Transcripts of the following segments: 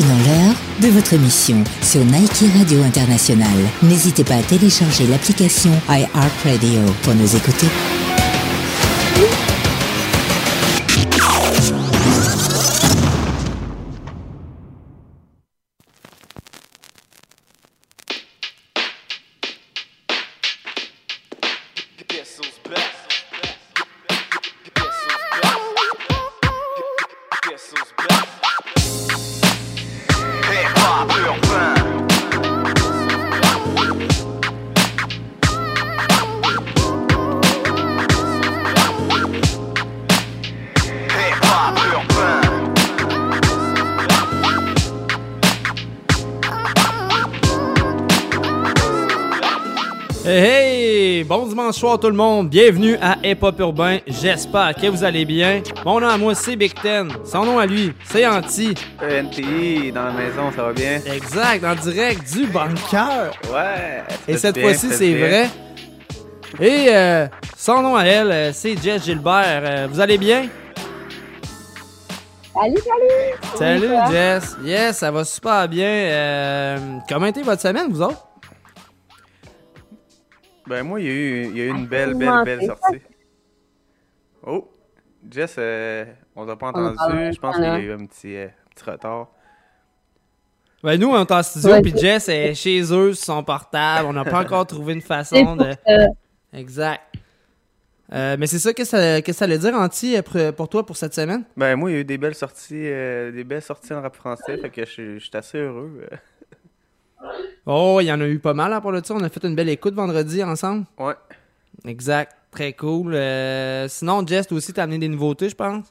maintenant l'heure de votre émission sur Nike Radio International. N'hésitez pas à télécharger l'application iHeartRadio pour nous écouter. Bonsoir tout le monde, bienvenue à Hip Hop Urbain, j'espère que vous allez bien. Mon nom à moi c'est Big Ten, son nom à lui c'est Anti. NTI, dans la maison, ça va bien? Exact, en direct du bunker. Ouais. Et cette fois-ci c'est vrai. Et euh, son nom à elle euh, c'est Jess Gilbert, euh, vous allez bien? Salut, salut! Salut Jess, yes, ça va super bien. comment était votre semaine vous autres? Ben moi, il y a eu, il y a eu une belle, belle, belle sortie. Oh! Jess, euh, on t'a pas entendu. Je pense qu'il y a eu un petit, euh, petit retard. Ben nous, on est en studio, puis Jess est chez eux sur son portable. On n'a pas encore trouvé une façon de... Exact. Euh, mais c'est ça que ça que ça allait dire Anti pour toi pour cette semaine? Ben moi il y a eu des belles sorties des belles sorties en rap français fait que je, je suis assez heureux. Oh, il y en a eu pas mal hein, pour le ça. On a fait une belle écoute vendredi ensemble. Ouais. Exact. Très cool. Euh, sinon, Jess, toi aussi, t'as amené des nouveautés, je pense?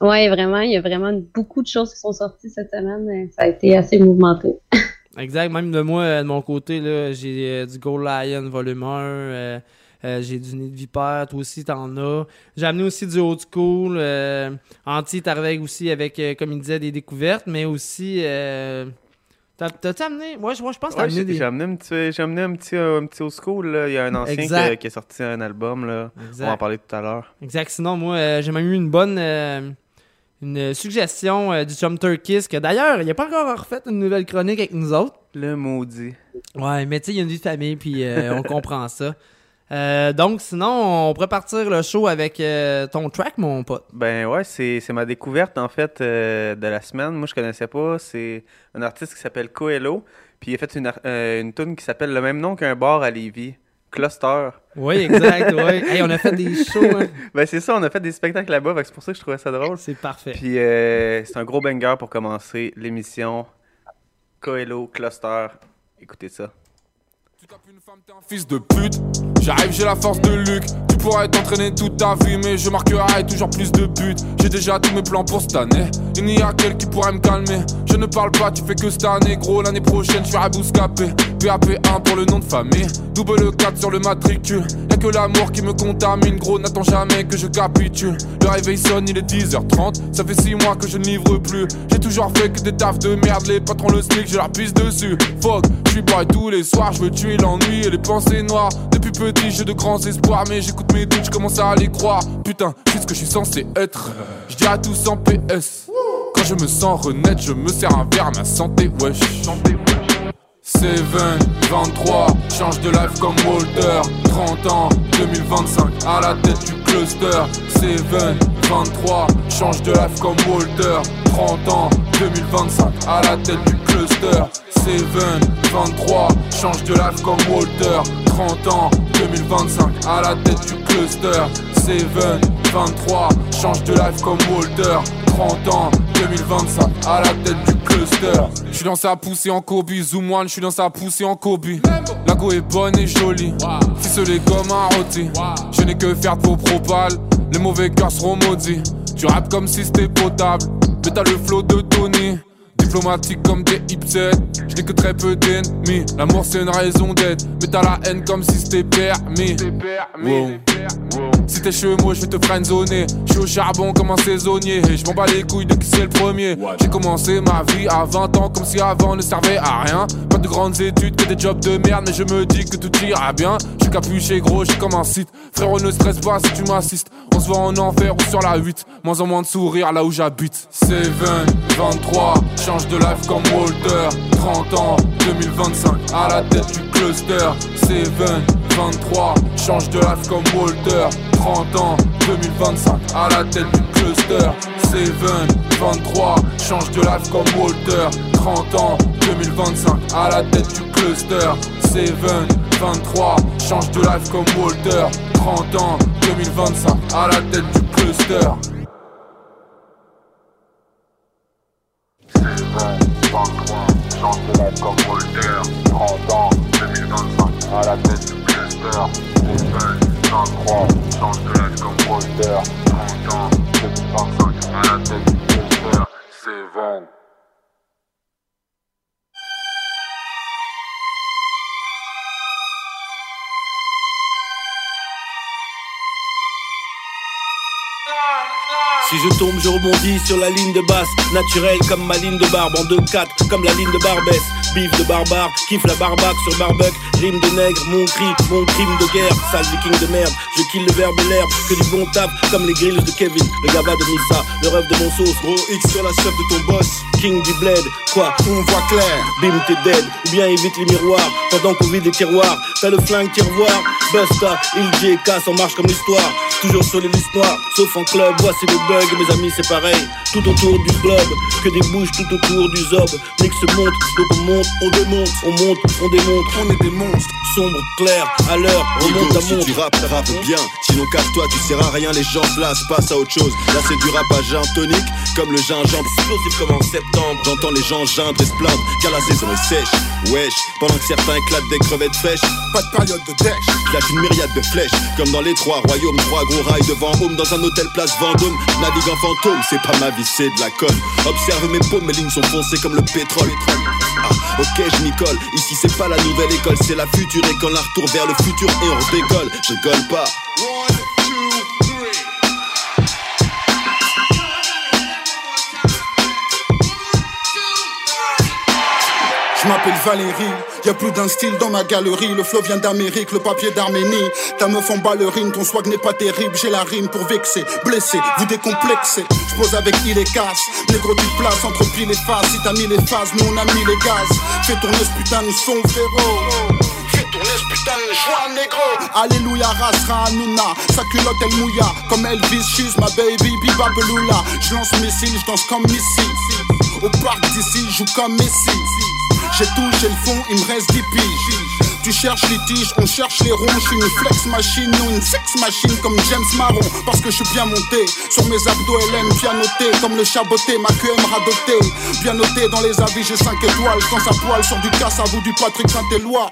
Ouais, vraiment. Il y a vraiment beaucoup de choses qui sont sorties cette semaine. Ça a été assez mouvementé. exact. Même de moi, de mon côté, là, j'ai euh, du Gold Lion volume 1. Euh, j'ai du Nid de Vipère, toi aussi t'en as. J'ai amené aussi du old school. Anti t'arrivais aussi avec, comme il disait, des découvertes, mais aussi T'as-tu amené? Moi, je, moi, je pense que t'as amené des. J'ai amené un petit, j'ai amené un petit, un petit old school. Là. Il y a un ancien qui a, qui a, sorti un album. Là. On va en parler tout à l'heure. Exact. Sinon, moi, euh, j'ai même eu une bonne. Euh, une suggestion euh, du Chum Turkis que d'ailleurs, il a pas encore refait une nouvelle chronique avec nous autres. Le maudit. Ouais, mais tu sais, il y a une vie de famille, puis on comprend ça. Euh, donc, sinon, on pourrait partir le show avec euh, ton track, mon pote. Ben ouais, c'est ma découverte, en fait, euh, de la semaine. Moi, je connaissais pas. C'est un artiste qui s'appelle Coelho. Puis il a fait une, une tune qui s'appelle le même nom qu'un bar à Lévis. Cluster. Oui, exact, oui. Hey, on a fait des shows. Hein. ben c'est ça, on a fait des spectacles là-bas, c'est pour ça que je trouvais ça drôle. C'est parfait. Puis c'est un gros banger pour commencer l'émission. Coelho, Cluster. Écoutez ça. Une femme, t'es un fils de pute. J'arrive, j'ai la force de Luc. Tu pourrais t'entraîner toute ta vie, mais je marquerai toujours plus de buts. J'ai déjà tous mes plans pour cette année. Il n'y a qu'elle qui pourrait me calmer. Je ne parle pas, tu fais que cette année, gros. L'année prochaine, je ferai bouscapé. PAP1 pour le nom de famille. Double 4 sur le matricule. Y'a que l'amour qui me contamine, gros. N'attends jamais que je capitule. Le réveil sonne, il est 10h30. Ça fait 6 mois que je ne livre plus. J'ai toujours fait que des tafs de merde. Les patrons le smic, je leur pisse dessus. Fuck, je suis tous les soirs. Je veux tuer l'ennui et les pensées noires. Depuis petit, j'ai de grands espoirs. Mais j'écoute mes doutes, je commence à les croire. Putain, qu'est-ce que je suis censé être Je à tous en PS. Quand je me sens renaître, je me sers un verre à ma santé, wesh. 7, 23, change de life comme Walter 30 ans, 2025, à la tête du cluster 7, 23, change de life comme Walter. 30 ans, 2025, à la tête du cluster. 7, 23, change de life comme Walter. 30 ans, 2025, à la tête du cluster. 7, 23, change de life comme Walter. 30 ans, 2025, à la tête du cluster. Je suis dans sa poussée en Kobe, Zoom One, je suis dans sa poussée en Kobe. La go est bonne et jolie, ficelée comme un rôti. Je n'ai que faire de vos propales, les mauvais cœurs seront maudits. Tu rappes comme si c'était potable, mais t'as le flow de Tony. Diplomatique comme des hipsters, je n'ai que très peu d'ennemis. L'amour c'est une raison d'être, mais t'as la haine comme si c'était permis. Si t'es chez moi, je vais te friendzoner. Je suis au charbon comme un saisonnier. Et je m'en bats les couilles de qui c'est le premier. J'ai commencé ma vie à 20 ans comme si avant ne servait à rien. Pas de grandes études, que des jobs de merde. Mais je me dis que tout ira bien. Je suis capuché gros, je comme un site. Frérot, ne stresse pas si tu m'assistes. On se voit en enfer ou sur la 8. Moins en moins de sourire là où j'habite. 7, 23, change change de life comme Walter. 30 ans, 2025, à la tête du cluster. Seven, 23, change de life comme Walter. 30 ans, 2025, à la tête du cluster. Seven, 23, change de life comme Walter. 30 ans, 2025, à la tête du cluster. Seven, 23, change de life comme Walter. 30 ans, 2025, à la tête du cluster 23, change de life comme Walter 30 ans, 2025, à la tête du cluster Seven, 23, change de life comme Walter 30 ans, 2025, à la tête du cluster Seven Si je tombe, je rebondis sur la ligne de basse, naturelle comme ma ligne de barbe, en 2-4, comme la ligne de Barbès. Bif de barbare, kiffe la barbaque sur barbuck, rime de nègre, mon cri, mon crime de guerre, sale viking de merde. Je kill le verbe et l'herbe, que du bon taf, comme les grilles de Kevin, le gaba de Missa, le rêve de mon sauce. Gros X sur la chef de ton boss, king du bled, quoi, on voit clair, bim t'es dead, ou bien évite les miroirs, pendant qu'on vide les tiroirs, t'as le flingue qui revoir, Busta, il et casse, on marche comme l'histoire, toujours sur les listes noires, sauf en club, voici le mes amis c'est pareil, tout autour du globe, que des bouches tout autour du zob, mix monte, donc on monte, on démonte, on monte, on démontre, on est des monstres, sombre, clair, à l'heure, remonte la si montre. tu rappes, rappe bien. Sinon casse-toi, tu sers à rien, les gens se lassent, passe à autre chose. Là c'est du rap à gin tonique, comme le gingembre. Explosif comme en septembre. J'entends les gens geindre et se plaindre, car la saison est sèche. Wesh, pendant que certains éclatent des crevettes fraîches. Pas de période de dèche. Lâche une myriade de flèches, comme dans les trois royaumes. Trois gros rails devant home, dans un hôtel place Vendôme. Fantôme, c'est pas ma vie, c'est de la conne. Observe mes paumes, mes lignes sont foncées comme le pétrole. Ah, ok, je m'y colle. Ici, c'est pas la nouvelle école, c'est la future école. Un retour vers le futur et on décolle. Je rigole pas. M'appelle Valérie, y a plus d'un style dans ma galerie. Le flow vient d'Amérique, le papier d'Arménie. Ta meuf en ballerine, ton swag n'est pas terrible. J'ai la rime pour vexer, blesser, vous décomplexer. Je avec il et casse. Négro du place entre pile et face. Si t'as mis les phases, nous on a mis les gaz. Fais tourner ce putain de son frérot. Fais tourner ce putain de joie négro. Alléluia, Rasra, Hanouna. Sa culotte elle mouilla. Comme Elvis, she's my baby, Biba Beloula. Je lance missile, je danse comme Missy. Au parc d'ici, joue comme Messi. J'ai j'ai le fond, il me reste 10 piges. Tu cherches les tiges, on cherche les ronds. Je suis une flex machine ou une sex machine comme James Marron. Parce que je suis bien monté. Sur mes abdos, LM bien noté. Comme le chaboté, ma aime radoter. Bien noté dans les avis, j'ai 5 étoiles. Quand ça poil sur du casse à vous du Patrick Saint-Éloi.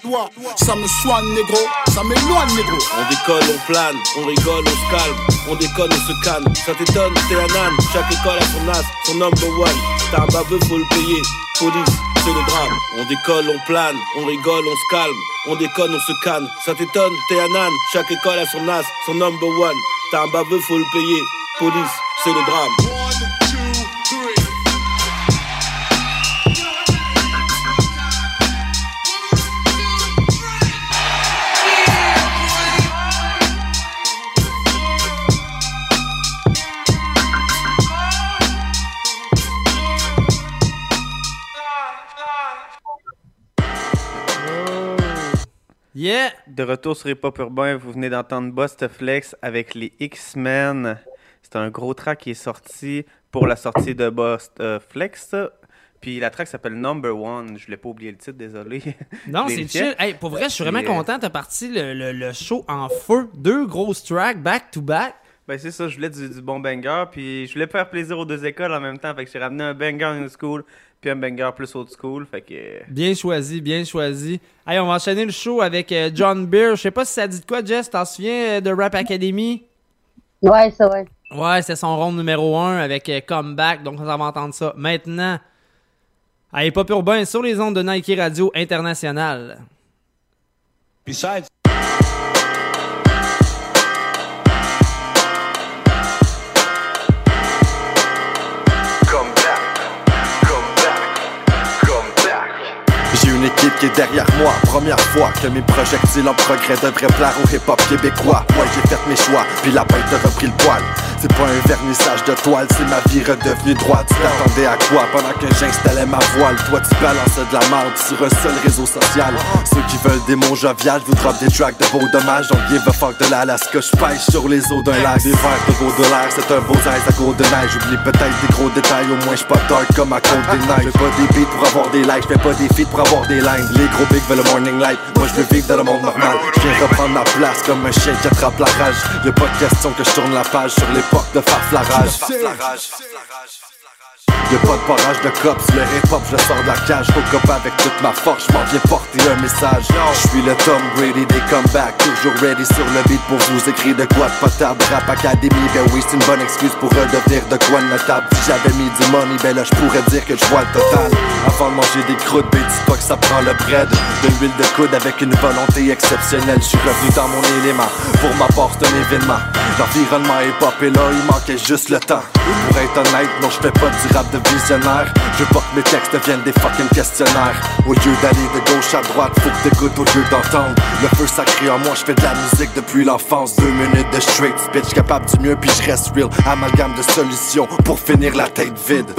Ça me soigne, négro. Ça m'éloigne, négro. On décolle, on plane, on rigole, on se calme, on déconne, on se calme. Ça t'étonne, t'es un âne, chaque école a son as, son number one. T'as un baveux, faut le payer. Police, c'est le drame. On décolle, on plane, on rigole, on se calme, on déconne, on se calme. Ça t'étonne, t'es un âne, chaque école a son as, son number one. T'as un baveux, faut le payer. Police, c'est le drame. Yeah! De retour sur Hip Hop Urbain, vous venez d'entendre Bust Flex avec les X-Men. C'est un gros track qui est sorti pour la sortie de Bust Flex. Puis la track s'appelle Number One. Je voulais pas oublier le titre, désolé. Non, c'est chill. Hey, pour vrai, je suis vraiment content. T'as parti le, le- le show en feu. Deux grosses tracks back to back. Ben c'est ça, je voulais du, du bon banger. Puis je voulais faire plaisir aux deux écoles en même temps. Fait que j'ai ramené un banger new school, puis un banger plus old school. Fait que. euh, Bien choisi, bien choisi. Hey, on va enchaîner le show avec euh, John Beer. Je sais pas si ça dit de quoi, Jess. T'en souviens euh, de Rap Academy? Ouais, ça, ouais. Ouais, c'est son rond numéro 1 avec Comeback. Donc, on va entendre ça maintenant. Allez, Pop Urbain sur les ondes de Nike Radio International. Besides. Une équipe qui est derrière moi, première fois que mes projectiles en progrès devraient plaire au hip-hop québécois. Moi j'ai fait mes choix, puis la bête a repris le poil. C'est pas un vernissage de toile, c'est ma vie redevenue droite. Tu t'attendais à quoi pendant que j'installais ma voile? Toi, tu balançais de la merde sur un seul réseau social. Ceux qui veulent des mots joviales, vous drop des tracks de beaux dommages. Don't give a fuck de l'Alaska, je pêche sur les eaux d'un lac. Des verres de l'air, c'est un beau eyes à neige J'oublie peut-être des gros détails, au moins j'suis pas dark comme à côte des neiges. J'fais pas des beats pour avoir des likes, j'fais pas des feats pour avoir Les gros bigs veulent le morning light, moi je veux vivre dans le monde normal. J'viens reprendre ma place comme un chien qui attrape la rage. Y'a pas de question que je tourne la page sur l'époque de farflarage. Y'a pas de barrage de cops, le hip-hop je sors de la cage Faut cop avec toute ma force, j'm'en viens porter un message. Je suis le Tom Brady des comebacks, toujours ready sur le beat pour vous écrire de quoi de potable Rap Academy, ben oui c'est une bonne excuse pour redevenir de quoi de notable. Si j'avais mis du money, ben là j'pourrais dire que je vois le total. Avant de manger des croûtes, ben dis-toi que ça prend le bread. De l'huile de coude avec une volonté exceptionnelle Je suis revenu dans mon élément, pour ma part c'est un événement. L'environnement est pop et là il manquait juste le temps. Pour être honnête, non je fais pas du rap de visionnaire. Je veux pas que mes textes deviennent des fucking questionnaires. Au lieu d'aller de gauche à droite, faut que t'écoutes au lieu d'entendre. Le feu sacré en moi, je fais de la musique depuis l'enfance. Deux minutes de straight speech, capable du mieux puis je reste real. Amalgame de solutions pour finir la tête vide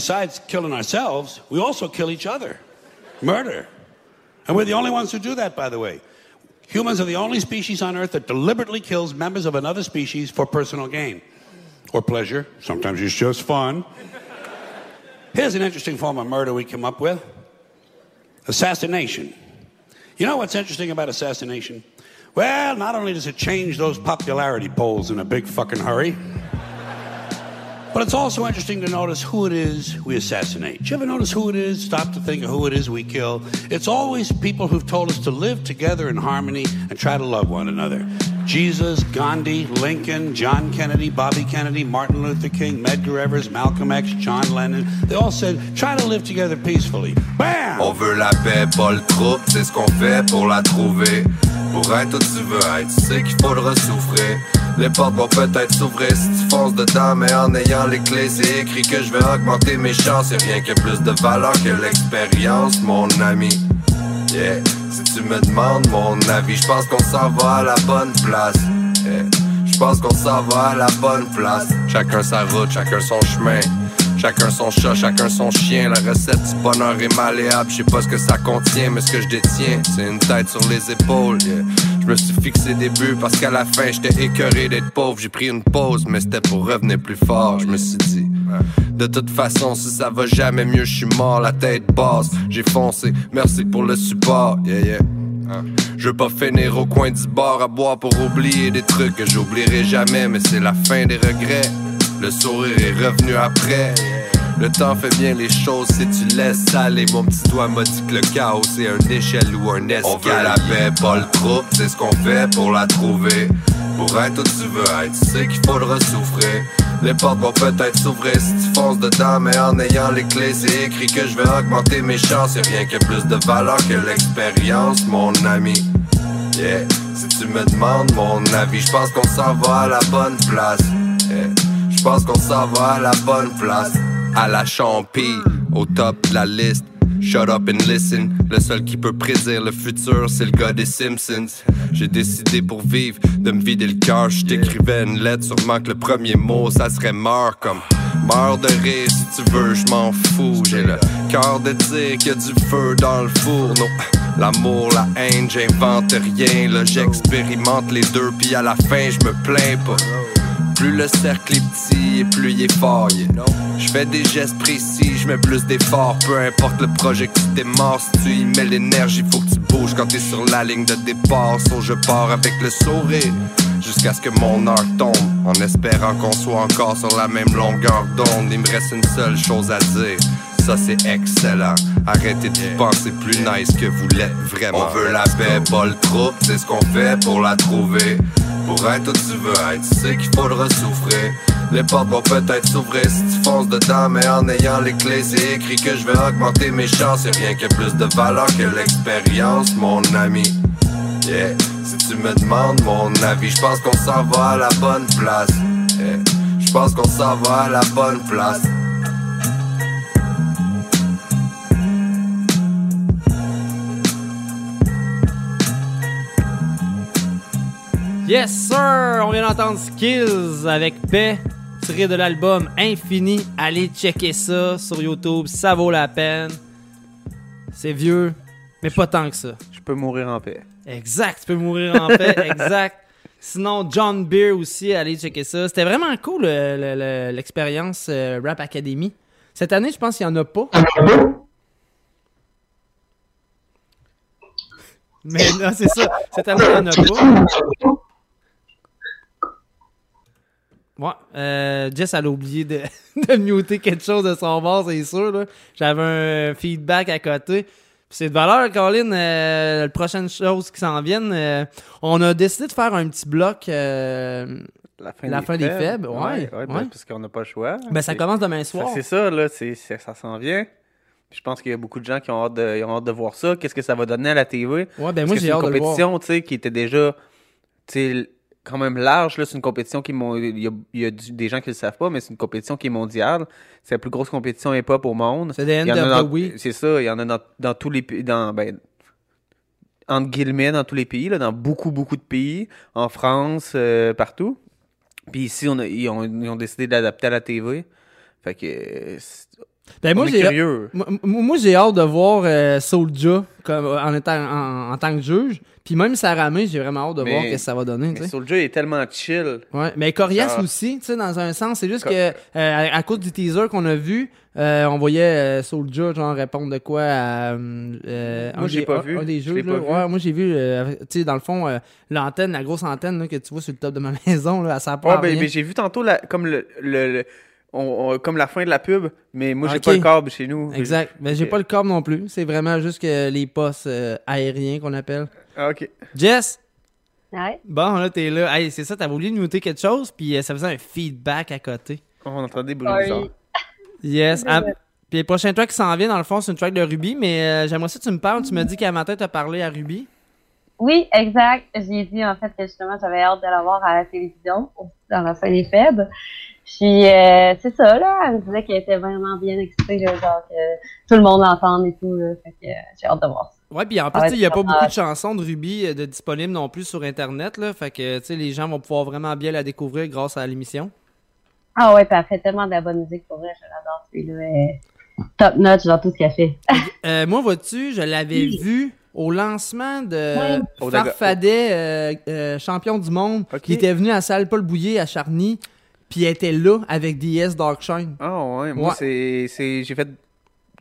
Besides killing ourselves, we also kill each other. Murder. And we're the only ones who do that, by the way. Humans are the only species on Earth that deliberately kills members of another species for personal gain or pleasure. Sometimes it's just fun. Here's an interesting form of murder we came up with assassination. You know what's interesting about assassination? Well, not only does it change those popularity polls in a big fucking hurry, but it's also interesting to notice who it is we assassinate. Do you ever notice who it is? Stop to think of who it is we kill. It's always people who've told us to live together in harmony and try to love one another. Jesus, Gandhi, Lincoln, John Kennedy, Bobby Kennedy, Martin Luther King, Medgar Evers, Malcolm X, John Lennon. They all said, try to live together peacefully. Bam! On veut la paix, pas le c'est ce qu'on fait pour la trouver. Pour être où tu veux être, tu sais qu'il faudra souffrir. Les portes vont peut-être s'ouvrir si tu fonces dedans, mais en ayant les clés, c'est écrit que je vais augmenter mes chances. Y'a rien que plus de valeur que l'expérience, mon ami. Yeah, si tu me demandes mon avis, je pense qu'on s'en va à la bonne place. Yeah. Je pense qu'on s'en va à la bonne place. Chacun sa route, chacun son chemin. Chacun son chat, chacun son chien. La recette du bonheur est malléable. Je sais pas ce que ça contient, mais ce que je détiens, c'est une tête sur les épaules. yeah. Je me suis fixé des buts parce qu'à la fin, j'étais écœuré d'être pauvre. J'ai pris une pause, mais c'était pour revenir plus fort. Je me suis dit. De toute façon, si ça va jamais mieux, je suis mort, la tête basse. J'ai foncé, merci pour le support. Yeah, yeah. Je veux pas finir au coin du bar à boire pour oublier des trucs que j'oublierai jamais, mais c'est la fin des regrets. Le sourire est revenu après. Le temps fait bien les choses si tu laisses aller. Mon petit doigt m'a dit que le chaos c'est un échelle ou un escalier. On veut la paix, pas le trouble, c'est ce qu'on fait pour la trouver. Pour être où tu veux être, tu sais qu'il faudra souffrir. Les portes vont peut-être s'ouvrir si tu fonces dedans, mais en ayant les clés, c'est écrit que je vais augmenter mes chances. Y'a rien que plus de valeur que l'expérience, mon ami. Yeah, si tu me demandes mon avis, je pense qu'on s'en va à la bonne place. Yeah. Je pense qu'on s'en va à la bonne place. À la champi, au top de la liste. Shut up and listen. Le seul qui peut prédire le futur, c'est le gars des Simpsons. J'ai décidé pour vivre de me vider le cœur. Je une lettre, sûrement que le premier mot, ça serait meurs comme. Meurs de rire si tu veux, je m'en fous. J'ai le cœur de dire qu'il y a du feu dans le four. L'amour, la haine, j'invente rien. Là, j'expérimente les deux, puis à la fin, je me plains pas. Plus le cercle est petit et plus il est fort. Je fais des gestes précis, je mets plus d'efforts. Peu importe le projet que tu démarres, si tu y mets l'énergie, faut que tu bouges quand t'es sur la ligne de départ. So je pars avec le sourire jusqu'à ce que mon heure tombe. En espérant qu'on soit encore sur la même longueur d'onde. Il me reste une seule chose à dire. ça c'est excellent. Arrêtez de penser plus nice que vous l'êtes vraiment. On veut la paix, pas le trouble, c'est ce qu'on fait pour la trouver. Pour être où tu veux être, c'est qu'il faudra. Les portes vont peut-être s'ouvrir si tu fonces dedans, mais en ayant les clés, c'est écrit que je vais augmenter mes chances. Y'a rien que plus de valeur que l'expérience, mon ami. Yeah, si tu me demandes mon avis, je pense qu'on s'en va à la bonne place. Yeah. Je pense qu'on s'en va à la bonne place. Yes, sir! On vient d'entendre Skills avec Paix, tiré de l'album Infini. Allez checker ça sur YouTube, ça vaut la peine. C'est vieux, mais pas tant que ça. Je peux mourir en paix. Exact, tu peux mourir en paix, exact. Sinon, John Beer aussi, allez checker ça. C'était vraiment cool le- le- le- l'expérience euh, Rap Academy. Cette année, je pense qu'il n'y en a pas. Mais là, c'est ça. Cette année, il n'y en a pas. Ouais, euh, Jess, elle a oublié de, de muter quelque chose de son bord, c'est sûr. là. J'avais un feedback à côté. Puis c'est de valeur, Colin. Euh, la prochaine chose qui s'en viennent, euh, on a décidé de faire un petit bloc. La fin, La des, fin des faibles. ouais, ouais, ben, ouais. parce qu'on n'a pas le choix. Ben, ça C'est- commence demain soir. C'est ça, là, c'est, c'est- ça s'en vient. Puis je pense qu'il y a beaucoup de gens qui ont hâte de, ils ont hâte de voir ça. Qu'est-ce que ça va donner à la TV? Ouais, ben Parce moi, j'ai c'est hâte une de voir. compétition, tu sais, qui était déjà, tu sais, quand même large, là. C'est une compétition qui, il y a, il y a du- des gens qui le savent pas, mais c'est une compétition qui est mondiale. C'est la plus grosse compétition hip-hop au monde. C'est week. C'est ça, il y en a dans, dans tous les pays, dans, ben, entre guillemets, dans tous les pays, là, dans beaucoup, beaucoup de pays, en France, euh, partout. Puis ici, on a- ils, ont, ils ont décidé d'adapter à la TV. Fait que. Euh, Ben, moi, j'ai moi, moi, j'ai hâte de voir euh, Soulja comme, en, étant, en, en tant que juge. Puis même Saramé, j'ai vraiment hâte de Mais- voir ce que ça va donner. Mais. Soulja est tellement chill. Ouais, mais Corias aussi, tu sais, dans un sens. C'est juste que, euh, à, à cause du teaser qu'on a vu, euh, on voyait euh, Soulja genre répondre de quoi à. euh, Moi, j'ai des- pas vu. Pas vu. Ouais, moi, j'ai vu, euh, tu sais, dans le fond, euh, l'antenne, la grosse antenne là, que tu vois sur le top de ma maison, là, ça Ouais, part. ben, ben, j'ai vu tantôt la, comme le, le- le- on- on- comme la fin de la pub, mais moi j'ai pas le câble chez nous. Exact. Mais j'ai pas le câble non plus. C'est vraiment juste que les postes euh, aériens qu'on appelle. Ah, ok. Jess, Ouais. bon, là, t'es là. Hey, c'est ça, t'avais oublié de noter quelque chose, puis euh, ça faisait un feedback à côté. On entendait des bruits bizarres. Yes. Puis le prochain track qui s'en vient, dans le fond, c'est une track de Ruby, mais euh, j'aimerais ça que tu me parles. Tu m'as dit qu'à matin, t'as parlé à Ruby. Oui, exact. J'ai dit en fait que justement j'avais hâte de la voir à la télévision, dans la fin des faibles. Puis euh, c'est ça, là, elle me disait qu'elle était vraiment bien excitée, genre que tout le monde l'entende et tout, là. Fait que euh, j'ai hâte de voir ça. Ouais, puis en plus, il n'y a pas beaucoup de chansons de Ruby euh, de disponibles non plus sur Internet, là. Fait que, tu sais, les gens vont pouvoir vraiment bien la découvrir grâce à l'émission. Ah ouais, puis elle fait tellement de la bonne musique pour vrai, je l'adore celui-là. Top notch dans tout ce qu'elle fait. Euh, moi, vois-tu, je l'avais vu au lancement de. Farfadet, euh, euh, champion du monde, qui était venu à la salle Paul Bouillet à Charny, puis elle était là avec DS Darkshine. Ah ouais, moi Ouais. c'est, c'est, j'ai fait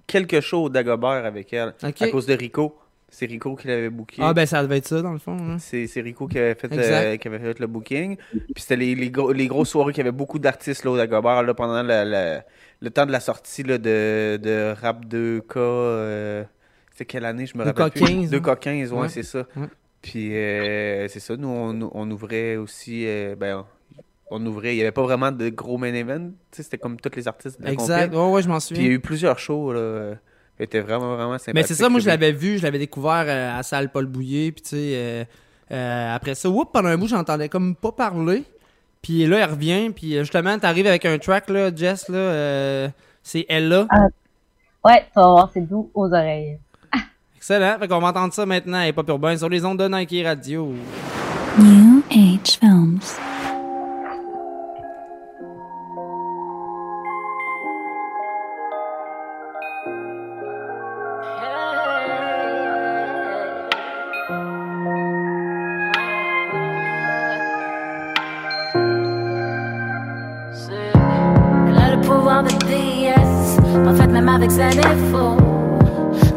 quelques shows d'Agobert avec elle à cause de Rico. C'est Rico qui l'avait booké. Ah, ben ça devait être ça, dans le fond. hein. C'est, Rico qui avait fait, euh, qui avait fait le booking. Puis c'était les, les, gros- les grosses soirées qui avait beaucoup d'artistes là, au Dagobert là, pendant la- la- le temps de la sortie là, de, de Rap 2K. euh, c'était quelle année, je me 2K rappelle plus. 15, 2K15, ouais, Ouais. c'est ça. Ouais. Puis euh, c'est ça, nous on, on ouvrait aussi, euh, ben, on ouvrait, il n'y avait pas vraiment de gros main event, tu sais, c'était comme tous les artistes de la Exact. Ouais, je m'en Puis il y a souviens. eu plusieurs shows, là. C'était vraiment, vraiment sympathique. Mais c'est ça, moi, je l'avais vu, je l'avais découvert euh, à la salle Paul Bouillet, puis tu sais, euh, euh, après ça, whoop, pendant un bout, j'entendais comme pas parler. Puis là, elle revient, puis justement, t'arrives avec un track, là, Jess, là, euh, c'est Ella. Ouais, tu vas voir, c'est doux aux oreilles. Excellent. Fait qu'on va entendre ça maintenant et pas urbain sur les ondes de Nike Radio. New Age Films. Avec ses défauts.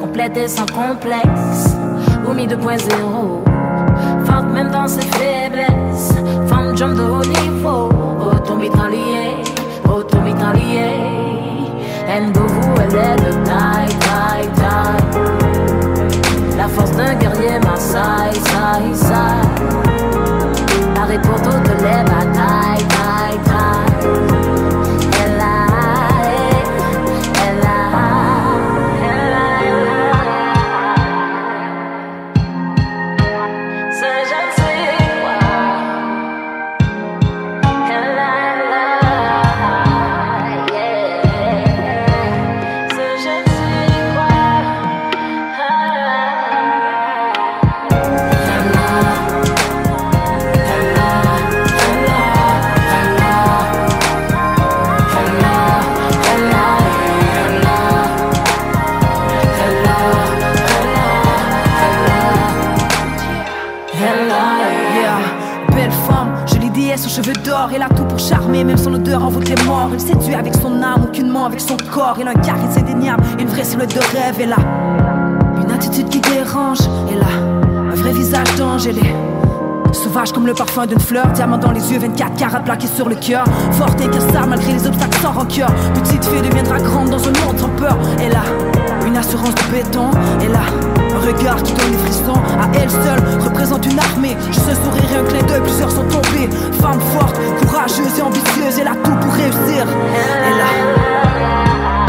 Complète et sans complexe, Oumi 2.0. Forte même dans ses faiblesses, femme jump de haut niveau. Automitralier. Ngovu, elle est de taille, taille, taille. La force d'un guerrier Marseille, saï, saï. Paris même son odeur envoûte les morts. Elle séduit avec son âme, aucunement avec son corps. Un charisme indéniable, une vraie silhouette de rêve. Elle a une attitude qui dérange. Elle a un vrai visage d'ange. Est Sauvage comme le parfum d'une fleur, diamant dans les yeux, 24 carats plaqués sur le cœur. Forte et incassable malgré les obstacles sans rancœur. Petite fille deviendra grande dans un monde sans peur. Elle a une assurance de béton. A un regard qui donne les frissons. À elle seule représente une armée. Juste un sourire et un clin d'œil, plusieurs sont tombés. Femme forte, courageuse et ambitieuse, elle a tout pour réussir. Elle a.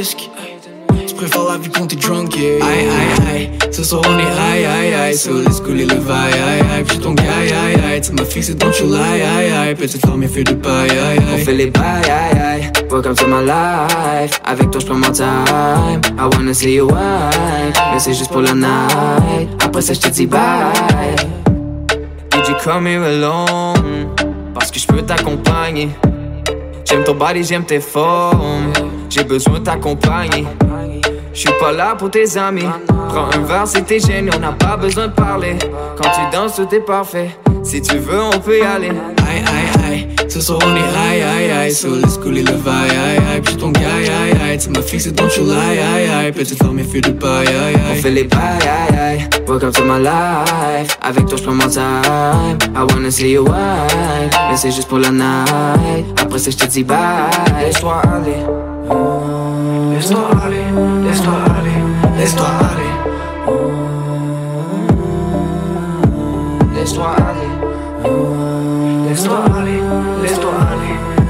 risque. Tu préfères la vie quand t'es drunk, yeah. Aïe, aïe, aïe. Ce soir on est aïe, aïe, aïe. So let's couler le vaille, aïe, aïe. Puis ton gars, aïe, aïe. Tu m'as fixé, don't you lie, aïe, aïe. Petite femme, fait de paille, aïe, aïe. On fait les bails, aïe aïe. Welcome to my life. Avec toi, j'prends mon time. I wanna see you wine. Mais c'est juste pour la night. Après ça, j'te dis bye. Did you come here alone? Parce que j'peux t'accompagner. J'aime ton body, j'aime tes formes. J'ai besoin de t'accompagner. J'suis pas là pour tes amis. Prends un verre si t'es gêné, on n'a pas besoin de parler. Quand tu danses, tout est parfait. Si tu veux, on peut y aller. Aïe, aïe, aïe. Ce soir on est aïe, aïe, aïe. So let's couler le vaille, aïe, aïe. Puis ton gars, aïe, aïe. Tu m'as fixé, don't you lie, aïe, aïe. Petite femme, fait de paille, aïe, On aïe. fait les bails, aïe aïe. Welcome to my life. Avec toi, j'prends mon time. I wanna see you wine. Mais c'est juste pour la night. Après ça, j'te dis bye. Laisse-toi aller. Laisse-toi aller, laisse-toi aller, laisse-toi aller.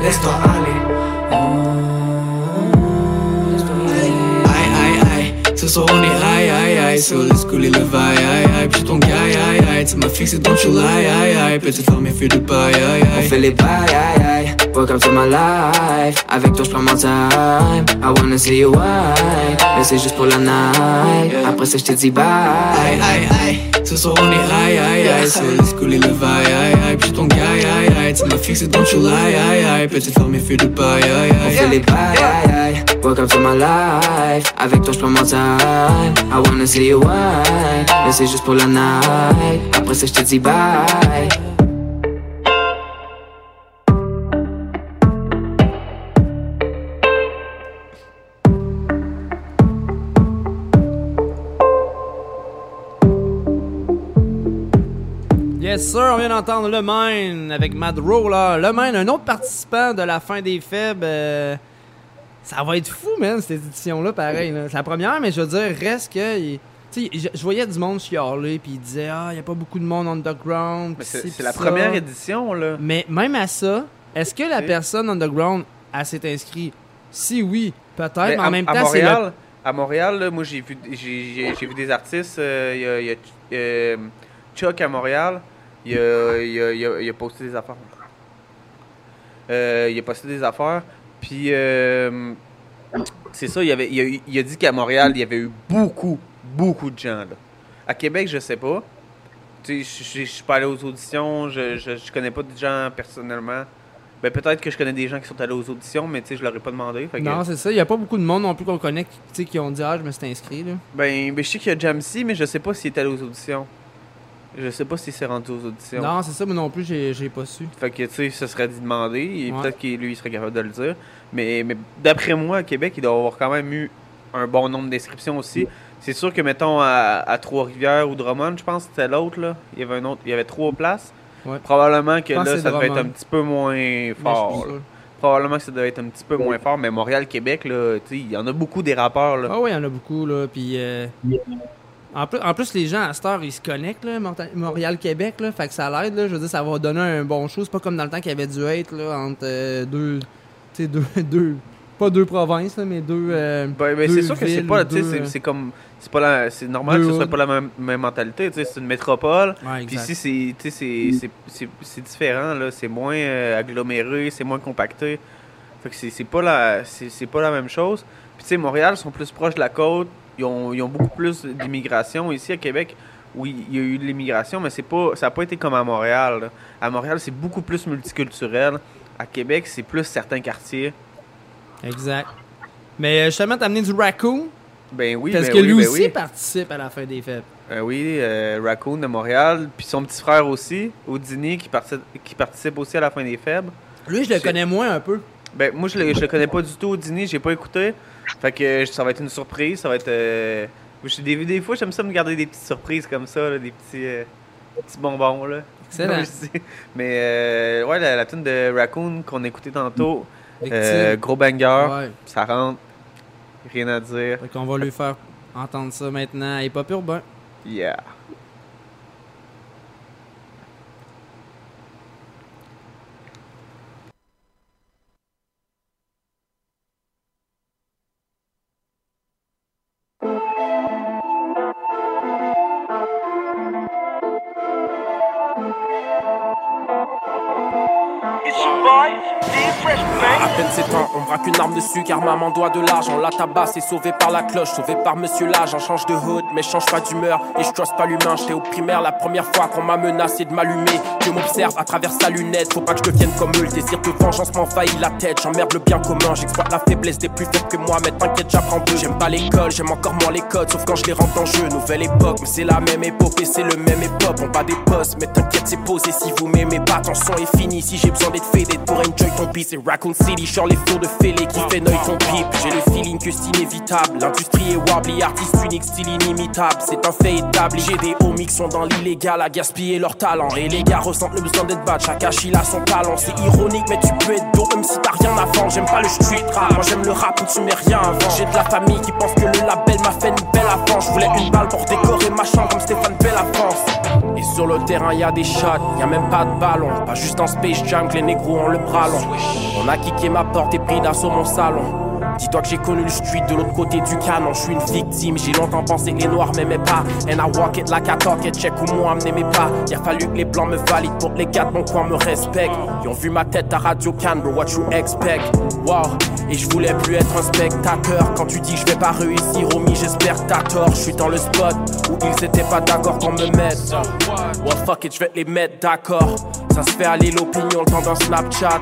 Laisse-toi on est aïe, aïe, aïe. So let's couler le vaille, aïe, aïe. Puis ton gars, aïe, aïe. Tu m'as fixé, don't you lie, aïe, aïe. Petite femme, fait de paille, aïe, On fait les bails, aïe aïe. Welcome to my life. Avec toi, j'prends mon time. I wanna see you wine. Mais c'est juste pour la night. Après ça, j'te dis bye. Aïe, aïe, aïe. Ce soir on est aïe, aïe, aïe. So let's couler le vaille, aïe, aïe. Puis ton gars, aïe, aïe. Tu m'as fixé, don't you lie, aïe, aïe. Petite femme, fait de paille, aïe, On fait aïe. les bails, aïe aïe. Welcome to my life. Avec toi, j'prends mon time. I wanna see you wine. Mais c'est juste pour la night. Après ça, j'te dis bye. Yes, sir, on vient d'entendre Le Mine avec Mad Roller. Le Mine, un autre participant de la fin des faibles. euh, ça va être fou, man, cette édition-là, pareil. là. C'est la première, mais je veux dire, reste que. il- tu sais, je, voyais du monde chialer, puis il disait Ah, il n'y a pas beaucoup de monde underground. Mais c'est la ça. première édition, là. Mais même à ça, est-ce que la personne underground, elle s'est inscrite? Si oui, peut-être, mais, en à, même à temps, c'est le à Montréal, là, moi j'ai vu, j'ai, j'ai- j'ai vu des artistes. euh, Il y a, il y a, euh, Chuck à Montréal. Il a, il a- il a- il a posté des affaires. Euh, il a posté des affaires. Puis euh, c'est ça, il, avait, il, a, dit qu'à Montréal, il y avait eu beaucoup, beaucoup de gens. Là. À Québec, je sais pas. Tu sais, je- suis pas allé aux auditions, je, je, je connais pas de gens personnellement. Ben peut-être que je connais des gens qui sont allés aux auditions, mais tu sais, je leur ai pas demandé. fait que- Non, c'est ça. Il n'y a pas beaucoup de monde non plus qu'on connaît qui, qui ont dit Ah, je me suis inscrit. Là. Ben, ben, je sais qu'il y a Jamsey, mais je sais pas s'il est allé aux auditions. Je sais pas s'il s'est rendu aux auditions. Non, c'est ça, moi non plus, j'ai j'ai pas su. Fait que, tu sais, ce serait d'y demander. Et Ouais. peut-être que lui, il serait capable de le dire. Mais, mais d'après moi, à Québec, il doit avoir quand même eu un bon nombre d'inscriptions aussi. C'est sûr que, mettons, à, à Trois-Rivières ou Drummond, je pense que c'était l'autre, là. Il y avait un autre, il y avait trois places. Ouais. Probablement que là, que c'est ça devait être un petit peu moins Mais fort. Probablement que ça devait être un petit peu moins fort. Mais Montréal-Québec, là, tu sais, il y en a beaucoup des rappeurs, là. Ah oui, il y en a beaucoup, là. Puis. euh, En plus, en plus, les gens à cette heure, ils se connectent, Montréal-Québec, là. Fait que ça l'aide, là. Je veux dire, ça va donner un bon show. C'est pas comme dans le temps qu'il y avait du hate, là, entre euh, deux. Tu sais, deux, deux. Pas deux provinces, là, mais deux. euh, Ben, ben, c'est sûr que c'est pas, tu sais, c'est- euh, c'est comme, c'est pas la, c'est normal que ce soit pas la même, même mentalité, tu sais, c'est une métropole. Ouais, Puis ici, c'est, tu sais, c'est, différent là, c'est moins euh, aggloméré, c'est moins compacté. Fait que c'est, pas la, c'est, c'est pas la même chose. Puis tu sais, Montréal sont plus proches de la côte, ils ont, ils ont beaucoup plus d'immigration. Ici à Québec, oui, il y a eu de l'immigration, mais c'est pas, ça a pas été comme à Montréal. là. À Montréal, c'est beaucoup plus multiculturel. À Québec, c'est plus certains quartiers. Exact. Mais euh, justement, t'as amené du Raccoon. Ben oui, Parce ben que oui, lui ben aussi oui. participe à la fin des fêtes. Euh, oui, euh, Raccoon de Montréal, puis son petit frère aussi, Houdini, qui, partici- qui participe aussi à la fin des faibles. Lui, je le connais moins un peu. Ben, moi, je le, je le connais pas du tout, Houdini, j'ai pas écouté. Fait que euh, ça va être une surprise, ça va être. euh, je- des, des fois, j'aime ça me garder des petites surprises comme ça, là, des petits, euh, petits bonbons. Là, Excellent. Mais euh, ouais, la, la tune de Raccoon qu'on a écouté tantôt, Victime. euh, gros banger, Ouais. ça rentre, rien à dire. Fait qu'on va lui faire entendre ça maintenant à Hip Hop Urbain. Yeah. On braque une arme dessus car maman doit de l'argent. La tabasse est sauvée par la cloche, sauvée par monsieur l'agent. Change de hood, mais change pas d'humeur. Et je trust pas l'humain, j'étais au primaire la première fois qu'on m'a menacé de m'allumer. Dieu m'observe à travers sa lunette, faut pas que je devienne comme eux. Le désir de vengeance m'envahit la tête, j'emmerde le bien commun. J'exploite la faiblesse des plus faibles que moi, mais t'inquiète, j'apprends d'eux. J'aime pas l'école, j'aime encore moins les codes, sauf quand je les rentre en jeu. Nouvelle époque, mais c'est la même époque et c'est le même époque. On bat des postes, mais t'inquiète, c'est posé. Si vous m'aimez pas, ton son est fini. Si j'ai besoin d'être faded pour enjoy ton beat, c'est Raccoon City. Genre les flots de fêlés qui fait noyer ton pipe. J'ai le feeling que c'est inévitable. L'industrie est warbly, artiste unique, style inimitable. C'est un fait établi. J'ai des homies qui sont dans l'illégal à gaspiller leur talent. Et les gars ressentent le besoin d'être bad. Chaque il a son talent. C'est ironique, mais tu peux être dos même si t'as rien avant. J'aime pas le street rap. Moi j'aime le rap où tu mets rien avant. J'ai de la famille qui pense que le label m'a fait une belle avance. Je voulais une balle pour décorer ma chambre comme Stéphane Bell à France. Et sur le terrain, y a des shots, y a même pas de ballon. Pas juste en Space Jam que les négros ont le bras long. On a kické ma porte et pris d'assaut mon salon. Dis-toi que j'ai connu le street de l'autre côté du canon. Je suis une victime, j'ai longtemps pensé que les noirs m'aimaient pas. And I walk it like I talk it, check où moi m'aimait pas. Il a fallu que les blancs me valident pour que les gars mon coin me respectent. Ils ont vu ma tête à Radio Cannes, bro, what you expect? Wow, et je voulais plus être un spectateur. Quand tu dis je vais pas réussir, homie, j'espère que t'as tort. Je suis dans le spot où ils étaient pas d'accord qu'on me mette. Well, fuck it, je vais les mettre d'accord. Ça se fait aller l'opinion le temps d'un Snapchat.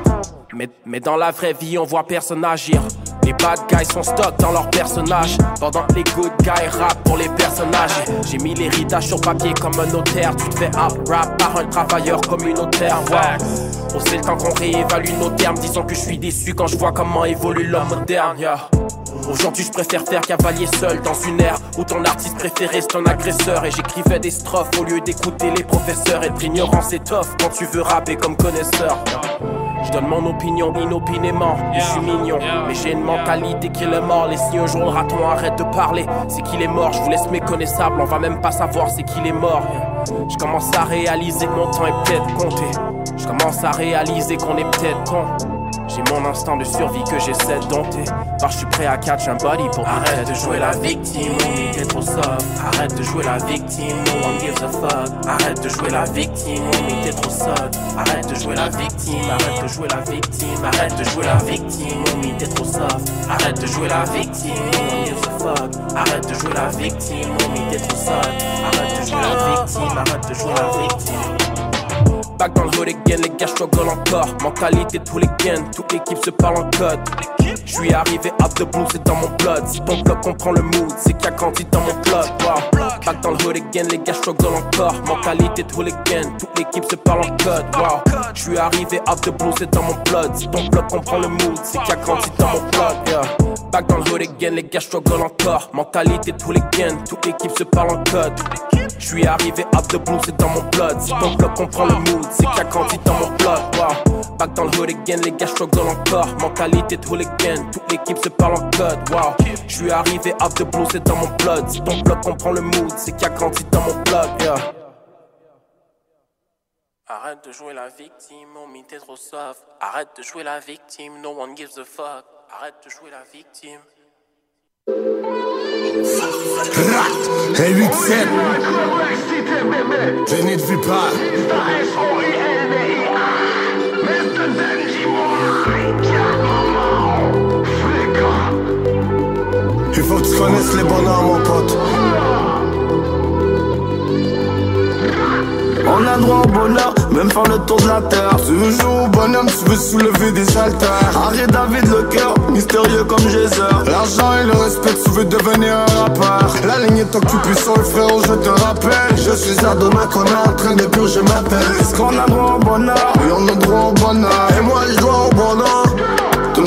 Mais, dans la vraie vie, on voit personne agir. Les bad guys sont stock dans leurs personnages. Pendant que les good guys rap pour les personnages. J'ai mis l'héritage sur papier comme un notaire. Tu te fais up rap par un travailleur communautaire. Wow. Oh, c'est le temps qu'on réévalue nos termes. Disons que je suis déçu quand je vois comment évolue l'homme moderne. Aujourd'hui je préfère faire cavalier seul dans une ère où ton artiste préféré c'est ton agresseur Et j'écrivais des strophes au lieu d'écouter les professeurs Être ignorant c'est tough quand tu veux rapper comme connaisseur je donne mon opinion inopinément, je suis mignon. Mais j'ai une mentalité qui est mort. Et si un jour le raton arrête de parler, c'est qu'il est mort. Je vous laisse méconnaissable, on va même pas savoir c'est qu'il est mort. Je commence à réaliser que mon temps est peut-être compté. Je commence à réaliser qu'on est peut-être con. J'ai mon instant de survie que j'essaie de dompter. Car je suis prêt à catch un body pour Arrête de jouer la victime, homie, t'es trop soft. Arrête de jouer la victime, no one gives a fuck. Arrête de jouer la victime, t'es trop soft. Arrête de jouer la victime, arrête de jouer la victime. Arrête de jouer la victime, homie, t'es trop soft. Arrête de jouer la victime, no one gives a fuck. Arrête de jouer la victime, homie, t'es trop soft. Arrête de jouer la victime, arrête de jouer la victime. Back dans le hood again, les gars struggle encore. Mentalité tous les gains, toute l'équipe se parle en code. Je suis arrivé out the blue, c'est dans mon blood. Si ton bloc comprend le mood, c'est qu'il a grandi dans mon blood. Wow. Back dans le hood again, les gars struggle encore. Mentalité tous les gains, toute l'équipe se parle en code. Wow. Je suis arrivé out the blue, c'est dans mon blood. Si ton bloc comprend le mood, c'est qu'il a grandi dans mon blood. Back dans le hood again, les gars struggle encore. Mentalité tous les gains, toute l'équipe se parle en code. Je suis arrivé out the blue, c'est dans mon blood. Si ton bloc comprend le mood, c'est qu'il a grandi dans mon blood. Wow. Back dans le hood again, les gars struggle encore. Mentalité de hooligan, toute l'équipe se parle en code. Wow. Je suis arrivé out the blue, c'est dans mon blood. Si ton bloc comprend le mood, c'est qu'il a grandi dans mon blood. Yeah. Arrête de jouer la victime, homie, t'es trop soft. Arrête de jouer la victime, no one gives a fuck. Arrête de jouer la victime. Hey 8-7 Venez de vue pas. Il faut que tu connaisses les bonheurs mon pote On a droit au bonheur, même faire le tour de la terre. Tu veux au bonhomme, tu veux soulever des haltères. Arrête David le cœur, mystérieux comme Geyser. L'argent et le respect, tu veux devenir un rappeur. La ligne est occupée sur le frérot, je te rappelle. Je suis à Doma qu'on est en train de purger ma peine. Est-ce qu'on a droit au bonheur? Oui, on a droit au bonheur. Et moi, je dois au bonheur.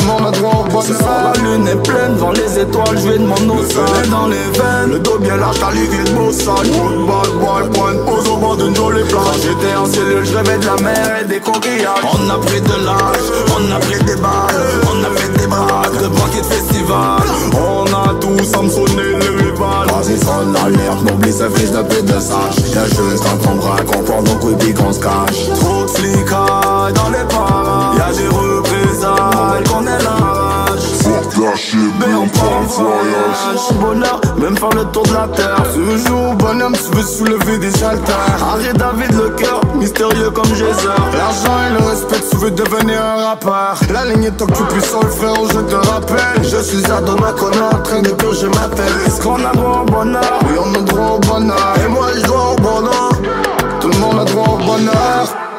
Tout le monde a droit au Ce soir bonheur. la lune est pleine, devant les étoiles, je vais de mon eau dans les veines. Le dos bien large, t'as livré de beau sale. Football, boy, point, pose au bord d'une jolie plage. j'étais en cellule, je rêvais de la mer et des coquillages. On a pris de l'âge, on a pris des balles, on a fait des braques, de banquets de festival. On a tous Samsonné le rival. Vas-y, sonne l'alerte, n'oublie ce fils de pute de sage. Y'a juste dans ton bras qu'on prend nos couilles qu'on se cache. Trop de flicailles voyage. Bonheur, même faire le tour de la terre. Au bonhomme, tu veux soulever des haltères. Arrête David le cœur, mystérieux comme Geyser. L'argent et le respect, tu veux devenir un rappeur. La ligne est occupée sur le frérot, je te rappelle. Je suis qu'on est en train de purger ma peine. Est-ce qu'on a droit au bonheur? Oui, on a droit au bonheur. Et moi, je dois au bonheur. Tout le monde a droit au bonheur.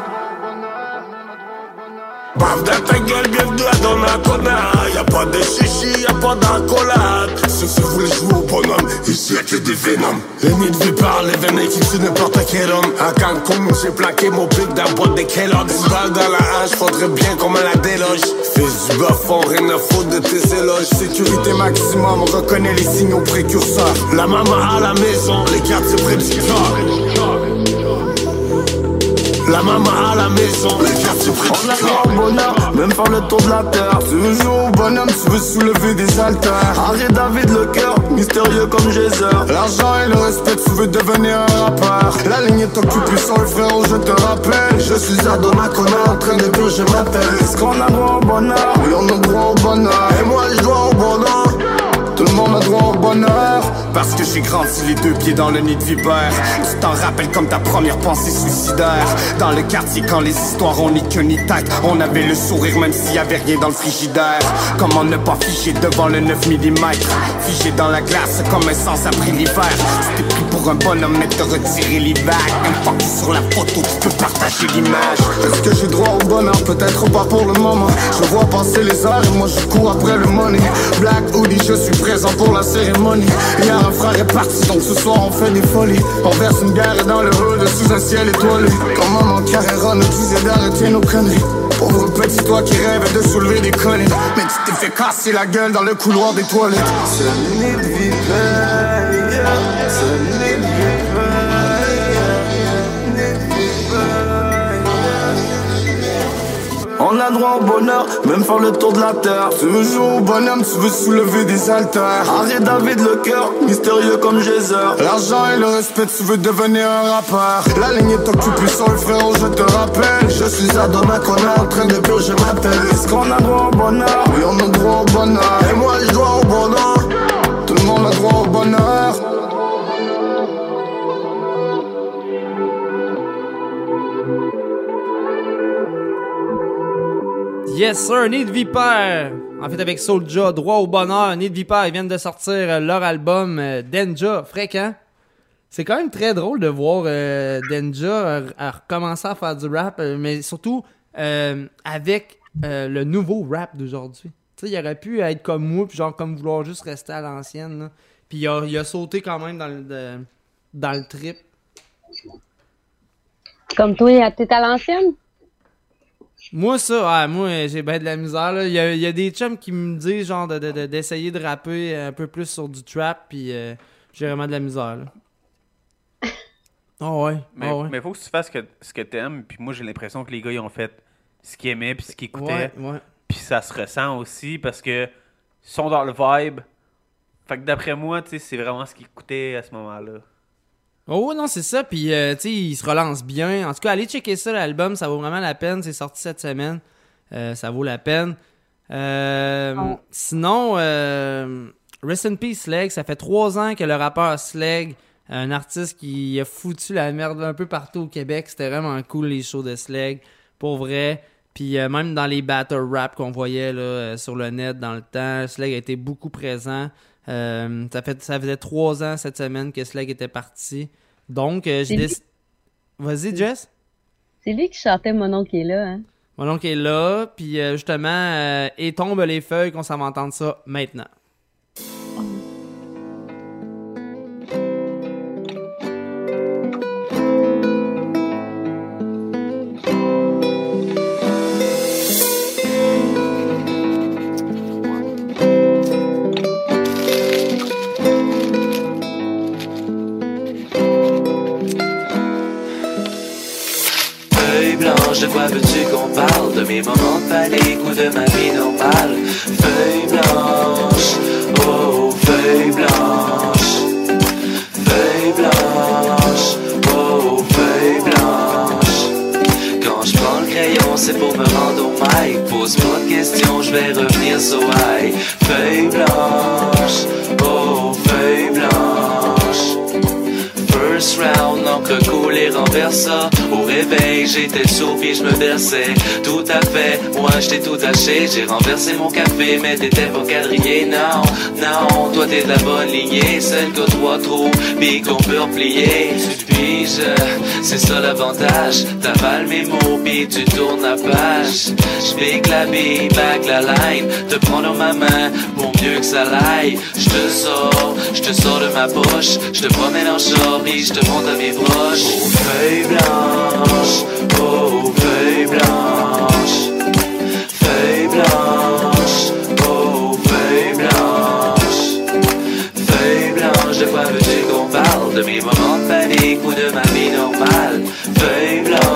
Bave dans ta gueule, bienvenue à Donnacona Y'a pas de chichi, y'a pas d'accolade Ceux qui voulaient jouer au bonhomme, ici y'a que des vénoms. L'ennemi de vie par les veines qui tue n'importe quel homme. À Cancun, j'ai plaqué mon dans la boîte de Kellogg's. Une balle dans la hache, faudrait bien qu'on me la déloge. Fils du bafon, rien à foutre de tes éloges. Sécurité maximum, on reconnaît les signaux précurseurs. La maman à la maison, les quartiers près du cœur. La maman à la maison, les quartiers près On a bonheur, même faire le tour de la terre. Tu veux jouer au bonhomme, tu veux soulever des haltères. Arrête David le cœur, mystérieux comme Geyser. L'argent et le respect, tu veux devenir un rappeur. La ligne est occupée sur le frérot, je te rappelle. Je suis qu'on est en train de purger ma peine. Est-ce qu'on a droit au bonheur? Oui, on a droit au bonheur. Et moi, je dois au bonheur. Droit au bonheur. Parce que j'ai grandi les deux pieds dans le nid de vipère. Tu t'en rappelles comme ta première pensée suicidaire. Dans le quartier, quand les histoires ont ni queue ni tête, on avait le sourire même s'il y avait rien dans le frigidaire. Comment ne pas figer devant le 9 mm? Figé dans la glace comme un sens après l'hiver. C'était pris pour un bonhomme, mais te retirer. Une fois que sur la photo, tu peux partager l'image. Est-ce que j'ai droit au bonheur? Peut-être pas pour le moment. Je vois passer les heures et moi je cours après le money. Black Hoodie, je suis présent pour la cérémonie. Hier un frère est parti, donc ce soir on fait des folies. On verse une bière dans le hood sous un ciel étoilé. Comment mon carrera nous disait d'arrêter nos conneries. Pauvre petit toi qui rêve de soulever des collines Mais tu t'es fait casser la gueule dans le couloir des toilettes C'est vipère, On a droit au bonheur, même faire le tour de la terre. Tu veux au bonhomme, tu veux soulever des haltères. Arrête David le cœur, mystérieux comme Geyser. L'argent et le respect, tu veux devenir un rappeur. La ligne est occupée sur le frérot, je te rappelle. Je suis demain qu'on est en train de purger ma peine Est-ce qu'on a droit au bonheur? Oui on a droit au bonheur. Et moi je dois au bonheur. Tout le monde a droit au bonheur Yes sir, Nid Viper! En fait, avec Soulja, droit au bonheur, Nid Viper, ils viennent de sortir euh, leur album euh, Denja, fréquent. C'est quand même très drôle de voir euh, Denja euh, recommencer à faire du rap, mais surtout avec le nouveau rap d'aujourd'hui. Tu sais, il aurait pu être comme moi, puis genre comme vouloir juste rester à l'ancienne. Puis il a, il a sauté quand même dans le, dans le trip. Comme toi, t'es à l'ancienne? Moi, ça, ouais, moi, j'ai bien de la misère. Là. Il, y a, il y a des chums qui me disent, genre, de- de- de- d'essayer de, rapper un peu plus sur du trap, puis euh, j'ai vraiment de la misère. Là. Oh ouais, Mais, ah ouais. mais faut que tu fasses que- ce que t'aimes. Puis moi, j'ai l'impression que les gars, ils ont fait ce qu'ils aimaient puis ce qu'ils écoutaient. Ouais, ouais. Puis ça se ressent aussi parce que ils sont dans le vibe. Fait que d'après moi, tu sais, c'est vraiment ce qu'ils écoutaient à ce moment-là. Oh non, c'est ça. Puis, euh, tu sais, il se relance bien. En tout cas, allez checker ça, l'album. Ça vaut vraiment la peine. C'est sorti cette semaine. Euh, ça vaut la peine. Euh, Sinon, euh, Rest in Peace, Sleg. Ça fait trois ans que le rappeur Sleg, un artiste qui a foutu la merde un peu partout au Québec. C'était vraiment cool, les shows de Sleg. Pour vrai. Puis même dans les battle rap qu'on voyait là, sur le net dans le temps, Sleg a été beaucoup présent. Euh, ça, fait, ça faisait trois ans cette semaine que Sleg était parti. Donc, euh, j'ai décidé. Vas-y, Jess? C'est lui qui chantait Mon oncle est là, hein? Mon oncle est là, puis euh, justement, euh, et tombent les feuilles qu'on s'en va entendre ça maintenant. Blanche, de quoi veux-tu qu'on parle De mes moments de panique ou de ma vie normale? Feuille blanche, oh feuille blanche. Feuille blanche, oh feuille blanche. Quand je prends le crayon, c'est pour me rendre au mic. Pose pas de questions, je vais revenir so high Feuille blanche, oh feuille blanche. First round, et renversa Au réveil, j'étais sourd puis je me berçais. Tout à fait, moi j'étais tout taché J'ai renversé mon café, mais t'étais pas quadrillé. Non, non, toi t'es de la bonne lignée. Celle que trois trous, puis qu'on peut replier. Tu piges, c'est ça l'avantage. T'avales mes mots, puis tu tournes la page. J'pique la bille, back la line. Te prends dans ma main, pour mieux que ça l'aille. Je te sors, je te sors de ma poche. Je te promène en short, puis je te monte à mes broches Feuille blanche, oh feuille blanche. Feuille blanche, oh feuille blanche. Feuille blanche, de quoi veux-tu qu'on parle? De mes moments de panique ou de ma vie normale. Feuille blanche,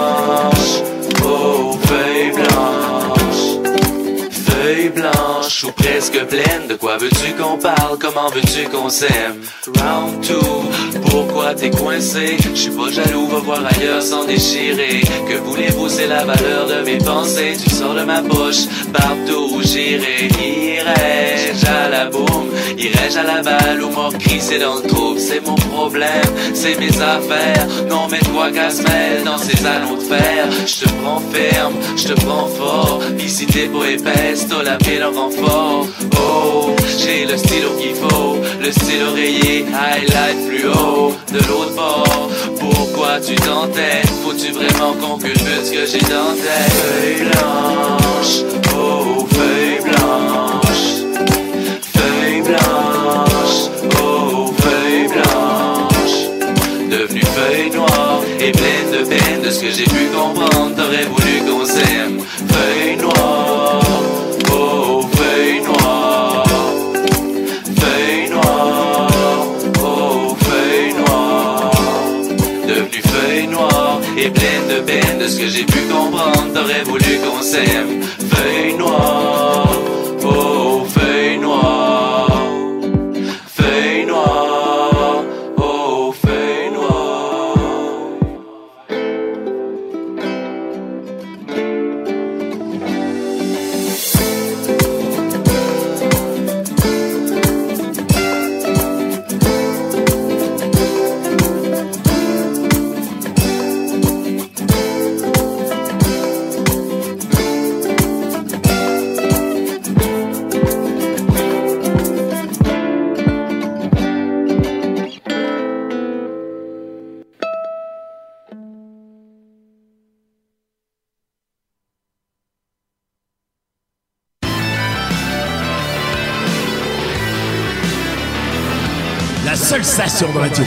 ou presque pleine. De quoi veux-tu qu'on parle? Comment veux-tu qu'on s'aime? Round 2 Pourquoi t'es coincé? Je suis pas jaloux Va voir ailleurs sans déchirer. Que voulez-vous? C'est la valeur de mes pensées. Tu sors de ma poche Partout où j'irai. Irai-je à la boum? Irai-je à la balle ou mort c'est dans le trouble? C'est mon problème C'est mes affaires. Non mais toi qu'à se mêle Dans ces anneaux de fer Je te prends ferme Je te prends fort. Si t'es pas épaisse T'as la en renfort Oh J'ai le stylo qu'il faut Le stylo rayé Highlight plus haut De l'autre bord. Pourquoi tu t'entêtes? Faut-tu vraiment qu'on ce que j'ai dans Feuille blanche Oh feuille blanche. Feuille blanche Oh feuille blanche. Devenue feuille noire Et pleine de peine De ce que j'ai pu comprendre. T'aurais voulu qu'on s'aime. Feuille j'ai pu comprendre, t'aurais voulu qu'on s'aime. Feuille noire.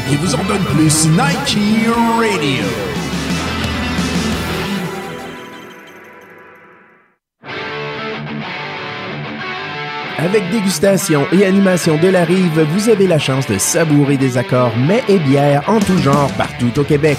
Qui vous en donne plus, Nike Radio. Avec dégustation et animation de la rive, vous avez la chance de savourer des accords mets et bières en tout genre partout au Québec.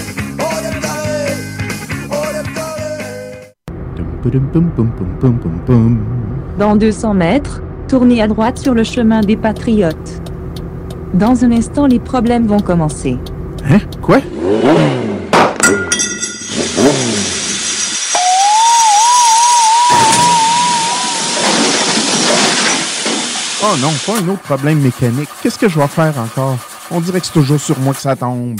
Dans 200 mètres, tournez à droite sur le chemin des Patriotes. Dans un instant, les problèmes vont commencer. Hein? Quoi? Oh non, pas un autre problème mécanique. Qu'est-ce que je vais faire encore? On dirait que c'est toujours sur moi que ça tombe.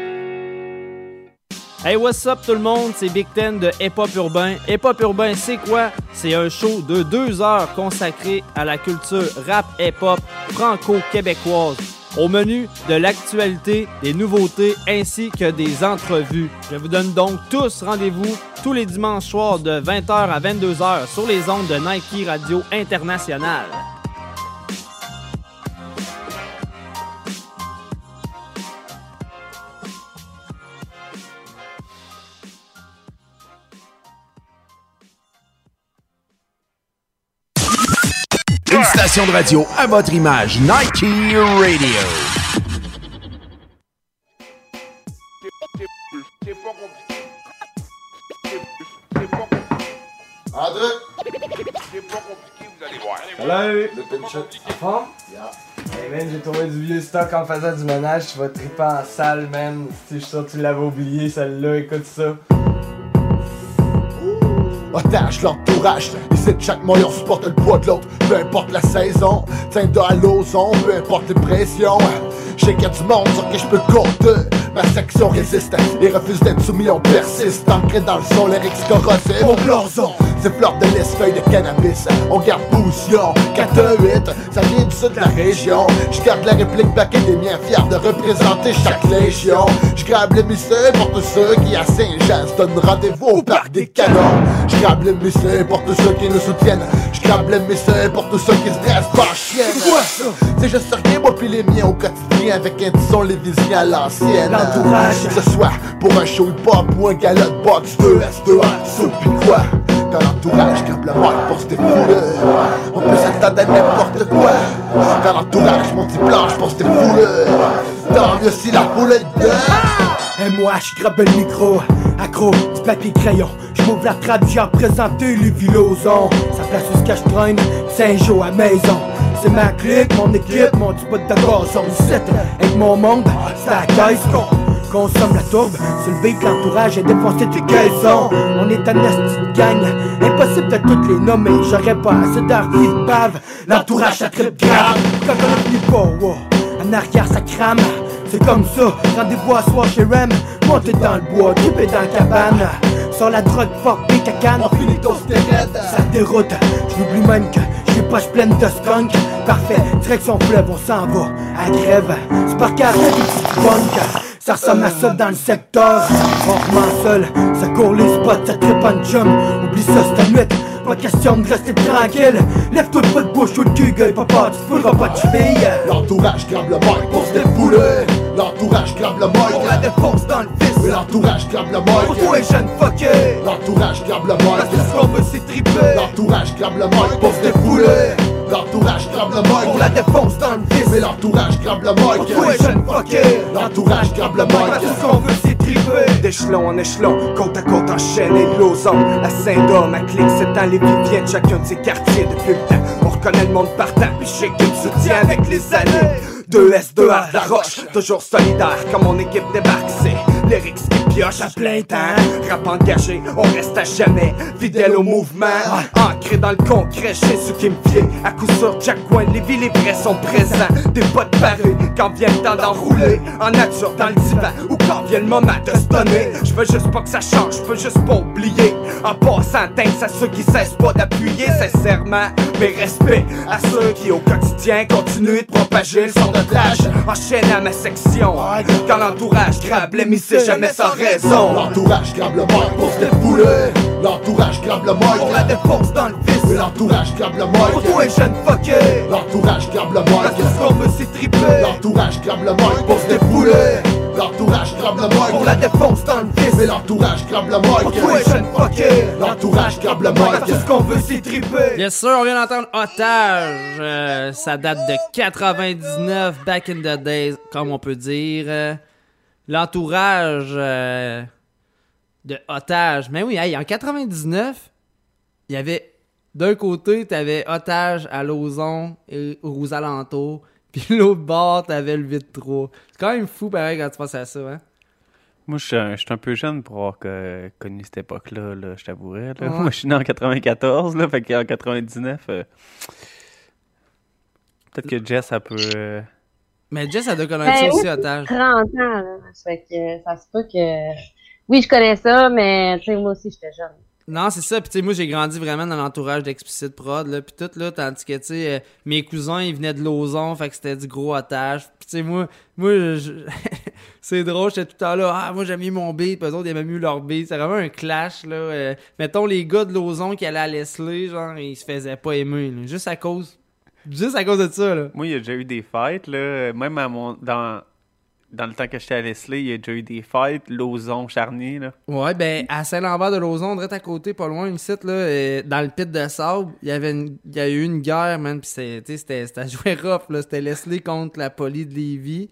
Hey, what's up tout le monde? C'est Big Ten de Hip Hop Urbain. Hip Hop Urbain, c'est quoi? C'est un show de deux heures consacré à la culture rap hip hop franco-québécoise. Au menu de l'actualité, des nouveautés ainsi que des entrevues. Je vous donne donc tous rendez-vous tous les dimanches soirs de 20h à 22h sur les ondes de Nike Radio International. Station de radio à votre image, Nike Radio. André! Salut! Le pinchot. En forme? Hey man, j'ai trouvé du vieux stock en faisant du ménage, tu vas triper en salle, man. Si je suis sûr que tu l'avais oublié, celle-là, écoute ça. Otage l'entourage, ici chaque moyen supporte le poids de l'autre, peu importe la saison, tiens de à l'ozon, peu importe les pressions. Je sais qu'il y a du monde sur qui je peux compter, ma section résiste, les refuse d'être soumis, on persiste, ancré dans le sol, les corrosifs, mon blason, C'est fleur de lys, feuille de cannabis. On garde position, 4-8, ça vient du sud de la région. Je garde la réplique baquée des miens, fier de représenter chaque légion. Je grabe le missile pour tous ceux qui à Saint-Jean se donnent rendez-vous au parc des canons. Je grabe le missile pour tous ceux qui nous soutiennent. Je grabe le missile pour tous ceux qui se dressent par chienne. C'est quoi ça? C'est juste rien, moi puis les miens au quotidien avec un tison lévisien à l'ancienne. L'entourage. Que ce soit pour un show hip-hop ou un gala de boxe 2S2A, sous pis quoi? Quand l'entourage grabe le mic pour se défouler On peut s'attendre à n'importe quoi Quand l'entourage monte ses planches pour se défouler Tant mieux si la foule est dedans Et moi, je grabe le micro, accro, du papier crayon. Je m'ouvre la trappe, j'ai représenté les vilosons. Ça place où ce que je traîne, Saint-Jean à maison. C'est ma clique, mon équipe, mon petit pot de gazon. 7 avec mon monde, c'est la caisse qu'on consomme la tourbe. Sur le beat, l'entourage est défoncé du caisson. On est un esti de gang, impossible de toutes les nommer. J'aurais pas assez d'artis de bave. L'entourage, ça tripe grave. Quand on a pas, wow. En arrière, ça crame. C'est comme ça, rendez-vous à soir chez Rem. Montez dans le bois, trippez dans la cabane. Sur la drogue, fuck, les cacanes On finit ton Ça déroute, j'oublie même que j'ai poche pleine de skunk. Parfait, direction fleuve, on s'en va À grève, c'est par carré des ça ressemble à ça dans le secteur. Rarement seul, ça court les spots, ça trippe en jump. Oublie ça, c'est nuit pas question de rester tranquille. Lève-toi pas de bouche ou de cul, gueule, papa, tu te fouleras pas de cheville. L'entourage grabe le mic pour se défouler. L'entourage grabe le mic On la défonce dans le fils. L'entourage grabe le mic Pour toi, jeune fucké L'entourage grabe le Parce que mic ce qu'on veut, c'est triper. L'entourage grabe le mic pour se défouler L'entourage le On la mic défonce dans le Mais l'entourage le Pour mic toi, jeune fucké L'entourage grabe le Parce que mic. Ce qu'on veut, c'est triper D'échelon en échelon, côte à côte enchaîné de l'ozon La Saint-Dôme, ma clique s'étend les viviers de chacun de ses quartiers depuis le temps On reconnaît le monde partant, puis je sais qu'il me soutient avec les années. 2S, 2A, la roche, toujours solidaire quand mon équipe débarque, c'est qui pioche à plein temps. Rap engagé, on reste à jamais fidèle au mouvement. Ancré dans le concret, chez ceux qui me fient À coup sûr, chaque coin de Lévis, les vrais sont présents. Des potes parés, quand vient le temps d'enrouler En nature, dans le divan, ou quand vient le moment de se donner. Je veux juste pas que ça change, je veux juste pas oublier. En passant, thanks à ceux qui cessent pas d'appuyer Sincèrement, mes respects à ceux qui au quotidien continuent de propager le son de plage. Enchaîne à ma section Quand l'entourage grabe les c'est jamais sans raison. L'entourage grabe le mic pour se défouler L'entourage grabe le mic On la défonce dans le fils Oui, l'entourage grabe le Pour toi, mic jeune fucké. L'entourage grabe le Parce que mic ce qu'on veut, c'est triper L'entourage grabe le mic pour se défouler L'entourage grabe le On la mic défonce dans le fils Mais l'entourage grabe le Pour toi, mic jeune fucké. L'entourage grabe le Parce que mic ce qu'on veut, c'est triper Yes sir, on vient d'entendre Otage. Euh, ça date de 99, back in the days, comme on peut dire. L'entourage euh, de Otage. Mais oui, hey, en 99, il y avait d'un côté, t'avais Otage à Lauson et aux alentours. Puis l'autre bord, t'avais le vide 3. C'est quand même fou, pareil, quand tu penses à ça, hein? Moi, je suis un, peu jeune pour avoir que- connu cette époque-là, là, je t'avouerais. Ouais. Moi, je suis né en 94, là, fait qu'en 99, euh, peut-être que Jess, elle peut... euh, Mais Jess, elle doit connaître ça Ben aussi, oui, Otage. 30 ans, là. Ça fait que ça se peut que. Oui, je connais ça, mais tu sais, moi aussi, j'étais jeune. Non, c'est ça. Puis, tu sais, moi, j'ai grandi vraiment dans l'entourage d'Explicit Prod, là. Puis tout, là, tandis que, tu sais, euh, mes cousins, ils venaient de Lauson, fait que c'était du gros otage. Puis, tu sais, moi, moi je- c'est drôle, j'étais tout le temps là, ah, moi, j'aime mieux mon beat, puis eux autres, ils aimaient mieux leur beat. C'est vraiment un clash, là. Euh, mettons, les gars de Lauson qui allaient à Leslie, genre, ils se faisaient pas aimer, là. Juste à cause. Juste à cause de ça, là. Moi, il y a déjà eu des fights, là. Même à mon... dans... dans le temps que j'étais à Leslie, il y a déjà eu des fights, Lauson, Charnier, là. Ouais, ben, à Saint-Lambert de Lauson, direct à côté, pas loin, une site, là, euh, dans le pit de sable, il y avait une, il y a eu une guerre, man, sais, c'était, c'était à jouer rough, là, c'était Leslie contre la police de Lévis,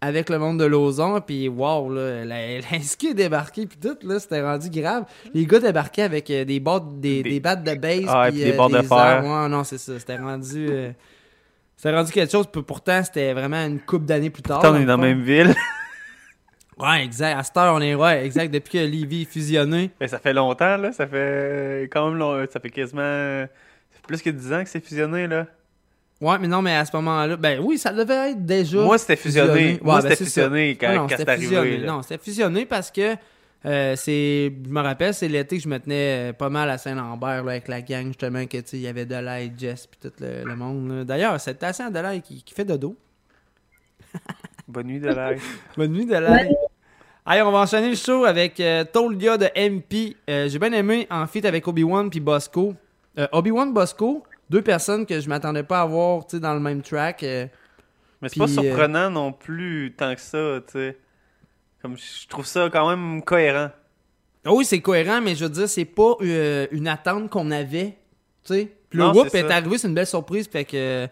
avec le monde de Lauson, puis wow, là, la, la SQ est débarquée, puis tout, là, c'était rendu grave. Les gars débarquaient avec euh, des battes, des, des battes de base, Ah, et puis des euh, de fer. armes. Ouais, non, c'est ça, c'était rendu... euh, c'était rendu quelque chose, puis pourtant, c'était vraiment une couple d'années plus tard. Pourtant, on est dans la même ville. Ouais, exact. À cette heure, on est, ouais, exact. Depuis que Lévis est fusionné. Ben, ça fait longtemps, là. Ça fait quand même long... Ça fait quasiment... Ça fait plus que 10 ans que c'est fusionné, là. Ouais, mais non, mais à ce moment-là, ben oui, ça devait être déjà. Moi, c'était fusionné. Moi, Ouais, c'était ben, fusionné ça. quand- Non, quand c'est arrivé, fusionné. là. Non, c'était fusionné parce que Euh, c'est, je me rappelle, c'est l'été que je me tenais euh, pas mal à Saint-Lambert là, avec la gang, justement, que tu sais, il y avait Delay, Jess, puis tout le, le monde. là. D'ailleurs, c'est Tassin Delay qui, qui fait dodo. Bonne nuit de l'air. Bonne nuit, Delay. Allez, on va enchaîner le show avec euh, Toldia de MP. Euh, J'ai bien aimé en feat avec Obi-Wan puis Bosco. Euh, Obi-Wan, Bosco, deux personnes que je m'attendais pas à voir dans le même track. euh, Mais c'est pas euh, surprenant non plus tant que ça, tu sais. Comme je trouve ça quand même cohérent. Ah oui, c'est cohérent, mais je veux dire, c'est pas euh, une attente qu'on avait. Tu sais. Puis le whoop est ça. arrivé, c'est une belle surprise. Fait que euh,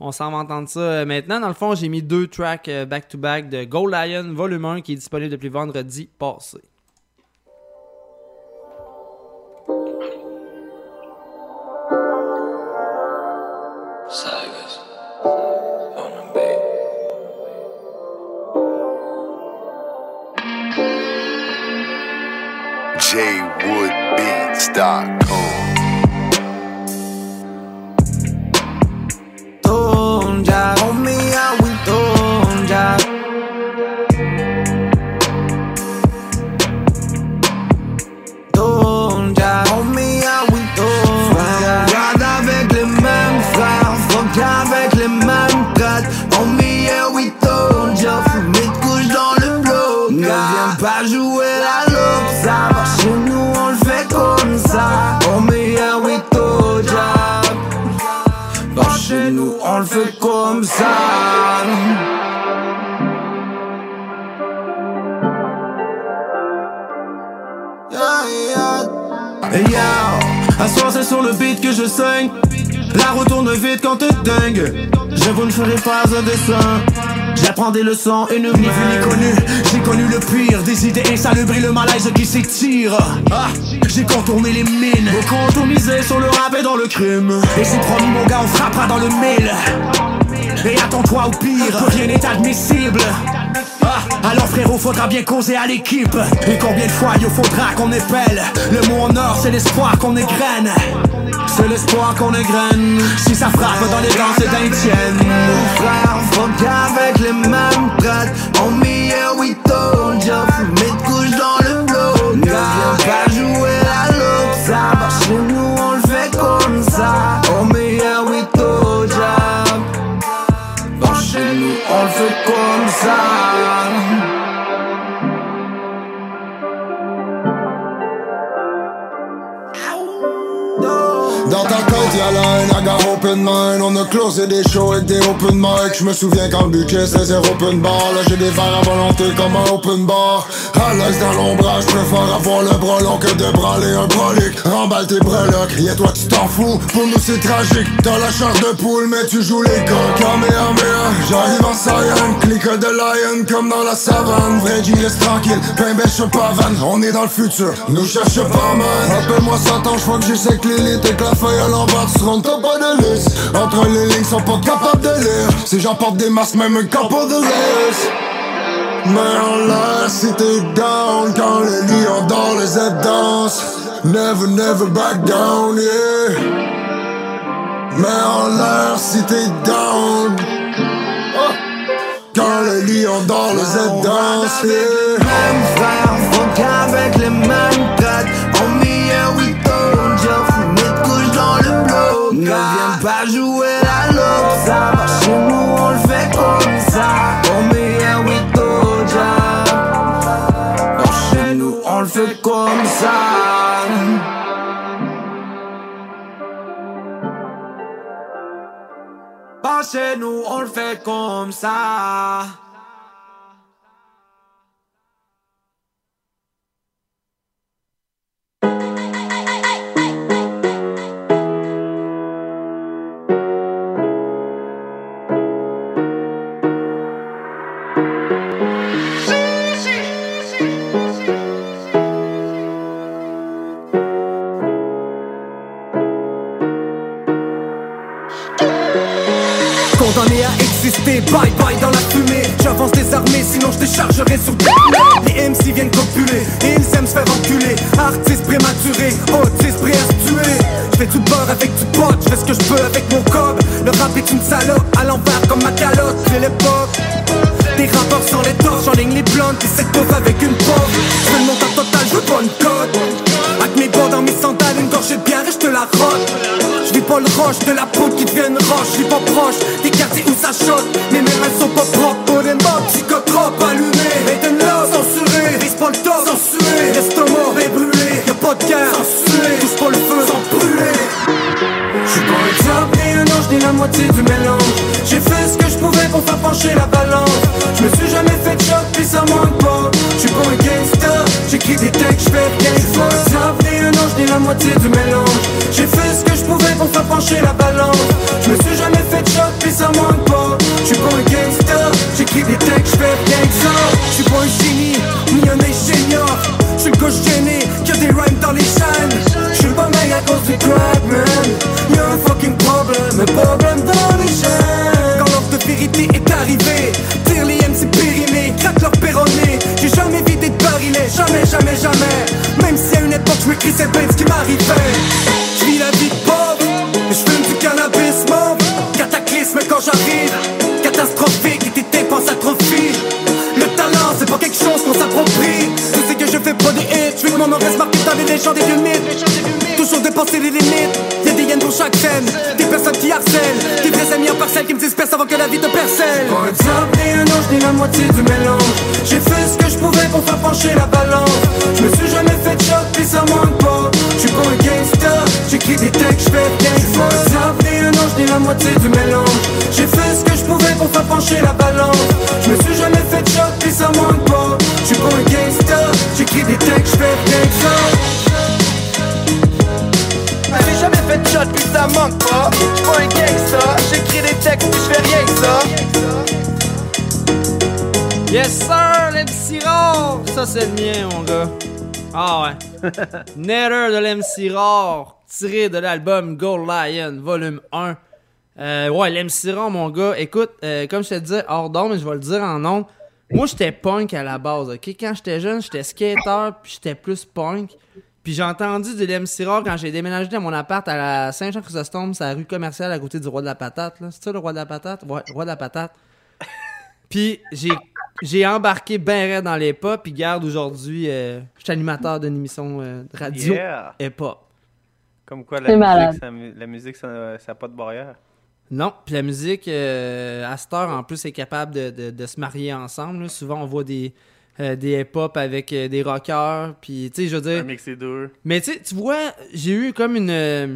on s'en va entendre ça maintenant. Dans le fond, j'ai mis deux tracks back-to-back de Go Lion Volume 1 qui est disponible depuis vendredi passé. Sagas on the beat. JWoodBeats.com. jouer la ça va chez nous, on le fait comme ça. Homie, yeah, we tonja. Par chez nous, on le fait comme ça. Hey yo, à soir c'est sur le beat que je saigne La retourne vite quand t'es dingue Je vous ne ferai pas un dessin J'apprends des leçons Ni vu ni connu, j'ai connu le pire Des idées insalubres, le malaise qui s'étire. Ah, J'ai contourné les mines. Beaucoup tout misé sur le rap et dans le crime. Et c'est promis mon gars, on frappera dans le mille. Et attends-toi au pire, rien n'est admissible ah, alors frérot, faudra bien causer à l'équipe. Et combien de fois il faudra qu'on épelle? Le mot en or, c'est l'espoir qu'on égrène. C'est l'espoir qu'on égrène. Si ça frappe dans les dents, c'est avec les mêmes yeah, we told de couche dans le bloc haine, I open mind. On a closé des shows avec des open mic. Je me souviens quand le budget c'est open bar. Là j'ai des verres à volonté comme un open bar. À l'aise dans l'ombrage, je préfère avoir le bras long que de braler un brolic. Remballe tes breloques, y'a toi tu t'en fous. Pour nous c'est tragique, t'as la chair de poule mais tu joues les gars Kamehameha, j'arrive en Saiyan Clique de lion comme dans la savane. Vrai G reste tranquille, pain bêche pavane On est dans le futur, nous cherche pas man. Appelle-moi Satan, j'vois que j'ai sec l'élite Et que la feuille à l'envers, Entre les lignes, sont pas capables de lire. Si j'en porte des masques, même un capot de liste mais en l'air si t'es down Quand les lions dans les zèbres dansent. Never, never back down, yeah. Mais en l'air si t'es down. Quand les lions dans les zèbres dansent, yeah. Même fuck avec les mêmes Ne viens pas jouer la loupe. Ça chez nous, on le fait comme ça. We told ya Par chez nous, on le fait comme ça. Par chez nous, on le fait comme ça exister, bye bye dans la fumée. J'avance désarmé, sinon je déchargerai sur Les MC viennent copuler, ils aiment se faire enculer. Artiste prématuré, autiste prêt à se tuer Je fais du beurre avec du pot, je fais ce que je peux avec mon cob. Le rap est une salope, à l'envers comme ma calotte. C'est l'époque des rappeurs sans les torches, en ligne les blondes, qui s'étouffent avec une pauvre. Je fais le montant total j'ai le bien, je te la roche. Je vis pas le roche de la peau qui devient une roche. Je pas proche des quartiers où ça. Mais mes mains sont pas propres pour des mots psychotropes allumés. Mais de love censuré, vise pas le top censuré. L'estomac est brûlé, y'a pas de guerre censuré. Touche pas le feu sans brûler. J'suis pas un diable ni un ange ni la moitié du mélange J'ai fait ce que je pouvais pour faire pencher la balance Je me suis jamais fait de choc puis ça manque pas J'suis pas un gangster, j'écris des textes, j'fais gangster la moitié du mélange. J'ai fait ce que je pouvais pour faire pencher la balance. Je me suis jamais fait de choc puis ça manque pas. J'suis pas un gangster, j'écris des textes, j'fais gangster J'suis pas un génie, ni un ingénieur. J'suis le gauche gêné, qui a des rhymes dans les chaînes. J'suis pas mec à cause du crack man. Y'a un fucking problème, un problème dans c'est bien ce qui m'arrivait. J'vis la vie de pauvre, et j'fume du cannabis mauve. Cataclysme quand j'arrive, catastrophique et tes dépenses atrophient Le talent c'est pas quelque chose qu'on s'approprie. Je sais que je fais pas des hits, j'vais que mon reste marqué dans les légendes des vieux mythes. Toujours dépasser les limites, chaque Des personnes qui harcèlent, des vrais amis en parcelle qui me dispersent avant que la vie te percelle. Pas un diable, un ange, ni la moitié du mélange. J'ai fait ce que je pouvais pour faire pencher la balance. Je me suis jamais fait de choc, puis ça manque pas. J'suis pas un gangster, j'écris des textes, j'fais gangster Pas un diable, ni un ange, ni la moitié du mélange. J'ai fait ce que je pouvais pour faire pencher la balance. Je me suis jamais fait de choc, puis ça manque pas. J'suis pas un gangster, j'écris des textes, j'fais gangster shot puis ça manque pas J'suis pas un gangsta, j'écris des textes puis j'fais rien que ça Yes sir, l'MC Rare! Ça c'est le mien mon gars. Ah ouais. Netter de l'MC Rare, tiré de l'album Gold Lion, volume 1. Euh, ouais, l'MC Rare mon gars, écoute, euh, comme je te disais, hors d'onde, mais je vais le dire en ondes. Moi j'étais punk à la base, ok? Quand j'étais jeune, j'étais skater, puis j'étais plus punk. Puis j'ai entendu de l'MC Rare quand j'ai déménagé dans mon appart à la Saint-Jean-Chrysostome, c'est la rue commerciale à côté du Roi de la Patate. là. C'est ça le Roi de la Patate? Ouais, Roi de la Patate. Puis j'ai j'ai embarqué ben raide dans les pop, puis garde aujourd'hui, euh, je suis animateur d'une émission euh, de radio Yeah. et pop. Comme quoi, C'est la malade. musique, ça, la musique, ça n'a pas de barrière. Non, puis la musique, euh, à cette heure, en plus, est capable de, de- de se marier ensemble. là. Souvent, on voit des, euh, des hip-hop avec euh, des rockers, puis tu sais, je veux dire... Un mix deux. Mais tu sais, tu vois, j'ai eu comme une... euh,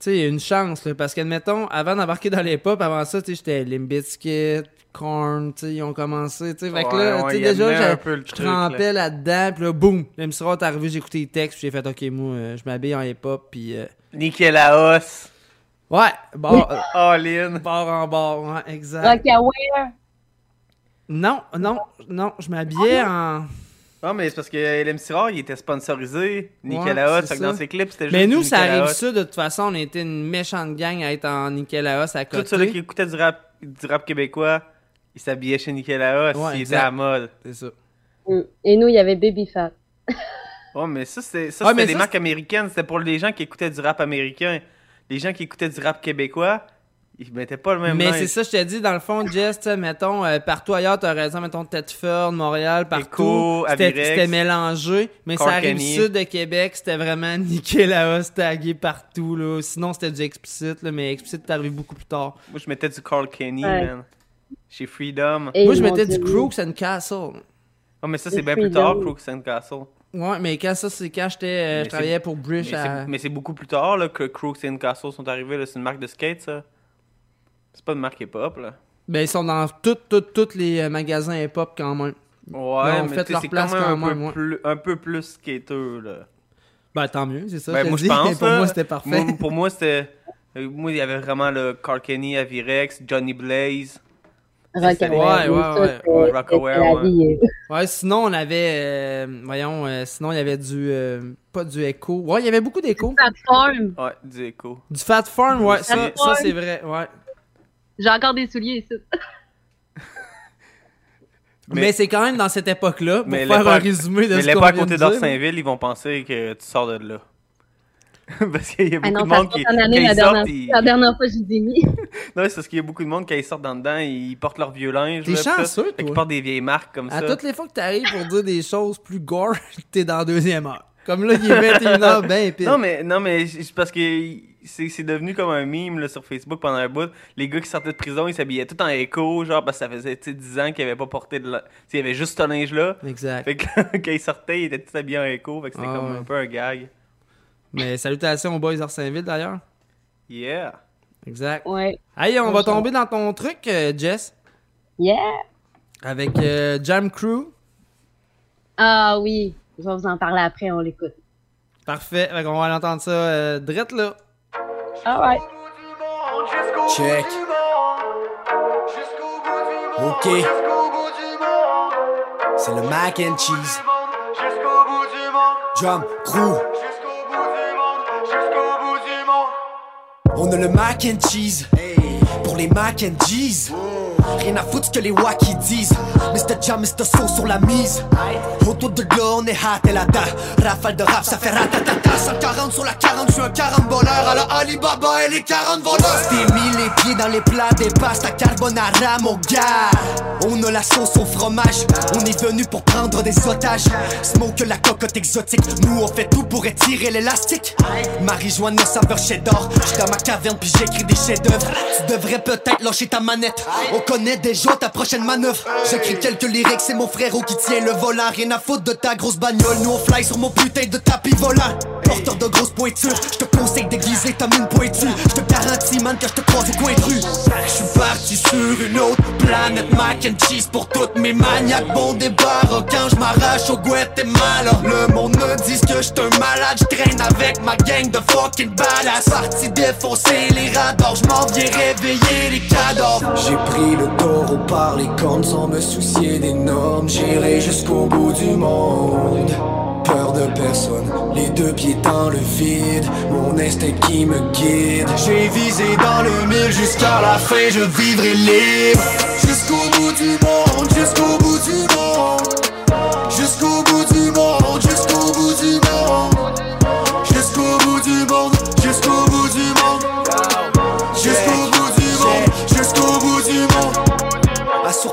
tu sais, une chance, là, parce qu'admettons, avant d'embarquer dans les pop, avant ça, tu sais, j'étais Limp Bizkit, Korn, tu sais, ils ont commencé, tu sais, fait que Ouais, là, ouais, tu sais, déjà, je trempais là-dedans, puis là, boum, même si est arrivé, j'ai écouté les textes, puis j'ai fait, OK, moi, euh, je m'habille en hip-hop, puis... euh, Nickel la hausse. Ouais, bar, euh, All in. bar en bar, ouais, exact. Rockaware. Non, non, non, je m'habillais en... Non, mais c'est parce que LMC Rare, il était sponsorisé. Nickel Ouais, dans ça. ses clips, c'était juste Mais nous, ça arrive ça, de toute façon, on était une méchante gang à être en Nickel Laos à côté. Tous ceux qui écoutaient du rap, du rap québécois, ils s'habillaient chez Nickel Laos. Ouais, il était exact. à la mode. C'est ça. Mm. Et nous, il y avait Baby Fat. Ouais, mais ça, c'est- ça, Ouais, c'était mais des ça, marques américaines. C'était pour les gens qui écoutaient du rap américain. Les gens qui écoutaient du rap québécois, ils mettaient pas le même Mais c'est ça, je te dis, dans le fond, Jess, mettons, euh, partout ailleurs, t'as raison, mettons, Thetford, Montréal, partout. C'était mélangé. Mais ça arrive sud de Québec, c'était vraiment niqué la hausse, tagué partout, là. Sinon, c'était du explicite, là, mais explicite, t'es arrivé beaucoup plus tard. Moi, je mettais du Carl Kenny, Ouais. man. Chez Freedom. Moi, je mettais du Crooks and Castle. Oh, mais ça, c'est bien plus tard, Crooks and Castle. Ouais, mais quand ça, c'est quand j'étais, euh, je travaillais pour Brish mais à... c'est- Mais c'est beaucoup plus tard là, que Crooks and Castle sont arrivés. là. C'est une marque de skate, ça. C'est pas une marque hip-hop, là. Ben, ils sont dans tous tous les euh, magasins hip-hop quand même. Ouais, mais fait leur c'est place quand même quand un, même, peu ouais. plus, un peu plus skater, là. Ben, tant mieux, c'est ça. Ben, je moi, je pense. Pour là. moi, c'était parfait. Moi, pour moi, c'était. Moi, il y avait vraiment le Carl Kenny, Avirex, Johnny Blaze. Rockaware. Ouais, ouais, ouais. c'était- ouais. Ouais. sinon, on avait. euh, voyons, euh, sinon, il y avait du. euh, pas du Echo. Ouais, il y avait beaucoup d'écho. Fat Farm. Ouais, du écho. Du Fat Farm, ouais, ça, ça c'est vrai, ouais. J'ai encore des souliers ici. Mais, c'est quand même dans cette époque-là, pour Mais faire l'époque- un résumé de mais ce qu'on l'époque à côté d'Orsainville, ils vont penser que tu sors de là. Parce qu'il y a Ah beaucoup non, de monde qui. année, la ils dernière, sortent, ils- la dernière fois, j'ai dit mis. Non, c'est parce qu'il y a beaucoup de monde, quand ils sortent dans dedans, ils portent leur vieux linge. T'es chanceux, toi. portent des vieilles marques comme À ça. toutes les fois que t'arrives pour dire des choses plus gore, t'es dans la deuxième heure. Comme là, il est 21h, ben pire. Non, mais, non, mais c'est parce que c'est c'est devenu comme un meme là, sur Facebook pendant un bout. Les gars qui sortaient de prison, ils s'habillaient tout en écho, genre parce que ça faisait tu sais, 10 ans qu'ils avaient pas porté de. la- tu sais, Il y avait juste ce linge-là. Exact. Fait que quand ils sortaient, ils étaient tous habillés en écho. Fait que c'était Ah comme ouais. un peu un gag. Mais salutations aux boys d'Arsainville d'ailleurs. Yeah. Exact. Ouais. Hey, on va tomber dans ton truc, euh, Jess. Yeah! Avec euh, Jam Crew. Ah oui, je vais vous en parler après, on l'écoute. Parfait. Fait qu'on va aller entendre ça euh, drette là. Alright. Check. Ok. C'est le mac and cheese. Drum crew. On a le mac and cheese. Pour les mac and cheese. Rien à foutre ce que les wacky disent. Mr. Jam, Mr. Sauce sur la mise. Autour de là, on est hâte et la da. Rafale de rap, ça fait ratatata. 140 sur la 40, je suis un 40 voleur. À la Alibaba et les 40 voleurs. T'es mis les pieds dans les plats des pastes carbonara, mon gars. On a la sauce au fromage. On est venu pour prendre des otages. Smoke la cocotte exotique. Nous, on fait tout pour étirer l'élastique. Marijuana saveur cheddar. J'suis dans ma caverne puis j'écris des chefs-d'œuvre. Tu devrais peut-être lâcher ta manette. Connaît déjà ta prochaine manœuvre. J'écris quelques lyrics, c'est mon frérot qui tient le volant. Rien à foutre de ta grosse bagnole. Nous, on fly sur mon putain de tapis volant. Porteur de grosses pointures. Je te conseille d'aiguiser ta mine pointue. Je te garantis, man, que je te croise au coin de rue. Je suis parti sur une autre planète. Mac and cheese pour toutes mes maniaques. Bon débarras quand je m'arrache au Guatemala. Le monde me dit que j'suis un malade. Je traîne avec ma gang de fucking badass. Parti défoncer les radars. Je m'en viens réveiller les cadavres. J'ai pris le taureau par les cornes sans me soucier des normes. J'irai jusqu'au bout du monde. Peur de personne, les deux pieds dans le vide, mon instinct qui me guide. J'ai visé dans le mille jusqu'à la fin, je vivrai libre. Jusqu'au bout du monde, jusqu'au bout du monde. Jusqu'au bout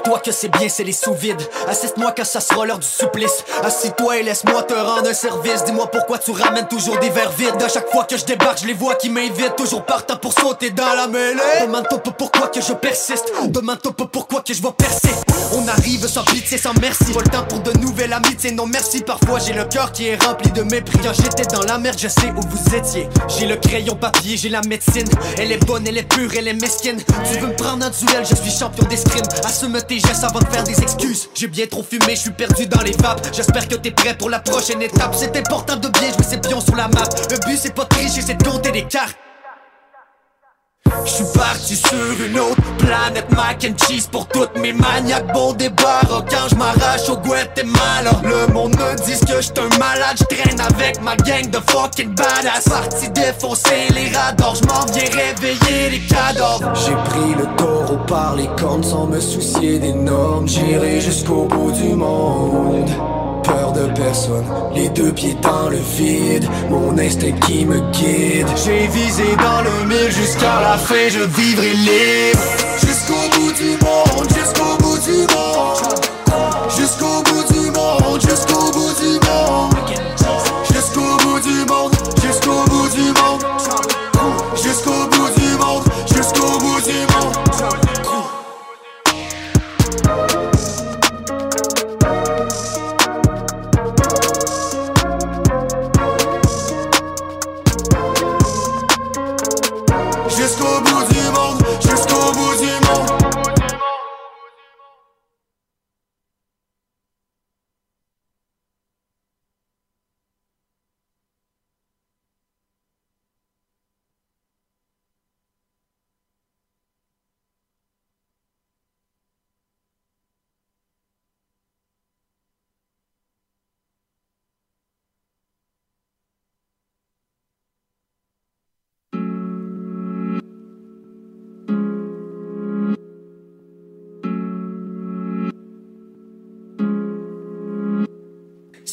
Assure-toi que c'est bien, c'est les sous-vides. Assiste-moi quand ça sera l'heure du supplice. Assis-toi et laisse-moi te rendre un service. Dis-moi pourquoi tu ramènes toujours des verres vides. À chaque fois que je débarque, je les vois qui m'invitent. Toujours partant pour sauter dans la mêlée. Demande-toi pourquoi que je persiste. Demande-toi pourquoi que je vais percer. On arrive sans pitié, sans merci. Pas le temps pour de nouvelles amitiés, non merci. Parfois j'ai le cœur qui est rempli de mépris. Quand j'étais dans la merde, je sais où vous étiez. J'ai le crayon papier, j'ai la médecine. Elle est bonne, elle est pure, elle est mesquine. Tu veux me prendre en duel, je suis champion d'escrime. Assume tes gestes avant de faire des excuses. J'ai bien trop fumé, je suis perdu dans les vapes. J'espère que t'es prêt pour la prochaine étape. C'est important de bien jouer ses pions sur la map. Le but c'est pas de tricher, c'est de compter les cartes. Je parti sur une autre planète Mac and cheese pour toutes mes maniaques. Bon débarras quand je m'arrache au Guatemala. Le monde me dit que j'suis un malade Je avec ma gang de fucking badass. Parti défoncer les radars Je m'en viens réveiller les cadavres. J'ai pris le taureau par les cornes Sans me soucier des normes. J'irai jusqu'au bout du monde Peur de personne, les deux pieds dans le vide, mon instinct qui me guide. J'ai visé dans le mille jusqu'à la fin, je vivrai libre. Jusqu'au bout du monde,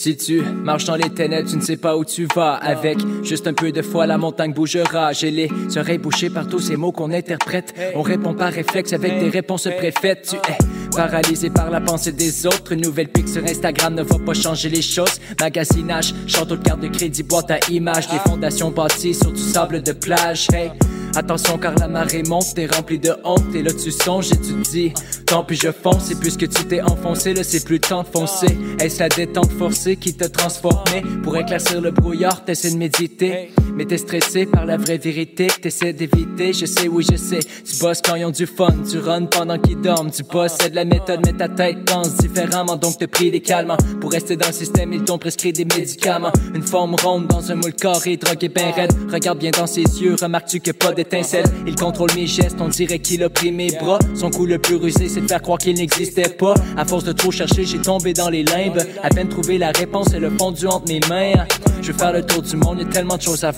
Si tu marches dans les ténèbres, tu ne sais pas où tu vas. Avec juste un peu de foi, la montagne bougera. J'ai les oreilles bouchées par tous ces mots qu'on interprète. On répond par réflexe avec des réponses préfaites. Tu es Paralysé par la pensée des autres, une nouvelle pic sur Instagram ne va pas changer les choses. Magasinage, château de carte de crédit, boîte à images, des fondations bâties sur du sable de plage. Hey, Attention car la marée monte, t'es rempli de honte et là tu songes et tu te dis Tant pis je fonce et puisque tu t'es enfoncé là c'est plus le temps de foncer. Est-ce la détente forcée qui t'a transformé? Pour éclaircir le brouillard t'essaies de méditer Mais t'es stressé par la vraie vérité t'essaies d'éviter Je sais oui je sais. Tu bosses quand ils ont du fun Tu run pendant qu'ils dorment. Tu bosses c'est de la méthode mais ta tête pense différemment Donc te prie des calmants Pour rester dans le système ils t'ont prescrit des médicaments. Une forme ronde dans un moule carré Drogue et ben raide. Regarde bien dans ses yeux Remarques-tu que pas d'étincelle Il contrôle mes gestes On dirait qu'il a pris mes bras. Son coup le plus rusé c'est de faire croire qu'il n'existait pas. À force de trop chercher j'ai tombé dans les limbes. À peine trouvé la réponse et le fondu entre mes mains. Je veux faire le tour du monde, y a tellement de choses à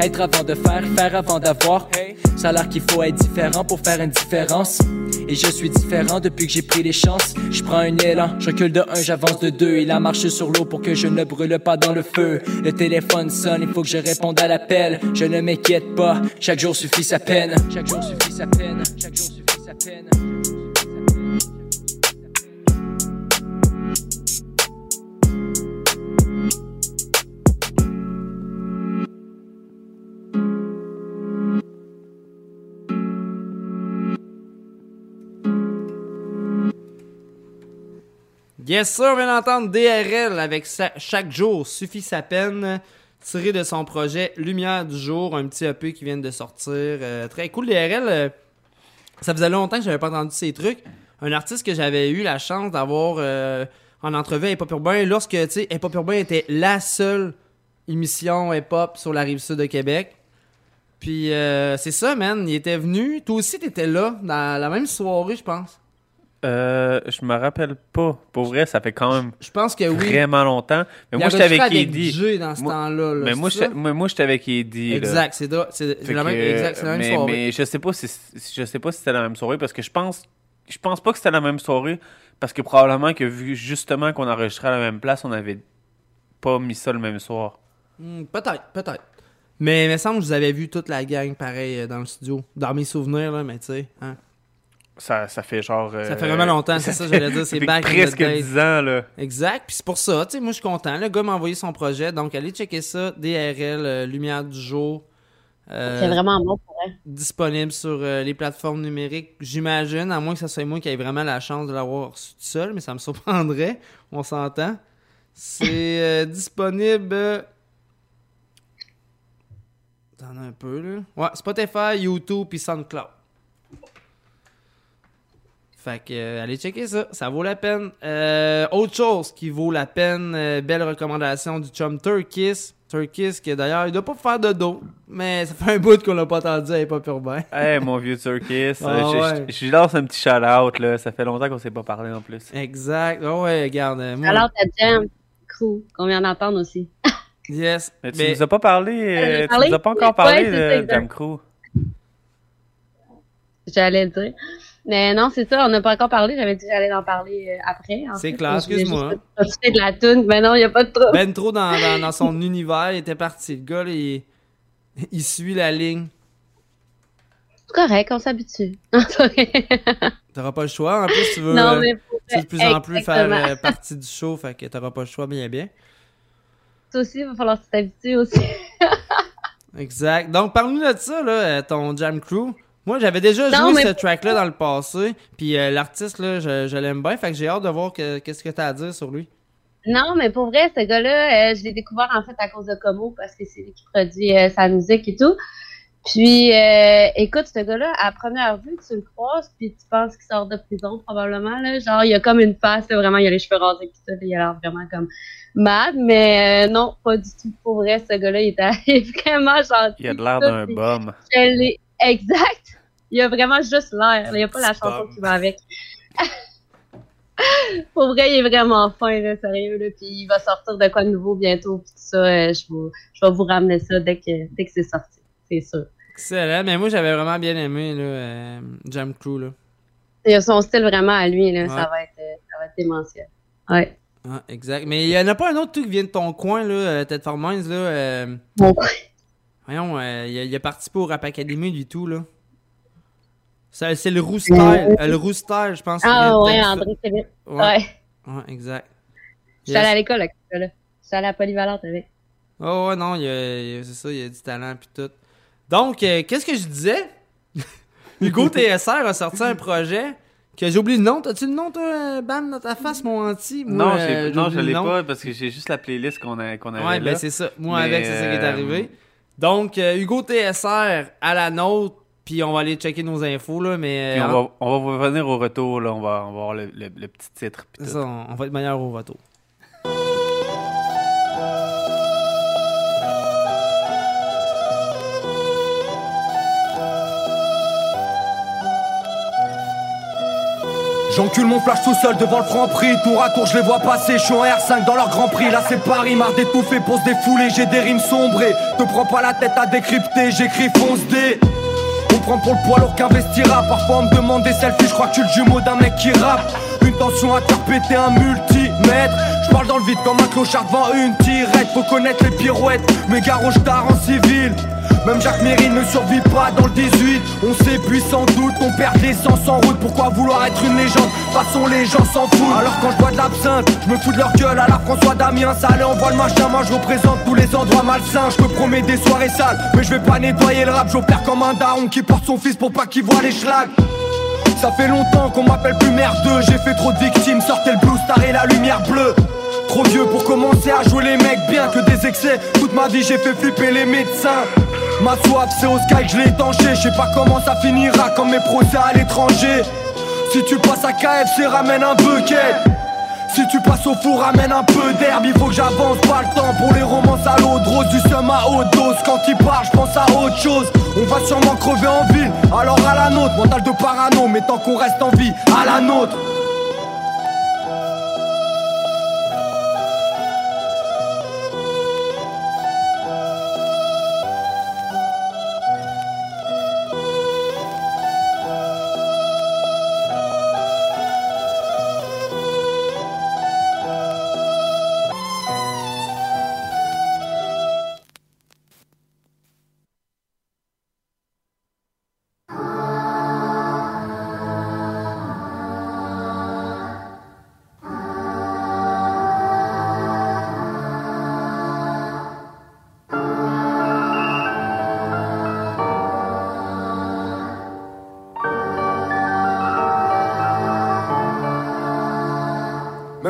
Être avant de faire, faire avant d'avoir Ça a l'air qu'il faut être différent pour faire une différence et je suis différent depuis que j'ai pris les chances. Je prends un élan, je recule de un, j'avance de deux. Il a marché sur l'eau pour que je ne brûle pas dans le feu. Le téléphone sonne, il faut que je réponde à l'appel. Je ne m'inquiète pas, chaque jour suffit sa peine. Chaque jour suffit sa peine. Chaque jour suffit sa peine. Yes sir, on vient d'entendre DRL avec Chaque jour suffit sa peine, tiré de son projet Lumière du jour, un petit EP qui vient de sortir. Euh, très cool, DRL. euh, ça faisait longtemps que j'avais pas entendu ces trucs. Un artiste que j'avais eu la chance d'avoir euh, en entrevue à Hip Hop Urbain lorsque, tu sais, Hip Hop Urbain était la seule émission hip-hop sur la rive sud de Québec. Puis c'est ça, man. Il était venu. Toi aussi, t'étais là dans la même soirée, je pense. Euh, je me rappelle pas. Pour vrai, ça fait quand même Je pense que oui. vraiment longtemps. Mais moi, j'étais avec Eddie. Jay dans ce temps-là. là, Mais moi, ça? j'étais- moi, j'étais avec Eddie. Exact, c'est la même, exact, c'est la même mais, soirée. mais je sais pas si je sais pas si c'était la même soirée parce que je pense je pense pas que c'était la même soirée parce que probablement que vu justement qu'on enregistrait à la même place, on avait pas mis ça le même soir. Hmm, peut-être, peut-être. Mais il me semble que je vous avais vu toute la gang pareil euh, dans le studio. Dans mes souvenirs, là, mais tu sais. Hein. Ça, ça fait genre Ça euh, fait vraiment longtemps, c'est ça, j'allais dire. C'est in the presque days. 10 ans là. Exact. Puis c'est pour ça, tu sais, moi je suis content. Le gars m'a envoyé son projet, donc allez checker ça. DRL, euh, Lumière du jour. Euh, C'est vraiment bon pour elle. disponible sur euh, les plateformes numériques, j'imagine, à moins que ce soit moi qui ait vraiment la chance de l'avoir reçu tout seul, mais ça me surprendrait, on s'entend. C'est euh, disponible. euh, T'en as un peu, là. Ouais, Spotify, YouTube puis SoundCloud. Fait que, euh, allez checker ça, ça vaut la peine. Euh, autre chose qui vaut la peine, euh, belle recommandation du chum Turkis. Turkis, qui d'ailleurs, il doit pas faire de dos, mais ça fait un bout qu'on l'a pas entendu à Hip-Hop Urbain. Hey mon vieux Turkis, Ah, je- ouais. je je lui lance un petit shout out là, ça fait longtemps qu'on s'est pas parlé en plus. Exact. Ah ouais, regarde. moi- Alors, ta Jam Crew, qu'on vient d'entendre aussi. Yes. Mais tu mais- nous as pas parlé, euh, tu parlé? nous as pas encore parlé de. Jam Crew. J'allais le dire. Mais non, c'est ça, on n'a pas encore parlé. J'avais dit que j'allais en parler euh, après. C'est clair, excuse-moi. profiter de la tune, mais non, il n'y a pas de trouble. Ben trop dans, dans, dans son univers, il était parti. Le gars, là, il, il suit la ligne. C'est correct, on s'habitue. T'auras pas le choix. En plus, tu veux, Non, euh, mais de plus en plus faire euh, partie du show, fait que t'auras pas le choix bien bien. Toi aussi, il va falloir que tu t'habitues aussi. Exact. Donc, parle-nous de ça, là, ton Jam Crew. Moi, j'avais déjà Non, joué mais- ce track-là dans le passé, puis euh, l'artiste, là, je, je l'aime bien, fait que j'ai hâte de voir que- qu'est-ce que t'as à dire sur lui. Non, mais pour vrai, ce gars-là, euh, je l'ai découvert en fait à cause de Como parce que c'est lui qui produit euh, sa musique et tout. Puis, euh, écoute, ce gars-là, à première vue, tu le croises, puis tu penses qu'il sort de prison probablement. Là. Genre, il a comme une face, là, vraiment, il a les cheveux rasés, puis tout, il a l'air vraiment comme mad. Mais euh, non, pas du tout. Pour vrai, ce gars-là, il était vraiment gentil. Il a de l'air d'un bum. je l'ai- Exact. Il a vraiment juste l'air. Il n'y a pas la chanson qui va avec. Pour vrai, il est vraiment fin, là, sérieux. Là. Puis il va sortir de quoi de nouveau bientôt. Puis tout ça, euh, je, vous, je vais vous ramener ça dès que, dès que c'est sorti. C'est sûr. Excellent. Mais moi, j'avais vraiment bien aimé, là, euh, Jam Crew, là. Il a son style vraiment à lui. Là. Ouais. Ça, va être, euh, ça va être démentiel. Ouais. Ah, exact. Mais il y en a pas un autre, tout qui vient de ton coin, là, Ted Formines, là. euh, Mon coin. Voyons, euh, il, a, il a participé au Rap Academy, du tout, là. C'est c'est le style. euh, le style, je pense. Ah ouais. André Philippe. Ouais. Ouais. Ouais, exact. Je suis à l'école avec ça, là. Je suis allée à Polyvalente avec. Oh, ouais, non, il y a- il y a- c'est ça, il y a du talent puis tout. Donc, euh, qu'est-ce que je disais? Hugo TSR a sorti un projet que j'ai oublié le nom. T'as-tu le nom, toi, Bam, dans ta face, mon anti? Moi, non, euh, non, je l'ai pas parce que j'ai juste la playlist qu'on a, qu'on avait Ouais, là. ben c'est ça. Moi, Mais, avec, c'est ça qui est euh, arrivé. Donc, euh, Hugo TSR à la nôtre, puis on va aller checker nos infos, là, mais... Puis on, va, on va revenir au retour, là. On va, on va voir le, le- le petit titre. ça, on on va être meilleur au retour. J'encule mon flash tout seul devant le franc prix. Tour à tour je les vois passer, je suis en R5 dans leur grand prix. Là c'est Paris, marre d'étouffer pour se défouler J'ai des rimes sombrées, te prends pas la tête à décrypter. J'écris fonce D On prend pour le poids lourd qu'investira. Parfois on me demande des selfies, je crois que tu le jumeau d'un mec qui rappe. Une tension à péter un multimètre. Je parle dans le vide comme un clochard devant une tirette. Faut connaître les pirouettes, mes garoches tard en civil même Jacques Mérine ne survit pas dans le 18 On s'épuise sans doute, on perd l'essence en route. Pourquoi vouloir être une légende? Façon les gens s'en foutent. Alors quand je bois de l'absinthe, je me fous de leur gueule. À la François Damien Ça allait envoie le machin, moi je représente tous les endroits malsains. Je me promets des soirées sales, mais je vais pas nettoyer le rap. J'opère comme un daron qui porte son fils pour pas qu'il voit les schlags. Ça fait longtemps qu'on m'appelle plus merdeux J'ai fait trop de victimes, sortez le blue star et la lumière bleue. Trop vieux pour commencer à jouer les mecs bien que des excès. Toute ma vie j'ai fait flipper les médecins Ma soif c'est au sky que je l'ai Je sais pas comment ça finira comme mes procès à l'étranger. Si tu passes à KFC ramène un bucket. Si tu passes au four, ramène un peu d'herbe, il faut que j'avance, pas le temps pour les romances à l'eau. De rose, du seum à haute dose. Quand il part, je pense à autre chose. On va sûrement crever en ville, alors à la nôtre, mental de parano, mais tant qu'on reste en vie, à la nôtre.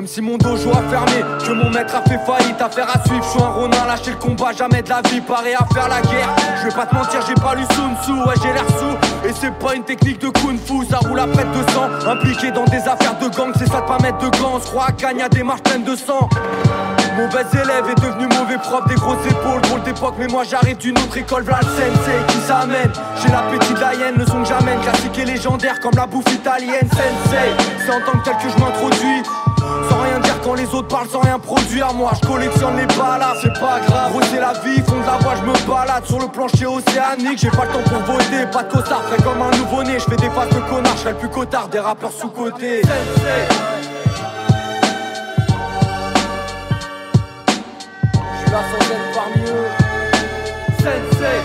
Même si mon dojo a fermé, que mon maître a fait faillite, affaire à suivre, je suis un ronin, lâcher le combat, jamais de la vie, paré à faire la guerre. Je vais pas te mentir, j'ai pas lu Sun Tzu, ouais j'ai l'air sous, et c'est pas une technique de kung fu, ça roule à près de sang, impliqué dans des affaires de gang, c'est ça de pas mettre de gants, à Gagne à des marches pleines de sang. Mauvais élève est devenu mauvais prof, des grosses épaules, drôle d'époque, mais moi j'arrive d'une autre école, v'là sensei qui s'amène. J'ai l'appétit de la hyène, le son que j'amène, classique et légendaire comme la bouffe italienne, sensei. C'est en tant que tel que je m'introduis. Sans rien dire quand les autres parlent sans rien produire Moi je collectionne les balades, c'est pas grave c'est la vie, fond de la voie je me balade. Sur le plancher océanique, j'ai pas le temps pour voter. Pas de costard, frais comme un nouveau-né Je fais des faces de connard, je le plus cotard Des rappeurs sous-côté Je suis sans être parmi eux. Sensei.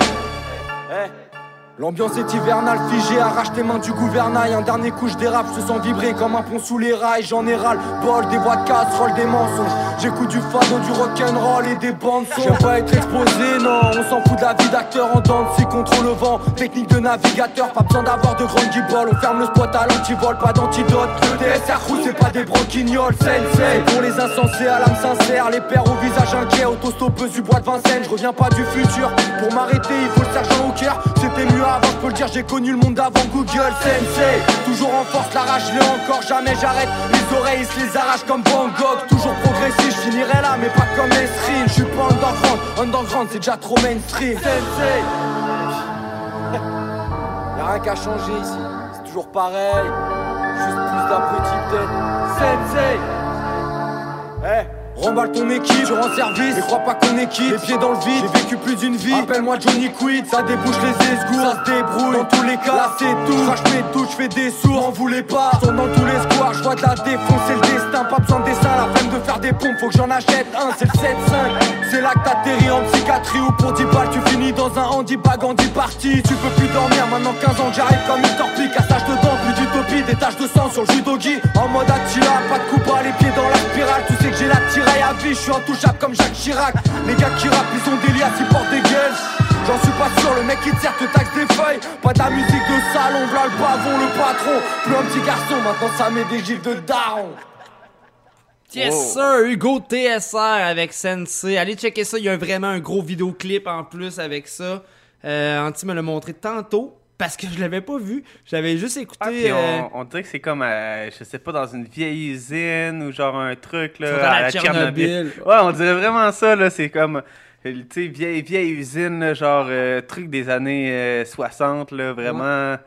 Eh L'ambiance est hivernale, figée, arrache tes mains du gouvernail. Un dernier coup je dérape, je te sens vibrer comme un pont sous les rails. J'en ai ras le bol, des voix de casserole, des mensonges. J'écoute du fado, du rock'n'roll et des bandes son. J'aime pas être exposé, non, on s'en fout de la vie d'acteur En dents de scie contre le vent, technique de navigateur Pas besoin d'avoir de grandes guibolles, on ferme le spot à l'antivol, pas d'antidote. Le DSR crew c'est pas des broquignoles, sensei Pour les insensés à l'âme sincère, les pères au visage inquiet. Autostoppeuse du bois de Vincennes, je reviens pas du futur. Pour m'arrêter il faut le sergent au cœur. C'était mieux avant, je peux le dire, j'ai connu le monde d'avant. Google Sensei Toujours en force, la rage, encore, jamais j'arrête. Les oreilles ils se les arrachent comme Van Gogh. Toujours progressif, je finirai là mais pas comme mainstream Je suis pas underground, underground c'est déjà trop mainstream. Sensei Y'a rien qu'à changer ici, c'est toujours pareil. Juste plus d'abrutis peut-être Sensei Eh Remballe ton équipe, je rends service, et crois pas qu'on est quitte. Les pieds dans le vide, j'ai vécu plus d'une vie. Appelle-moi Johnny Quid, ça débouche les esgours, ça se débrouille. Dans tous les cas, là c'est tout. Crache mes tout, je fais des sourds, m'en voulez pas. Tourne dans tous les squares, je vois de la défonce, c'est le destin. Pas besoin de dessin, la peine de faire des pompes, faut que j'en achète un, c'est le 7-5. C'est là que t'atterris en psychiatrie ou pour 10 balles, tu finis dans un handibag en 10 parties. Tu peux plus dormir, maintenant 15 ans j'arrive comme une torpille, cassage de dents, des taches de sang sur le judogi. En mode Attila, pas de coup bas, les pieds dans la spirale. Tu sais que j'ai la tiraille à vie, je suis intouchable comme Jacques Chirac. Les gars qui rappent, ils ont des liens, ils portent des gueules. J'en suis pas sûr, le mec qui sert te taxe des feuilles. Pas de la musique de salon, v'là le pavon, le patron. Plus un petit garçon, maintenant ça met des gifs de daron. Yes sir, Hugo TSR avec Sensei. Allez checker ça, il y a vraiment un gros vidéoclip en plus avec ça. Euh, Anti me l'a montré tantôt parce que je l'avais pas vu. J'avais juste écouté. Ah, puis euh, on, dirait que c'est comme, euh, je sais pas, dans une vieille usine ou genre un truc là, à la Tchernobyl. Ouais, on dirait vraiment ça là. C'est comme, tu sais, vieille, vieille usine, là, genre euh, truc des années euh, 60 là, vraiment,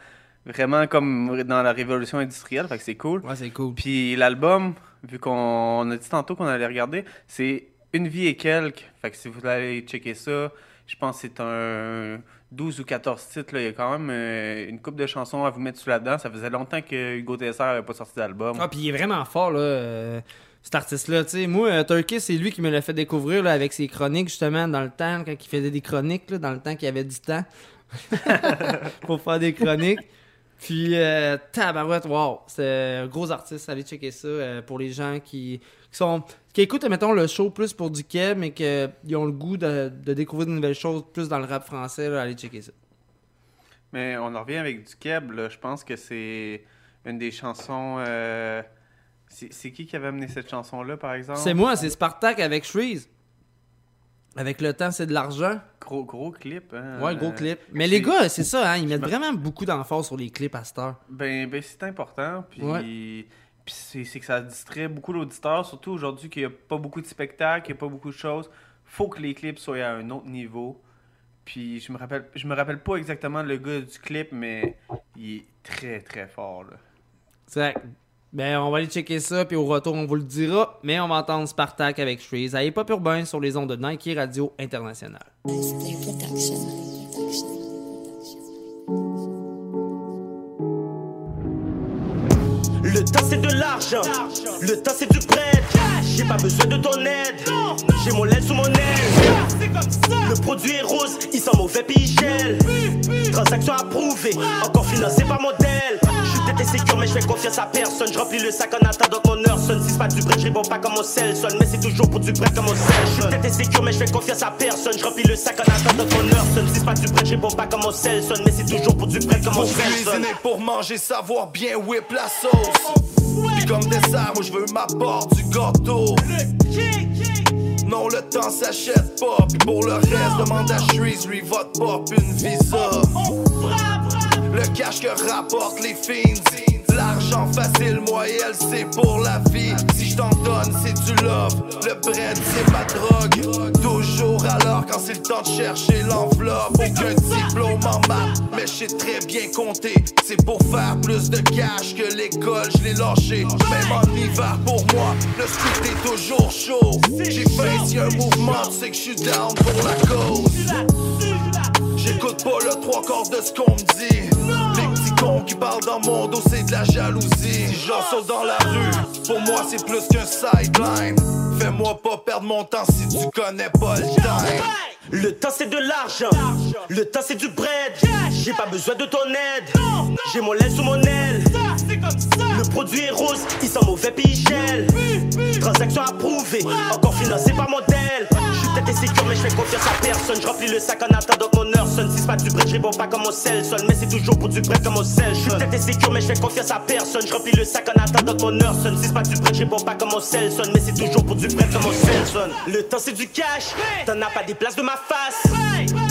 vraiment comme dans la révolution industrielle. Fait que c'est cool. Ouais, c'est cool. Puis l'album, vu qu'on on a dit tantôt qu'on allait regarder, c'est une vie et quelques. Fait que si vous allez checker ça, je pense que c'est un 12 ou 14 titres. Là. Il y a quand même euh, une coupe de chansons à vous mettre sous là-dedans. Ça faisait longtemps que Hugo TSR n'avait pas sorti d'album. Ah, puis il est vraiment fort, là, euh, cet artiste-là. Moi, euh, Turkey, c'est lui qui me l'a fait découvrir là, avec ses chroniques, justement, dans le temps, quand il faisait des chroniques, là, dans le temps qu'il avait du temps pour faire des chroniques. Puis, tabarouette, wow, c'est un gros artiste. Allez checker ça pour les gens qui, qui sont qui écoutent, mettons, le show plus pour du quai, mais qui ont le goût de, de découvrir de nouvelles choses plus dans le rap français. Là, allez checker ça. Mais on en revient avec du Keb. là. Je pense que c'est une des chansons. euh, C'est qui qui avait amené cette chanson-là, par exemple? C'est moi, c'est Spartak avec Shreeze. Avec le temps, c'est de l'argent. Gros, gros clip. Hein? Ouais, gros Euh, clip. Mais c'est- les gars, c'est ça, hein, ils mettent me- vraiment beaucoup d'emphase sur les clips à cette heure. Ben, ben c'est important. Puis, Ouais. Puis c'est que ça distrait beaucoup l'auditeur, surtout aujourd'hui qu'il n'y a pas beaucoup de spectacles, qu'il n'y a pas beaucoup de choses. faut que les clips soient à un autre niveau. Puis je me rappelle je me rappelle pas exactement le gars du clip, mais il est très très fort. Là. C'est Ben, on va aller checker ça, puis au retour, on vous le dira. Mais on va entendre Spartak avec Shreeze à Hip Hop Urbain sur les ondes de Nike Radio International. Le temps c'est de l'argent, le temps c'est du prêt. J'ai pas besoin de ton aide, j'ai mon lait sous mon aile. Le produit est rose, il sent mauvais puis il gèle. Transaction approuvée, encore financée par modèle. Tête et sécure, mais je fais confiance à personne. Je remplis le sac en attendant que mon heure sonne. Si c'est pas du bread, je réponds pas comme mon sel sonne. Mais c'est toujours pour du bread comme mon sel Je suis tête sécure, mais je fais confiance à personne. Je remplis le sac en attendant que mon heure sonne. Si c'est pas du bread, je réponds pas comme mon sel sonne. Mais c'est toujours pour du bread comme mon sel sonne. pour manger, savoir bien whip la sauce. Puis comme dessert, moi je veux ma part du gâteau. Non, le temps s'achète pas. Puis pour le reste, demande à Shreeze, lui vote pas, puis une visa. Le cash que rapportent les fiends. L'argent facile, moi et elle, c'est pour la vie. Si je t'en donne, c'est du love. Le bread, c'est ma drogue. Toujours alors quand c'est le temps de chercher l'enveloppe. Aucun diplôme en maths, mais je sais très bien compter. C'est pour faire plus de cash que l'école, je l'ai lâché. Même en hiver, pour moi, le street est toujours chaud. J'ai faim, a un mouvement, sais que je suis down pour la cause. J'écoute pas le trois quarts de ce qu'on me dit. Les petits cons qui parlent dans mon dos, c'est de la jalousie. Si j'en saute dans la rue, pour moi c'est plus qu'un sideline. Fais-moi pas perdre mon temps si tu connais pas le time. Le temps c'est de l'argent, le temps c'est du bread. J'ai pas besoin de ton aide, j'ai mon lait sous mon aile. Le produit est rose, il sent mauvais puis il gèle. Transaction approuvée, encore financée par modèle. Je suis tête et sécure, mais je fais confiance à personne. Je remplis le sac en attendant que mon heure sonne. Si c'est pas du bread, je réponds pas comme mon sel sonne. Mais c'est toujours pour du bread comme mon sel. Je suis tête et sécure, mais je fais confiance à personne. Je remplis le sac en attendant que mon heure sonne. Si c'est pas du bread, je réponds pas comme mon sel sonne. Mais c'est toujours pour du bread comme mon sel sonne. Le temps c'est du cash, t'en as pas des places de ma face.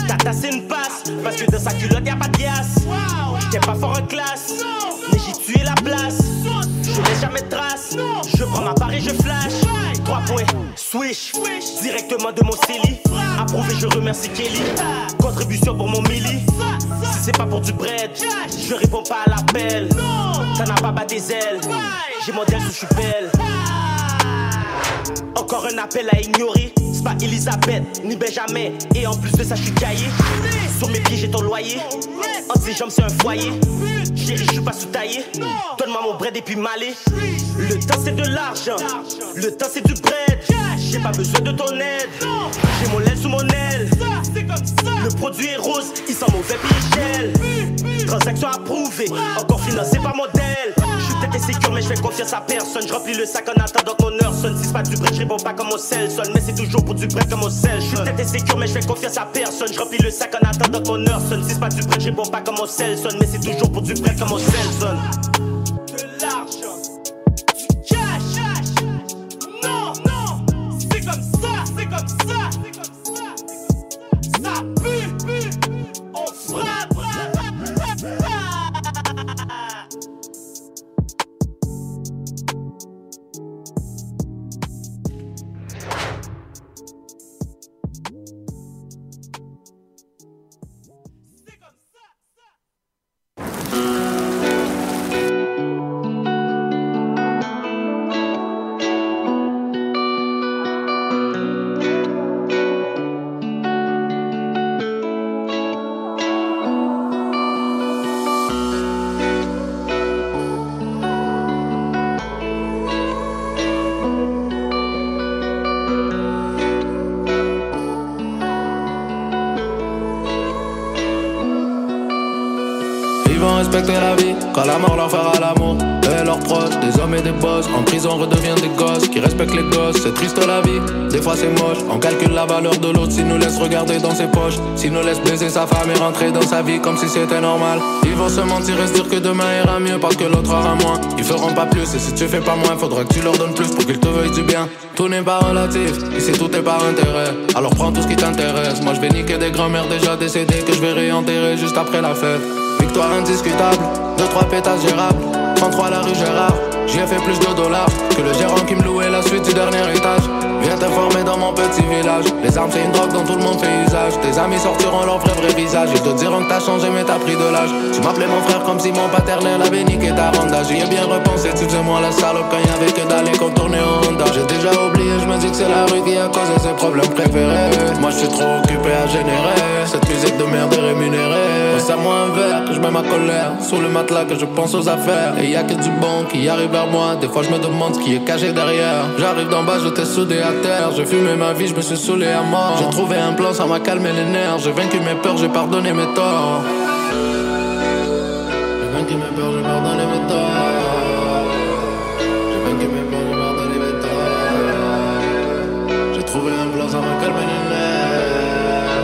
Ta tasse c'est une passe, parce que dans sa culotte y'a pas de glace. J'étais pas fort en classe, mais j'ai tué la place. Je laisse jamais de trace, je prends ma part et je flash. 3 points, swish, directement de mon CELI. Approuvé, je remercie Kelly. Contribution pour mon milli. Si c'est pas pour du bread, je réponds pas à l'appel. T'en as pas bas des ailes, j'ai mon sous je suis belle. Encore un appel à ignorer. C'est pas Elisabeth ni Benjamin. Et en plus de ça, je suis caillé. Sur mes pieds, j'ai ton loyer. Entre ses jambes, c'est un foyer. Chérie, je suis pas sous-taillé. Donne-moi mon bread et puis m'aller. Le temps, c'est de l'argent. Le temps, c'est du bread. J'ai pas besoin de ton aide. J'ai mon aile sous mon aile. Le produit est rose, il sent mauvais puis. Transaction approuvée, encore financée par modèle. Je suis peut-être insécure, mais je fais confiance à personne. Je remplis le sac en attendant que mon heure sonne. Si c'est pas du bread, je réponds pas comme au sel sonne. Mais c'est toujours pour du bread comme au sel. Je suis peut-être insécure, mais je fais confiance à personne. Je remplis le sac en attendant que mon heure sonne. Si c'est pas du bread, je réponds pas comme au sel sonne. Mais c'est toujours pour du bread comme au sel sonne. De l'argent. Ça, c'est comme ça. C'est comme ça. Ça respecter la vie quand la mort leur fera l'amour. Et leurs proches, des hommes et des boss, en prison redeviennent des gosses qui respectent les gosses. C'est triste la vie, des fois c'est moche. On calcule la valeur de l'autre s'il nous laisse regarder dans ses poches. S'il nous laisse baiser sa femme et rentrer dans sa vie comme si c'était normal. Ils vont se mentir et se dire que demain ira mieux parce que l'autre aura moins. Ils feront pas plus et si tu fais pas moins, faudra que tu leur donnes plus pour qu'ils te veuillent du bien. Tout n'est pas relatif, ici tout est par intérêt. Alors prends tout ce qui t'intéresse. Moi je vais niquer des grands-mères déjà décédées que je vais réenterrer juste après la fête. Victoire indiscutable, 2-3 pétasses gérables. 33 la rue Gérard, j'y ai fait plus de dollars Que le gérant qui me louait la suite du dernier étage. Viens t'informer dans mon petit village. Les armes c'est une drogue dont tout le monde fait usage. Tes amis sortiront leur vrai vrai visage. Ils te diront que t'as changé mais t'as pris de l'âge. Tu m'appelais mon frère comme si mon paternel avait niqué ta ronda J'y ai bien repensé, tu faisais moi la salope Quand y avait que d'aller contourner en Honda. J'ai déjà oublié, je me dis que c'est la rue qui a causé ses problèmes préférés. Moi je suis trop occupé à générer Cette musique de merde est rémunérée. Passe-moi un verre que je mets ma colère. Sous le matelas que je pense aux affaires. Et y a que du bon qui arrive vers moi. Des fois je me demande ce qui est caché derrière. J'arrive d'en bas, je t'ai soudé à terre. J'ai fumé ma vie, je me suis saoulé à mort. J'ai trouvé un plan, ça m'a calmé les nerfs. J'ai vaincu mes peurs, j'ai pardonné mes torts. J'ai vaincu mes peurs, j'ai pardonné mes torts. J'ai vaincu mes peurs, j'ai pardonné mes torts. J'ai trouvé un plan, ça m'a calmé les nerfs.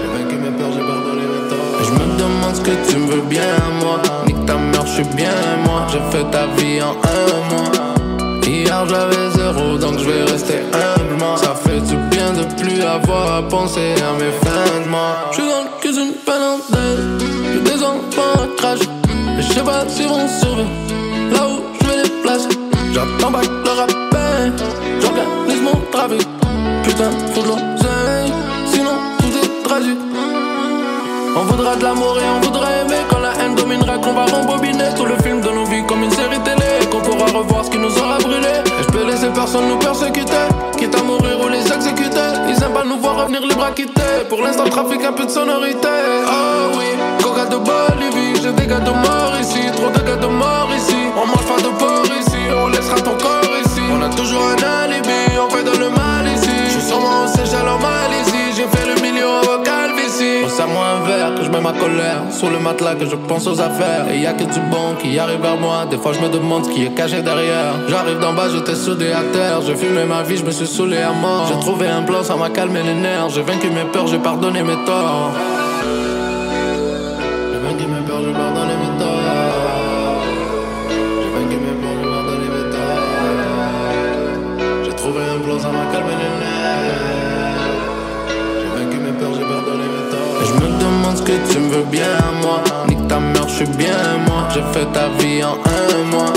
J'ai vaincu mes peurs, j'ai pardonné mes torts. Je me demande ce que tu me veux bien moi. Ta mère, je suis bien moi. J'ai fait ta vie en un mois Hier j'avais zéro donc je vais rester humblement Ça fait du bien de plus avoir à penser à mes fins de mois? Je suis dans le cuisine parenthèse. J'ai des enfants à crash Et je sais pas s'ils vont survivre Là où je les placer. J'attends pas le rappel J'organise mon trafic. Putain faut de l'oseille. Sinon tout est tragique. On voudra de l'amour et on voudra aimer. Quand la haine dominera qu'on va rembobiner Tout le film de nos vies comme une série télé qu'on pourra revoir ce qui nous aura brûlé. Et je peux laisser personne nous persécuter Quitte à mourir ou les exécuter. Ils aiment pas nous voir revenir les bras quitter. Pour l'instant trafic un peu de sonorité. Oh oui, coca de Bolivie J'ai des gars de mort ici, trop de gars de mort ici. On mange pas de porc ici, on laissera ton corps ici. On a toujours un alibi, on fait dans le mal ici. Je suis sûrement au Seychelles en Malaisie J'ai fait le million calvitie Passe-moi un verre que je mets ma colère. Sous le matelas que je pense aux affaires. Et y a que du bon qui arrive vers moi. Des fois je me demande ce qui est caché derrière. J'arrive d'en bas, j'étais soudé à terre. J'ai fumé ma vie, je me suis saoulé à mort. J'ai trouvé un plan, ça m'a calmé les nerfs. J'ai vaincu mes peurs, j'ai pardonné mes torts ta vie en un mois.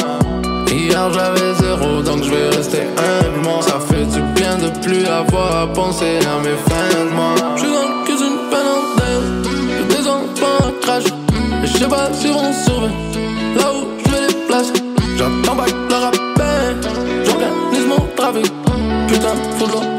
Hier j'avais zéro donc je vais rester humblement Ça fait du bien de plus avoir à penser à mes fins de mois. Je suis dans le cuisine J'ai des enfants à crash Et je sais pas si on survivre Là où je vais les placer. J'attends pas que le rappel J'organise mon trafic. Yes,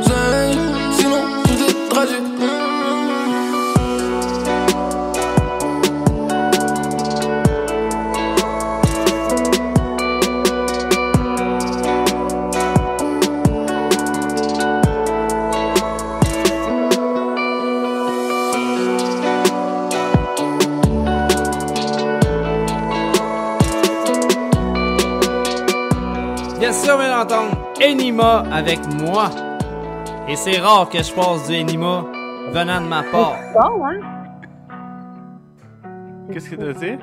Enima avec moi. Et c'est rare que je passe du Enima venant de ma part. Bon, hein? Qu'est-ce que t'as dit?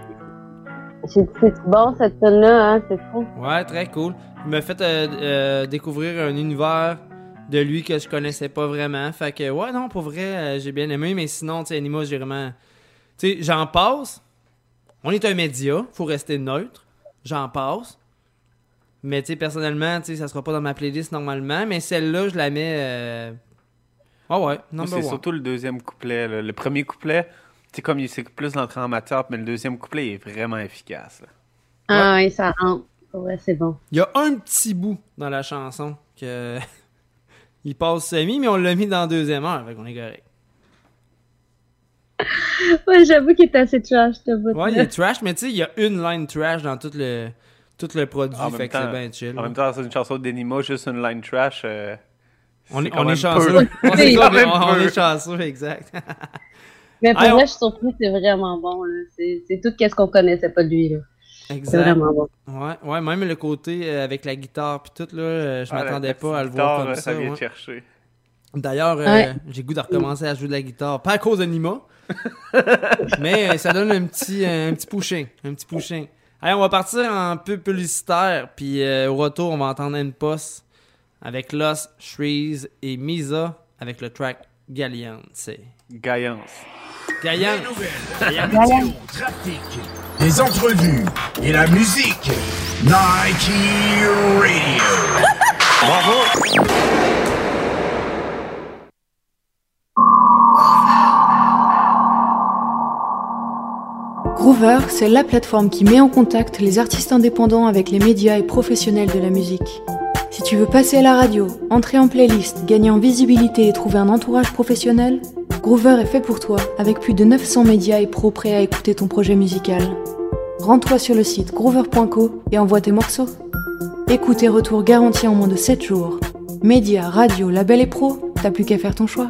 C'est c'est bon cette tune-là, hein? C'est fou. Ouais, très cool. Il m'a fait euh, euh, découvrir un univers de lui que je connaissais pas vraiment. Fait que, ouais, non, pour vrai, euh, j'ai bien aimé. Mais sinon, tu sais, Anima, j'ai vraiment. Tu sais, j'en passe. On est un média, faut rester neutre. J'en passe. Mais, tu sais, personnellement, tu sais, ça sera pas dans ma playlist normalement. Mais celle-là, je la mets. euh, Ah ouais, number c'est surtout le deuxième couplet. là. Le premier couplet, c'est comme il- c'est plus l'entrée en matière, mais le deuxième couplet est vraiment efficace. là. Ah oui, ça rentre. Ouais, c'est bon. Il y a un petit bout dans la chanson que. il passe semi, mais on l'a mis dans la deuxième heure. Fait qu'on est correct. Ouais, j'avoue qu'il est assez trash, ce bout Ouais, il est trash, mais tu sais, il y a une line trash dans tout le, tout le produit, En fait même que c'est temps, bien chill. en même temps, c'est une chanson d'Enima, juste une line trash. euh, On est, on est chanceux. On est, quand même on- on peu. est chanceux, exact. Mais pour on- vrai, je suis surpris, c'est vraiment bon. C'est c'est tout ce qu'on connaissait pas de lui. là. C'est Exact. vraiment bon. Ouais, ouais, même le côté euh, avec la guitare puis tout, là, euh, je Ah, m'attendais pas à le voir comme ça. ça vient ouais. te chercher. D'ailleurs, euh, Ouais. j'ai le goût de recommencer à jouer de la guitare. Pas à cause de Nima, mais euh, ça donne un petit, un petit pushing. Un petit pushing. Allez, on va partir en peu publicitaire, puis euh, au retour, on va entendre une poste avec Lost, Shreeze et Misa avec le track Galliance. C'est Gaillance. Gaillance. Gaillance. trafic, des entrevues et la musique. Nike Radio. Bravo. Groover, c'est la plateforme qui met en contact les artistes indépendants avec les médias et professionnels de la musique. Si tu veux passer à la radio, entrer en playlist, gagner en visibilité et trouver un entourage professionnel, Groover est fait pour toi avec plus de 900 médias et pros prêts à écouter ton projet musical. Rends-toi sur le site groover.co et envoie tes morceaux. Écoute et retour garantis en moins de 7 jours. Médias, radio, label et pro, t'as plus qu'à faire ton choix.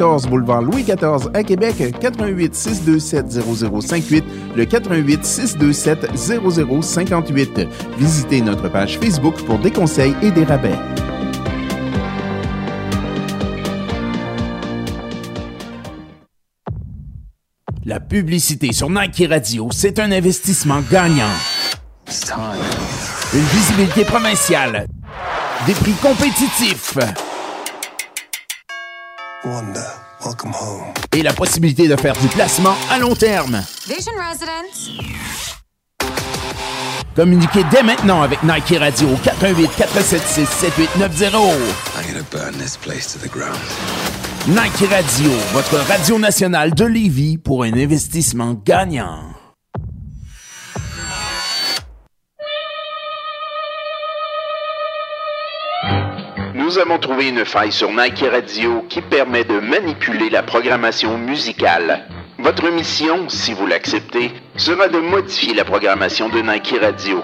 boulevard Louis XIV à Québec, 88 627 0058, le 88 627 0058. Visitez notre page Facebook pour des conseils et des rabais. La publicité sur Nike Radio, c'est un investissement gagnant. Une visibilité provinciale. Des prix compétitifs. Et la possibilité de faire du placement à long terme. Vision Residence. Communiquez dès maintenant avec Nike Radio au 418 476 7890. I'm gonna burn this place to the ground. Nike Radio, votre radio nationale de Lévis pour un investissement gagnant. Nous avons trouvé une faille sur Nike Radio qui permet de manipuler la programmation musicale. Votre mission, si vous l'acceptez, sera de modifier la programmation de Nike Radio.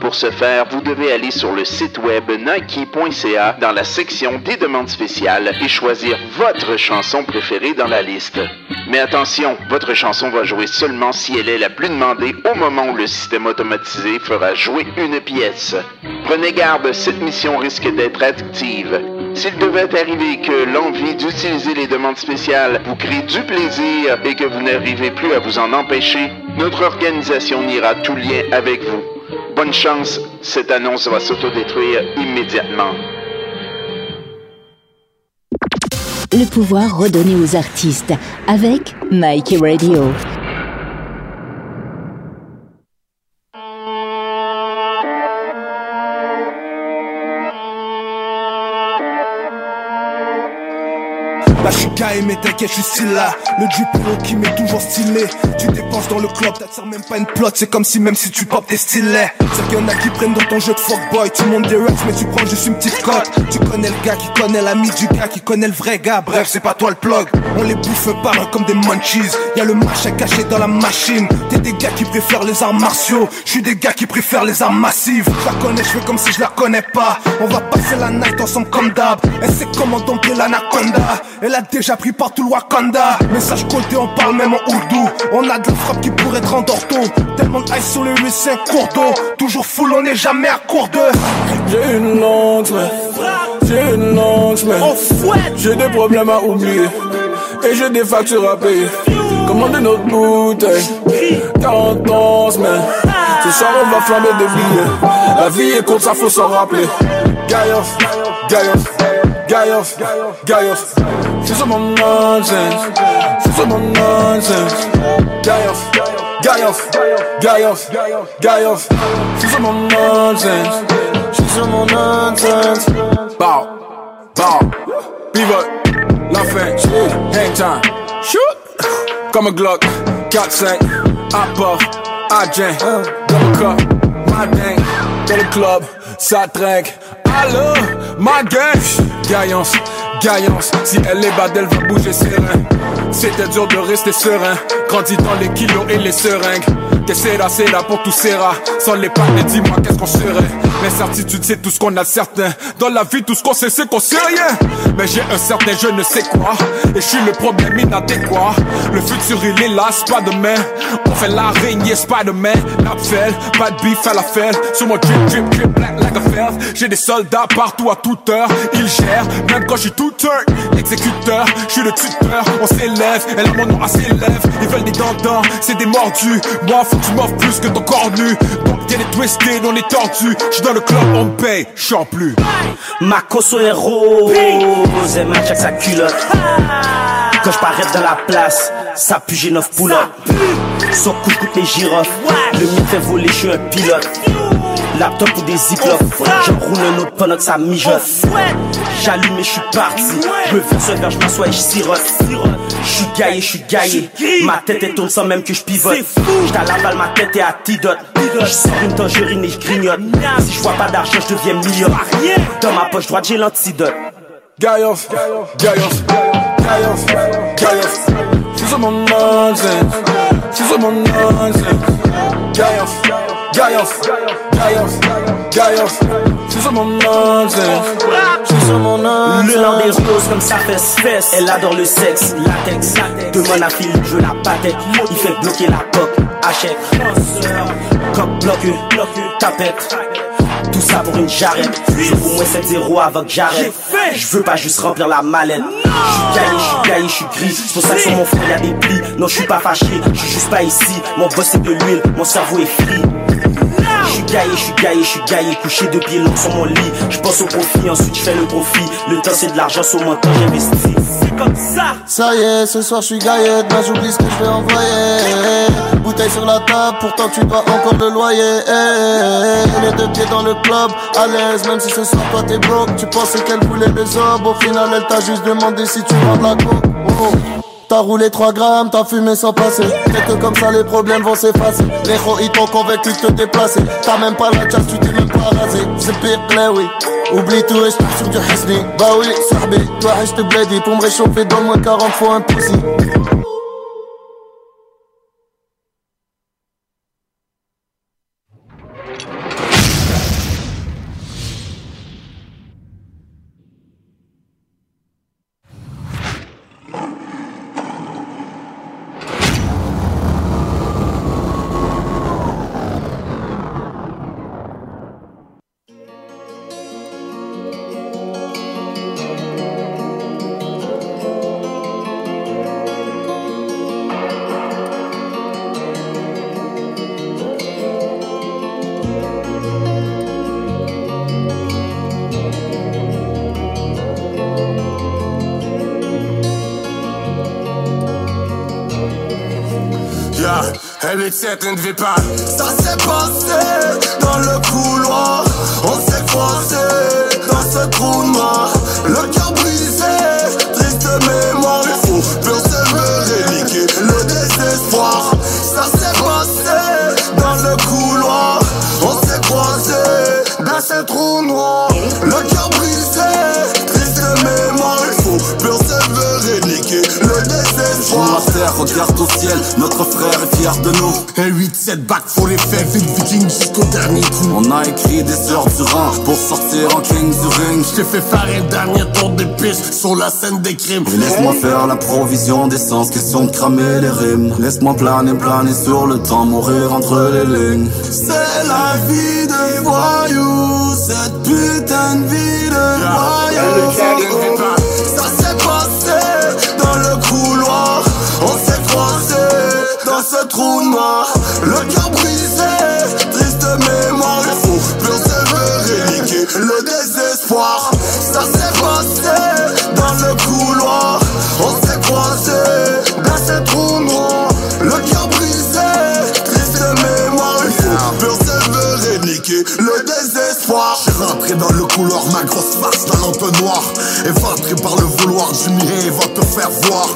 Pour ce faire, vous devez aller sur le site web nike.ca dans la section des demandes spéciales et choisir votre chanson préférée dans la liste. Mais attention, votre chanson va jouer seulement si elle est la plus demandée au moment où le système automatisé fera jouer une pièce. Prenez garde, cette mission risque d'être addictive. S'il devait arriver que l'envie d'utiliser les demandes spéciales vous crée du plaisir et que vous n'arrivez plus à vous en empêcher, notre organisation niera tout lien avec vous. Bonne chance, cette annonce va s'autodétruire immédiatement. Le pouvoir redonné aux artistes avec Nike Radio. Là je suis gay mais t'inquiète je suis still là. Le Duplo qui m'est toujours stylé. Tu dépenses dans le club t'attires même pas une plot C'est comme si même si tu pop t'es stylé. C'est qu'il y en a qui prennent dans ton jeu de fuckboy. Tu montes des racks mais tu prends juste une petite cote. Tu connais le gars qui connaît l'ami du gars qui connaît le vrai gars. Bref c'est pas toi le plug. On les bouffe par comme des munchies. Y'a le machin caché dans la machine. T'es des gars qui préfèrent les arts martiaux. Je suis des gars qui préfèrent les armes massives Je la connais je fais comme si je la connais pas. On va passer la night ensemble comme d'hab. Elle sait comment dompter l'anaconda a déjà pris partout le Wakanda. Message côté on parle même en ourdou. On a de la frappe qui pourrait te rendre ortho Tellement de ice sur le rue c'est un cours d'eau. Toujours full on n'est jamais à court de J'ai une semaine J'ai une longue semaine J'ai des problèmes à oublier. Et j'ai des factures à payer. Commander notre bouteille. 40 ans semaine Ce soir on va flammer des billets. La vie est courte ça faut s'en rappeler. Gaïof, Gaïof, Gaïof, Gaïof C'est sur mon nonsense. C'est sur mon nonsense. Gaïof, Gaïof, Gaïof, Gaïof C'est sur mon nonsense. C'est sur mon nonsense. Bow, bow, pivot, la fin, hang time. Shoot. Comme un Glock, 4-5, à puff, à Jen Double cup, my dang Dans le club, ça trinque Allô, ma gang Gaillance, gaillance. Si elle est bad, elle va bouger serein C'était dur de rester serein Grandi dans les kilos et les seringues. Que sera, sera pour tout sera Sans les pannes, dis-moi qu'est-ce qu'on serait. L'incertitude c'est tout ce qu'on a certain. Dans la vie tout ce qu'on sait c'est qu'on sait rien. Mais j'ai un certain je ne sais quoi. Et je suis le problème inadéquat. Le futur il est là, c'est pas demain. On fait l'araignée Spider-Man Napfel, pas de beef à la fête. Sur mon drip drip drip black like a felt J'ai des soldats partout à toute heure. Ils gèrent, même quand je suis tout turn Exécuteur, je suis le tuteur. On s'élève, elle a mon nom à ses lèvres Ils veulent des dents c'est des mordus Moi faut que tu m'offres plus que ton corps nu Donc y'a des twisted, on est tordu J'suis dans le club, on me paye, j'en plus Ma cosso est rose, elle match avec sa culotte. Quand je parais dans la place, ça pue, j'ai neuf poulottes. Son couche coûte les girofles, le mien fait voler, je suis un pilote. Laptop ou des ziplocs, je roule un autre pendant que ça mijote. J'allume et je suis parti, je me verse un verre, je m'assois et je sirote. Je suis gaillé, je suis gaillé, ma tête est tourne sans même que je pivote. J't'à la balle, ma tête est antidote. Je sors une tangerine et je grignote. Si je vois pas d'argent, je deviens million. Dans ma poche droite, j'ai l'antidote. Gaïof, Gaïof, Gaïof, Gaïof C'est sur mon nonsense C'est sur mon nonsense Gaïof, Gaïof, Gaïof, Gaïof C'est Le lent des roses comme ça fesse Elle adore le sexe, latex Demande à Phil, je la patek Il fait bloquer la coque, achète. Coque bloqué, tapette tout ça pour une jarrette au moins 7-0 avant que j'arrête. Je veux pas juste remplir la mallette. Je suis gaillé, je suis gaillé, je suis gris. C'est pour ça que sur mon front y'a des plis. Non je suis pas fâché, je suis juste pas ici. Mon boss c'est de l'huile, mon cerveau est free je suis gaillé, je suis gaillé, je suis gaillé, couché de pieds longs sur mon lit. Je pense au profit, ensuite je fais le profit. Le temps c'est de l'argent sur mon temps, j'investis. C'est comme ça. Ça y est, ce soir je suis gaillette, ben j'oublie ce que je vais envoyer. Bouteille sur la table, pourtant tu dois encore le loyer. Les deux pieds dans le club, l'aise, même si ce soir toi t'es broke. Tu pensais qu'elle voulait des hommes, au final elle t'a juste demandé si tu vends de la coke. Oh. T'as roulé 3 grammes, t'as fumé sans passer. Peut-être que comme ça les problèmes vont s'effacer. Les héros ils t'ont convaincu de te déplacer. T'as même pas la chasse, tu t'es même pas rasé. C'est pire les oui. Oublie tout et je sur du Hisni. Bah oui, Sarbi, toi je te bledi. Pour me réchauffer, donne-moi 40 fois un pussy. Certaine ne devait. Ça s'est passé regarde au ciel, notre frère est fier de nous. Un 8-7 back pour les faits, vite viking jusqu'au dernier coup. On a écrit des heures durant pour sortir en king du ring. Je t'ai fait faire un dernier tour de piste sur la scène des crimes. Et laisse-moi faire la provision d'essence, question de cramer les rimes. Laisse-moi planer, planer sur le temps, mourir entre les lignes. C'est la vie de voyou, cette putain de vie de voyou. Trou noir. Le cœur brisé, triste mémoire, il faut persévérer, niquer le désespoir. Ça s'est passé dans le couloir, on s'est croisé dans ce trou noir. Le cœur brisé, triste mémoire, il faut persévérer, niquer le désespoir. J'ai rentré dans le couloir, ma grosse face dans l'entonnoir. Éventré par le vouloir du mien, va te faire voir.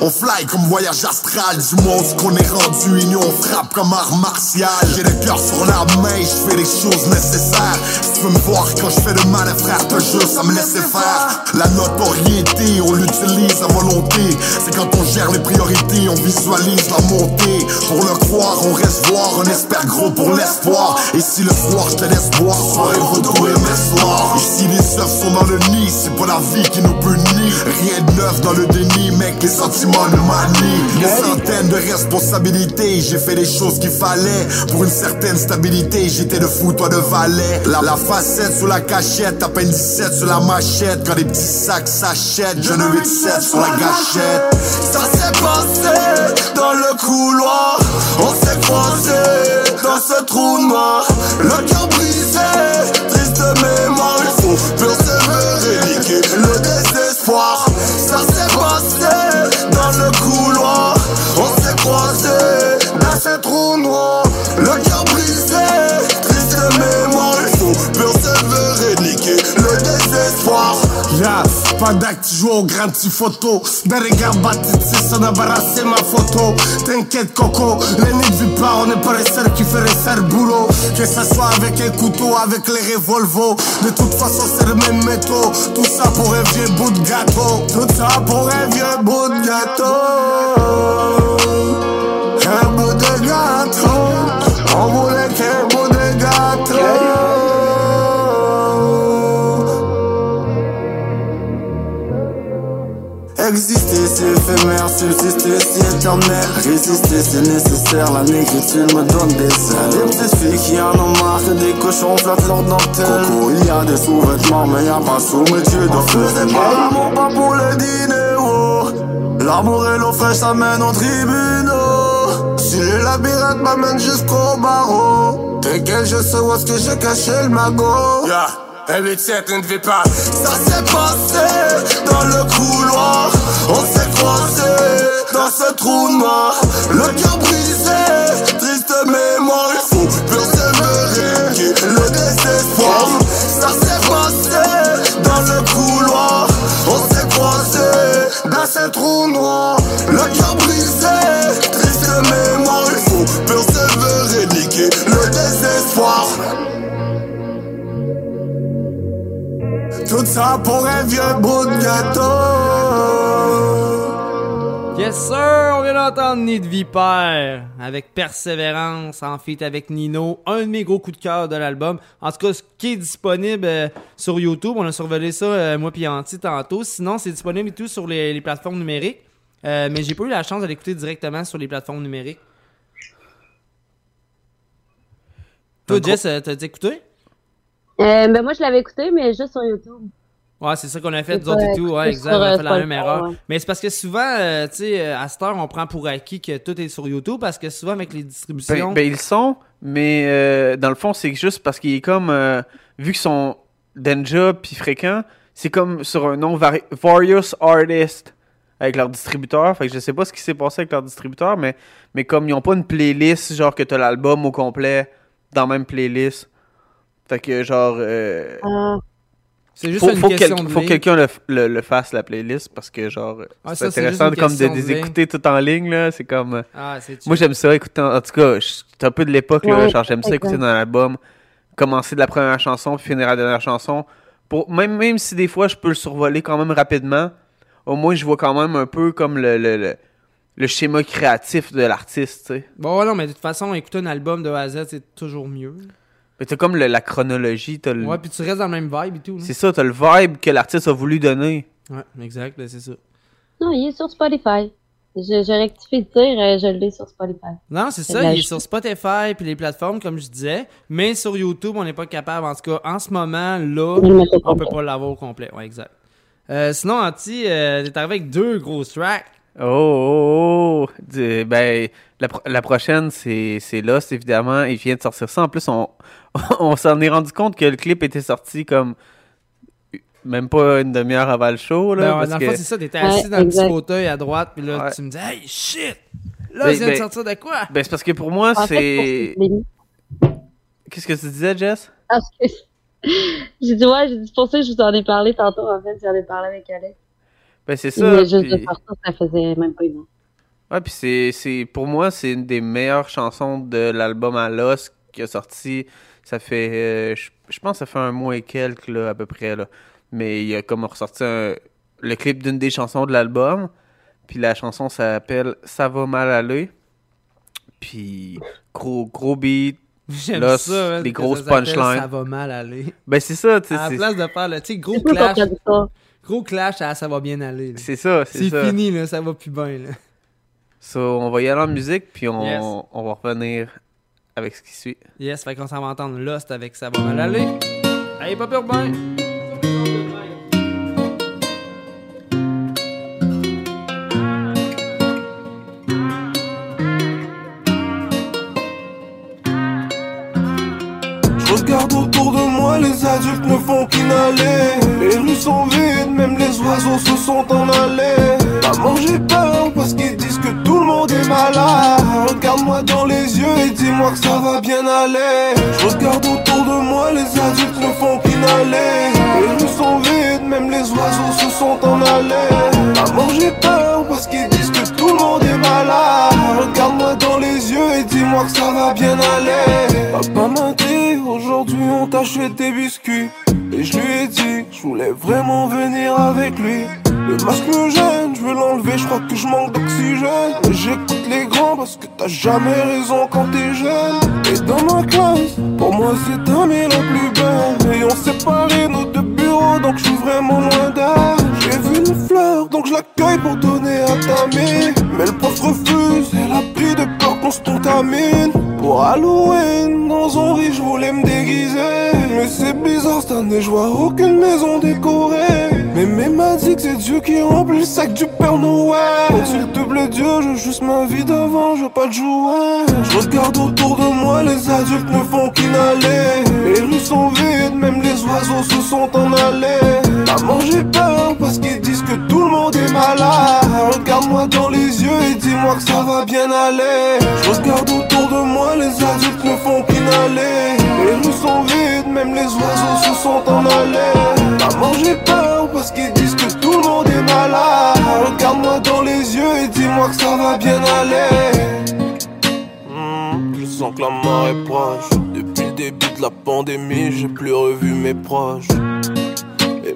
On fly comme voyage astral. Du monde ce qu'on est rendu. Et nous on frappe comme art martial. J'ai le cœur sur la main, je fais les choses nécessaires. Si tu veux me voir quand je fais le mal, frère, te jure, ça me laisse faire. La notoriété, on l'utilise à volonté. C'est quand on gère les priorités, on visualise la montée. Pour le croire, on reste voir, on espère gros pour l'espoir. Et si le soir je te laisse boire, soirée et mes soirs. Ici les œufs sont dans le nid, c'est pas la vie qui nous punit. Rien de neuf dans le déni, mec, sentiments nous manient. Des centaines de responsabilités, j'ai fait les choses qu'il fallait. Pour une certaine stabilité, j'étais de fou, toi de valet. La, la facette sous la cachette, à peine 17 sur la machette. Quand les petits sacs s'achètent, je ne 8-7 sur la gâchette. Ça s'est passé dans le couloir, on s'est croisé dans ce trou noir. Le cœur brisé, triste mémoire, il faut croisé dans ce trou noir. Le cœur brisé, triste mémoire, il faut persévérer, niquer le désespoir. Yeah, pendant que tu joues au grand petit photo bâtissent, on a barassé ma photo. T'inquiète Coco, nids du pas, on n'est pas les seuls qui fait les sales boulot. Que ça soit avec un couteau, avec les revolvos De toute façon c'est le même métaux. Tout ça pour un vieux bout de gâteau. Tout ça pour un vieux bout de gâteau. Un bout de gâteau On voulait qu'un bout de gâteau Exister c'est éphémère, subsister c'est éternel. Résister c'est nécessaire, la négritude me donne des ailes. Des petites filles qui en ont marre des cochons flattent leur dentelle. Coco, il y a des sous-vêtements mais y a pas sous-métier de faisait pas l'amour, pas pour le dîner, oh. L'amour et l'eau fraîche s'amènent aux tribunaux Si le labyrinthe m'amène jusqu'au barreau T'inquiète, je sais où est-ce que j'ai caché le magot Yeah. Un 8-7, une vie pas. Ça s'est passé dans le couloir. On s'est croisé dans ce trou noir. Le cœur brisé, triste mémoire. Il faut persévérer. Le désespoir. Ça s'est passé dans le couloir. On s'est croisé dans ce trou noir. Le cœur ça pour un vieux bout de gâteau. Yes sir, on vient d'entendre Nid de Vipère avec Persévérance en feat avec Nino, un de mes gros coups de cœur de l'album. En tout cas, ce qui est disponible euh, sur YouTube, on a survolé ça euh, moi puis Anti tantôt. Sinon, c'est disponible et tout sur les, les plateformes numériques. Euh, mais j'ai pas eu la chance de l'écouter directement sur les plateformes numériques. Toi, Jess, t'as écouté? Euh, ben moi, je l'avais écouté, mais juste sur YouTube. Ouais, c'est ça qu'on a fait, nous autres et tout. Ouais, exact. On a fait la même erreur. ouais. Mais c'est parce que souvent, euh, tu sais, euh, à cette heure, on prend pour acquis que tout est sur YouTube parce que souvent, avec les distributions. Ben, ben, ils le sont, mais euh, dans le fond, c'est juste parce qu'il est comme. euh, vu qu'ils sont Denja puis fréquents, c'est comme sur un nom vari- Various Artists avec leur distributeur. Fait que je sais pas ce qui s'est passé avec leur distributeur, mais, mais comme ils ont pas une playlist, genre que t'as l'album au complet dans la même playlist. Fait que genre. euh, C'est juste faut, une faut, question quel- de faut que quelqu'un le, le- le fasse, la playlist, parce que genre, Ah, c'est intéressant comme de les écouter tout en ligne, là. C'est comme. euh, Ah, Moi, j'aime ça écouter. En, en tout cas, c'est un peu de l'époque, là. Genre, j'aime ça écouter dans l'album. Commencer de la première chanson, puis finir la dernière chanson. Pour, même, même si des fois, je peux le survoler quand même rapidement. au moins, je vois quand même un peu comme le, le, le, le schéma créatif de l'artiste, tu sais. Bon, ouais, non, mais de toute façon, écouter un album de A à Z, c'est toujours mieux. Mais t'as comme le- la chronologie, t'as le... Ouais, puis tu restes dans le même vibe et tout. là. C'est ça, t'as le vibe que l'artiste a voulu donner. Ouais, exact, ben, c'est ça. Non, il est sur Spotify. Je, je rectifie de dire, euh, je l'ai sur Spotify. Non, c'est ça, il est sur Spotify puis les plateformes, comme je disais. Mais sur YouTube, on n'est pas capable. En tout cas, en ce moment, là, on peut pas l'avoir au complet. Ouais, exact. Euh, sinon, Anti, euh, t'es arrivé avec deux grosses tracks. Oh, oh, oh. Du- ben, la, pro- la prochaine, c'est c'est Lost, évidemment. Il vient de sortir ça. En plus, on, on s'en est rendu compte que le clip était sorti comme même pas une demi-heure avant le show. Là, Ben, parce dans le que- c'est ça, t'étais assis dans le petit fauteuil à droite, puis là, Ouais. tu me dis, hey, shit! Là, Ben, il vient de ben- sortir de quoi? Ben, c'est parce que pour moi, c'est. Qu'est-ce que tu disais, Jess? Parce que j'ai dit, ouais, j'ai dit, c'est pour ça que je vous en ai parlé tantôt, en fait, j'en ai parlé avec Alex. Ben, c'est Il ça. venait juste de sortir, ça faisait même pas une heure. Ouais, puis c'est, c'est, pour moi, c'est une des meilleures chansons de l'album à Lost qui a sorti. Ça fait, euh, je, je pense que ça fait un mois et quelques, là, à peu près, là. Mais il a comme ressorti un- le clip d'une des chansons de l'album. Puis la chanson s'appelle Ça va mal aller. Puis gros, gros beat. J'aime Lost, ça, hein, les grosses punchlines. Ça va mal aller. Ben, c'est ça, tu sais. À la c'est- place de faire le, tu sais, gros C'est clash. Gros clash, à ça va bien aller. là. C'est ça, c'est C'est ça. fini, là, ça va plus bien, là. So, on va y aller en musique, puis on, Yes. on va revenir avec ce qui suit. Yes, fait qu'on s'en va entendre Lost avec ça va mal aller. Allez, pas peur regarde autour de moi, les adultes ne font qu'inhaler. Les rues sont vides, même les oiseaux se sont en allés. Maman, j'ai peur parce qu'ils disent que tout le monde est malade. Regarde-moi dans les yeux et dis-moi que ça va bien aller. Je regarde autour de moi, les adultes ne font qu'inhaler. Les rues sont vides, même les oiseaux se sont en allés. Maman, j'ai peur parce qu'ils disent est malade. Regarde-moi dans les yeux et dis-moi que ça va bien aller. Papa m'a dit, aujourd'hui on t'achète des biscuits. Et je lui ai dit, je voulais vraiment venir avec lui. Le masque me gêne, je veux l'enlever, je crois que je manque d'oxygène. J'écoute les grands parce que t'as jamais raison quand t'es jeune. Et dans ma classe, pour moi c'est année la plus belle. Et on séparé nos deux bureaux, donc je suis vraiment loin d'elle. J'ai vu une fleur, donc je l'accueille pour donner à ta mère. Mais le prof refuse, elle a pris de peur qu'on se contamine. Pour Halloween, dans un riz, je voulais me déguiser. Mais c'est bizarre, cette année, je aucune maison décorée. Mais m'a dit que c'est Dieu qui remplit le sac du Père Noël. S'il te plaît, Dieu, je juste ma vie d'avant, je pas de jouer. Je regarde autour de moi, les adultes ne font qu'inhaler. Les rues sont vides, même les oiseaux se sont en allés. Maman, j'ai peur parce qu'ils disent que tout le monde est malade. Regarde-moi dans les yeux et dis-moi que ça va bien aller. Je regarde autour de moi, les adultes ne font qu'inhaler. Les rues sont vides, même les oiseaux se sont en allés. Maman, j'ai peur parce qu'ils disent que tout le monde est malade. Regarde-moi dans les yeux et dis-moi que ça va bien aller. Hmm, je sens que la mort est proche. Depuis le début de la pandémie, j'ai plus revu mes proches.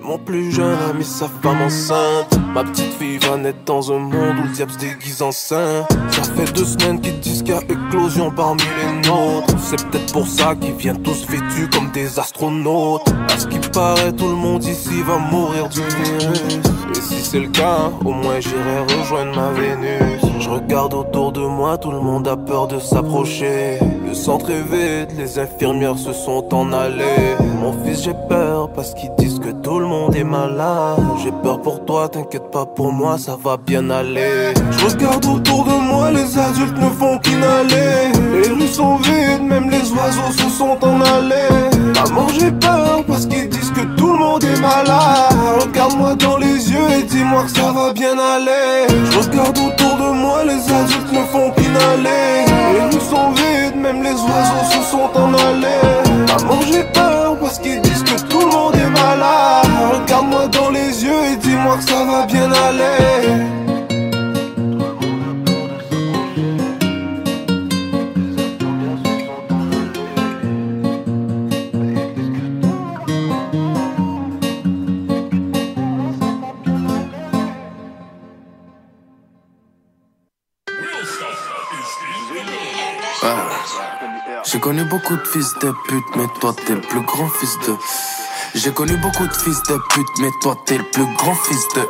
Mon plus jeune a mis sa femme enceinte. Ma petite fille va naître dans un monde où le diable se déguise en saint. Ça fait deux semaines qu'ils disent qu'il y a éclosion parmi les nôtres. C'est peut-être pour ça qu'ils viennent tous vêtus comme des astronautes. À ce qui paraît, tout le monde ici va mourir du virus. Et si c'est le cas, au moins j'irai rejoindre ma Vénus. Je regarde autour de moi, tout le monde a peur de s'approcher. Le centre est vide, les infirmières se sont en allées. Mon fils, j'ai peur parce qu'ils disent que tout le monde est malade. J'ai peur pour toi, t'inquiète pas pour moi, ça va bien aller. Je regarde autour de moi, les adultes ne font qu'inhaler. Les rues sont vides, même les oiseaux se sont en allés. Maman, j'ai peur parce qu'ils disent que tout le monde est malade. Regarde-moi dans les yeux et dis-moi que ça va bien aller. Je regarde autour de moi, les adultes ne font qu'inhaler. Les rues sont vides, même les oiseaux se sont en allés. Maman, j'ai peur parce qu'ils tout le monde est malade. Regarde-moi dans les yeux et dis-moi que ça va bien aller. Connu beaucoup de fils de pute, mais toi t'es le plus grand fils de. J'ai connu beaucoup de fils de pute, mais toi t'es le plus grand fils de.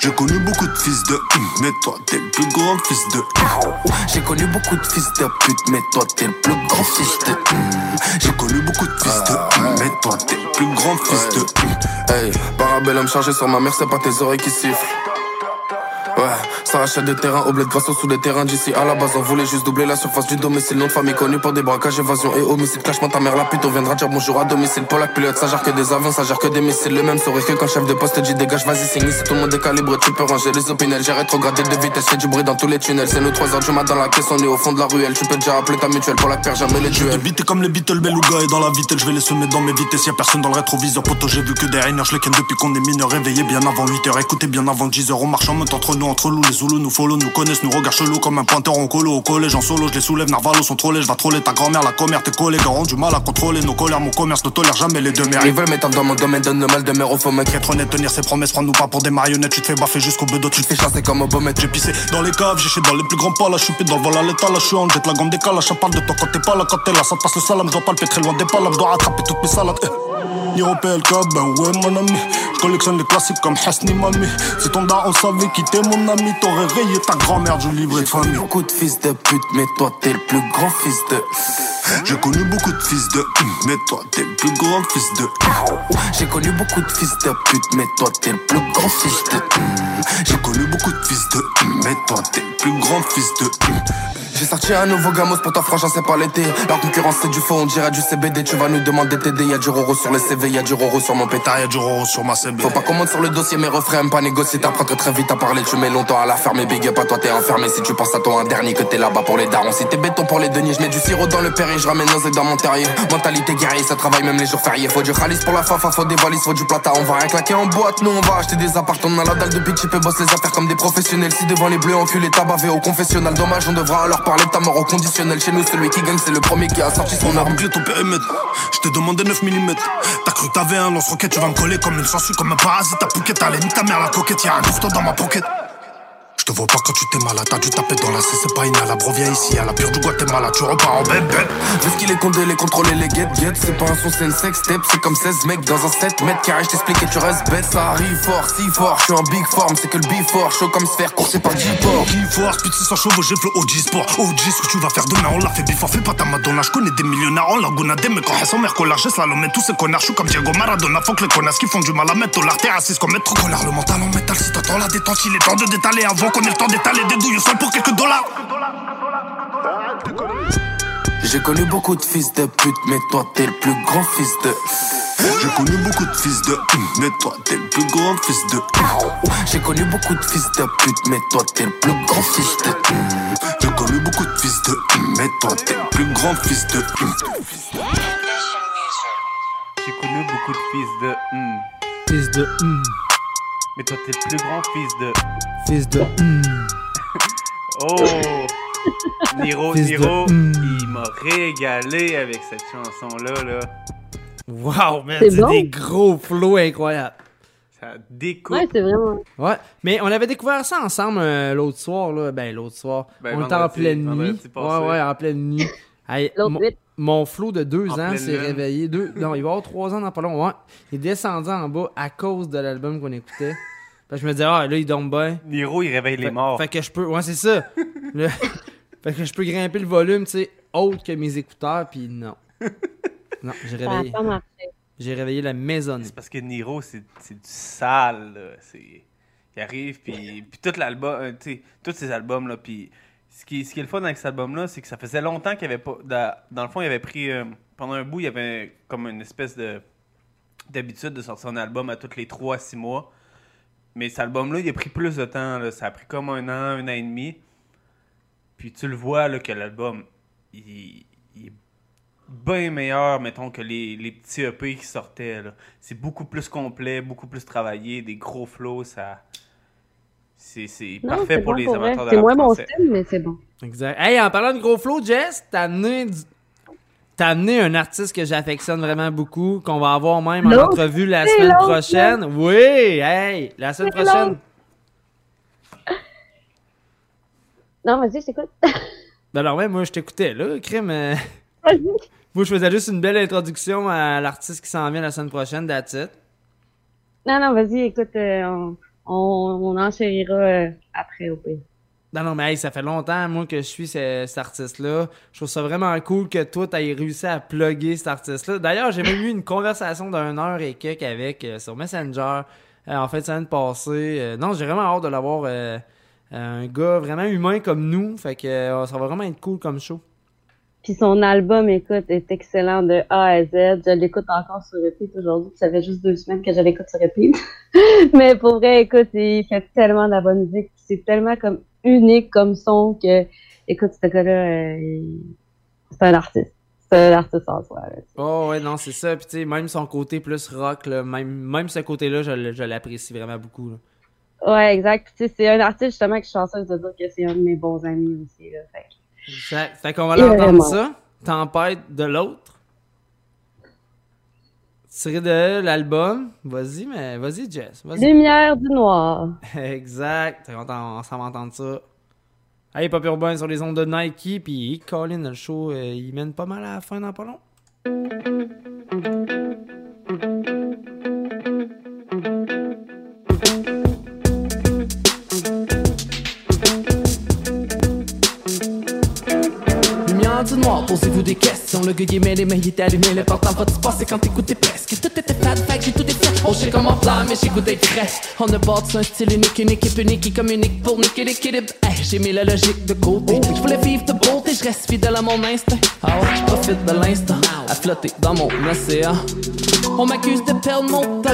J'ai connu beaucoup de fils de mais toi t'es le plus grand fils de J'ai connu beaucoup de fils de pute, mais toi t'es le plus grand fils de. J'ai connu beaucoup de fils de mais toi t'es le plus grand fils de Hey, parabellum chargé sur ma mère, c'est pas tes oreilles qui sifflent. Ouais, ça rachète des terrains au bled grâce sous des terrains d'ici. À la base, on voulait juste doubler la surface du domicile. Nom de famille connu pour des braquages, évasion et homicide. Clashement, ta mère la pute, on viendra dire bonjour à domicile. Polak pilote, ça gère que des avions, ça gère que des missiles. Le même sourire que quand chef de poste dit dégage, vas-y, signe ici. Tout le monde est calibré, tu peux ranger les opinels. J'ai rétrogradé de vitesse, fait du bruit dans tous les tunnels. C'est nous 3 heures du matin dans la caisse, on est au fond de la ruelle. Tu peux déjà appeler ta mutuelle pour la perdre jamais les duels. Vite comme les Beatles, Beluga et dans la vitesse, je vais les semer dans mes vitesses. Y'a personne dans le rétroviseur, poto, j'ai vu que des je les depuis qu'on est mineur, réveillé bien avant 8h, écoutez bien avant 10h. On marche en temps entre nous, entre nous, les Zoulous nous follow, nous connaissent, nous regardent chelou comme un pointeur en colo. Au collège, en solo, je les soulève, Narvalo sont trollés, je vais troller ta grand-mère, la commère, tes collègues ont du mal à contrôler nos colères, mon commerce ne tolère jamais les deux mères. Ils veulent m'étendre dans mon domaine, donne le mal de mer au faux mec. Être honnête, tenir ses promesses, prends-nous pas pour des marionnettes, tu te fais baffer jusqu'au bedeau, tu te fais chasser comme au beau J'ai pissé dans les caves, j'ai dans les plus grands pas, là, je suis dans le vol à l'état, là, je suis en jette, la gomme des je parle de toi quand t'es pas là, quand t'es là, ça passe le salam, je dois palper très loin des palabres, je dois rattraper toutes mes salades. PLK, ben ouais mon ami. Collectionne les classiques comme Hasni Mami. Si ton on savait quitter mon ami T'aurais rayé ta grand-mère du livret de famille. Beaucoup de fils de pute mais toi t'es le plus grand fils de J'ai connu beaucoup de fils de Mais toi t'es le plus grand fils de J'ai connu beaucoup de fils de pute mais toi t'es le plus grand fils de J'ai connu beaucoup de fils de Mais toi t'es le plus grand fils de j'ai sorti un nouveau gamos pour ta franchise, c'est pas l'été. La concurrence c'est du faux, on dirait du CBD. Tu vas nous demander d'aider. Y'a du roro sur le CV, y'a du roro sur mon pétard, y'a du roro sur ma CB. Faut pas qu'on sur le dossier, mes refrains, pas négocier. T'apprends très vite à parler, tu mets longtemps à la fermer. Big up à toi, t'es enfermé. Si tu penses à toi un dernier, que t'es là-bas pour les darons. Si t'es béton pour les deniers, je mets du sirop dans le péril, je ramène nos dans mon terrier. Mentalité guerrier, ça travaille même les jours fériés. Faut du khalis pour la fafa, faut des valises, faut du plata. On va rien claquer en boîte, nous on va acheter des appartements. On a la dalle de pitch, tu peux bosser les affaires comme des professionnels. Si devant les bleus enculés, t'as bavé au confessionnal. Dommage, on devra leur parler de ta mort au chez nous, celui qui gagne, c'est le premier qui a sorti son arme. ton périmètre. Je t'ai demandé 9 mm. T'as cru t'avais un lance-roquette, tu vas me coller comme une sangsue, comme un parasite. Ta pouquette, allez, nique ta mère la coquette, y'a un couteau dans ma pocket. Je te vois pas quand tu t'es malade, t'as dû taper dans la C, c'est pas une à la viens ici, à la pure du Guatemala, tu repars en bête. Vu qu'il est condé, les contrôler, les get get, c'est pas un son, c'est une sex step, c'est comme 16 mecs dans un 7 mètres carré, je t'explique et tu restes bête, ça arrive fort, si fort, je suis en big form, c'est que le big fort, chaud comme sphère, coursé par G-Port. G-Force, petit sans chevaux, j'ai le OG Sport, OG, ce que tu vas faire demain, on l'a fait before, fais pas ta Madonna, je connais des millionnaires en Laguna, des mecs en mère colère, j'ai slalom, tous ces connards, je comme Diego Maradona, faut que les connasses qui font du mal à mettre, l'art, t'es raciste comme trop colère, le mental en métal, si t'entends la détente, il est temps de détaler avant le temps d'étaler des douilles seuls pour quelques dollars. J'ai connu beaucoup de fils de pute, mais toi t'es le plus grand fils de. J'ai connu beaucoup de fils de mais toi t'es le plus grand fils de. J'ai connu beaucoup de fils de pute, mais toi t'es le plus grand fils de. J'ai connu beaucoup de fils de mais toi t'es le plus grand fils de. J'ai connu beaucoup de fils de. Fils de. Mais toi t'es le plus grand fils de. Fils de. Oh! Niro, Niro, il m'a régalé avec cette chanson-là. Là. Wow, man, c'est des gros flots incroyables. Ça découpe. Ouais, c'est vraiment. Ouais, mais on avait découvert ça ensemble euh, l'autre soir. Là. Ben, l'autre soir. Ben, on était en pleine nuit. Ouais, ouais, en pleine nuit. mon, mon flot de deux ans s'est réveillé. Deux, non, il va y avoir trois ans dans pas long. Ouais. Il est descendu en bas à cause de l'album qu'on écoutait. Fait que je me disais, ah, là, il tombe bien. Niro, il réveille les morts. Fait que je peux. Ouais, c'est ça. Fait que je peux grimper le volume, tu sais, autre que mes écouteurs, puis non. non, j'ai réveillé. J'ai réveillé la maison. C'est parce que Niro, c'est du sale, là. Il arrive, puis, puis tout l'album, euh, tu sais, tous ces albums, là, puis ce qui, ce est le fun avec cet album-là, c'est que ça faisait longtemps qu'il avait pas. Dans, le fond, il avait pris. Euh, pendant un bout, il y avait comme une espèce de d'habitude de sortir un album à tous les 3-6 mois. Mais cet album-là, il a pris plus de temps. Ça a pris comme un an, un an et demi. Puis tu le vois là, que l'album, il, est bien meilleur, mettons, que les, les petits EP qui sortaient. C'est beaucoup plus complet, beaucoup plus travaillé, des gros flows, ça... C'est parfait pour les amateurs de C'est moins mon style, mais c'est bon. Exact. Hey, en parlant de gros flow, Jess, t'as amené, as amené un artiste que j'affectionne vraiment beaucoup, qu'on va avoir même en entrevue la semaine prochaine. Oui, hey, la semaine prochaine. Non, vas-y, je t'écoute. ben alors, ouais, moi, je t'écoutais, là, crime. Euh, Moi, je faisais juste une belle introduction à l'artiste qui s'en vient la semaine prochaine, that's it. Non, non, vas-y, écoute, euh, on, on, on enchérira euh, après au pire. Non, non, mais hey, ça fait longtemps, moi, que je suis ce- cet artiste-là. Je trouve ça vraiment cool que toi, t'aies réussi à plugger cet artiste-là. D'ailleurs, j'ai même eu une conversation d'une heure et quelques avec euh, sur Messenger euh, en fait de semaine passée. Euh, non, j'ai vraiment hâte de l'avoir euh, un gars vraiment humain comme nous. Fait que ça va vraiment être cool comme show. Puis son album, écoute, est excellent de A à Z. Je l'écoute encore sur repeat aujourd'hui. Ça fait juste deux semaines que je l'écoute sur repeat. Mais pour vrai, écoute, il fait tellement de la bonne musique. C'est tellement comme unique comme son que, écoute, ce gars-là, euh, c'est un artiste. C'est un artiste en soi. là. Oh ouais, non, c'est ça. Puis tu sais, même son côté plus rock, là, même, même ce côté-là, je, je l'apprécie vraiment beaucoup. là. Ouais, exact. Puis, tu sais, c'est un artiste justement que je suis chanceuse de dire que c'est un de mes bons amis aussi. Là. Fait Exact. Fait qu'on va l'entendre ça. Tempête de l'autre. Tiré de l'album. Vas-y, mais vas-y, Jess. Lumière du noir. exact. On, on s'en va entendre ça. Hey, Pop Urbain sur les ondes de Nike. Puis Colin, le show, euh, il mène pas mal à la fin dans pas long. Posez-vous des questions. Le gars il met les mains, il était allumé. L'important va se passer quand t'écoutes presque. Tout était fat, fait j'ai tout défait. On sait comment plat, mais j'ai goût d'être frais. On a bâti un style unique, une équipe unique qui communique pour niquer l'équilibre. Hey, j'ai mis la logique de côté. Je voulais vivre de beauté, je reste fidèle à mon instinct. Ah ouais, je profite de l'instant, à flotter dans mon océan. On m'accuse de perdre mon temps.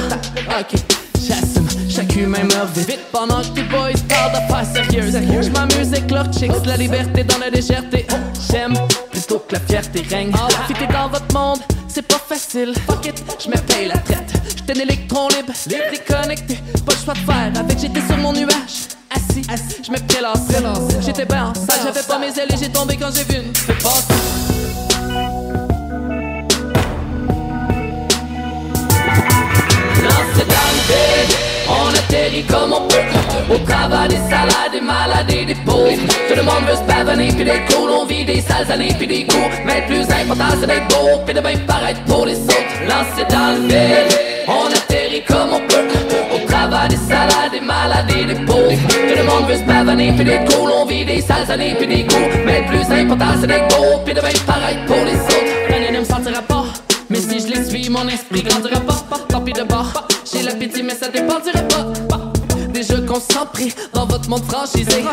Ok, j'assume, chaque humain meurt vite pendant que tes boys parlent d'affaires sérieuses. Je m'amuse avec leurs chicks, la liberté dans la légèreté. J'aime plutôt que la fierté règne. Fitter dans votre monde, c'est pas facile. Fuck it, je me paye la traite. J'étais un électron libre, libre déconnecté. Pas le choix de faire avec, j'étais sur mon nuage. Assis, je me prélassais. J'étais bien en salle, j'avais pas mes ailes et j'ai tombé quand j'ai vu une fée on atterrit comme on peut. Au travail des salades, des malades et des pauvres. Tout le monde veut se pavaner puis d'être cool On vit des sales années des coups Mais plus important c'est d'être beau Puis de bien paraître pour les autres. Dans le on atterrit comme on peut. Au travail des salades, des malades et des pauvres. Tout le monde veut se pavaner d'être cool On vit des sales années des coups Mais plus important c'est d'être beau Puis de bien paraître pour les autres. L'année ne me. Mais si je les suis, mon esprit grandira pas. Tant pis de bord. J'ai l'appétit, mais ça dépendira pas. pas. Des jeux qu'on s'en prie dans votre monde franchisé.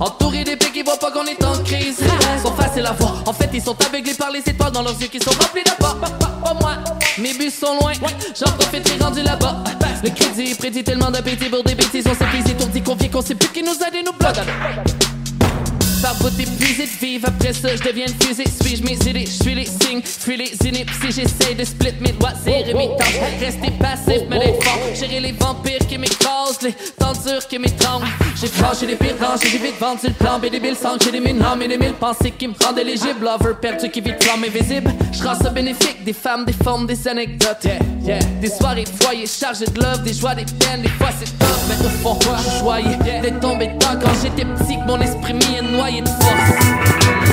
Entouré d'épées qui voient pas qu'on est en crise. Ils sont faciles à voir. En fait, ils sont aveuglés par les étoiles dans leurs yeux qui sont remplis de pas. Pas, moi. Mes buts sont loin. J'en profite, j'ai rendu là-bas. Le crédit prédit tellement d'appétit pour des bêtises. On s'est pris étourdi, confié qu'on sait plus qui nous aide et nous bloque. Par bout épuisé de vivre, après ça je deviens une fusée. Suis-je mes idées, je suis les signes, fuis les inepties. J'essaie de split mes loisirs et mes tâches. Rester passif, mais d'être fort. Gérer les vampires qui m'écrasent, les temps durs qui m'étranglent. J'ai franchi les pires rangs, j'ai vite vendu le plan. Des mille sangs, j'ai des mille noms et des mille pensées qui me rendent éligible. Lover perdu qui vit flamme invisible. Je rends ça bénéfique, des femmes, des formes, des anecdotes. Yeah, yeah. Des soirées foyers chargées de love, des joies, des peines. Des fois c'est tough, mais au fond, je suis d'être tombé dedans quand j'étais petit. Que mon esprit m'y est noyé de force.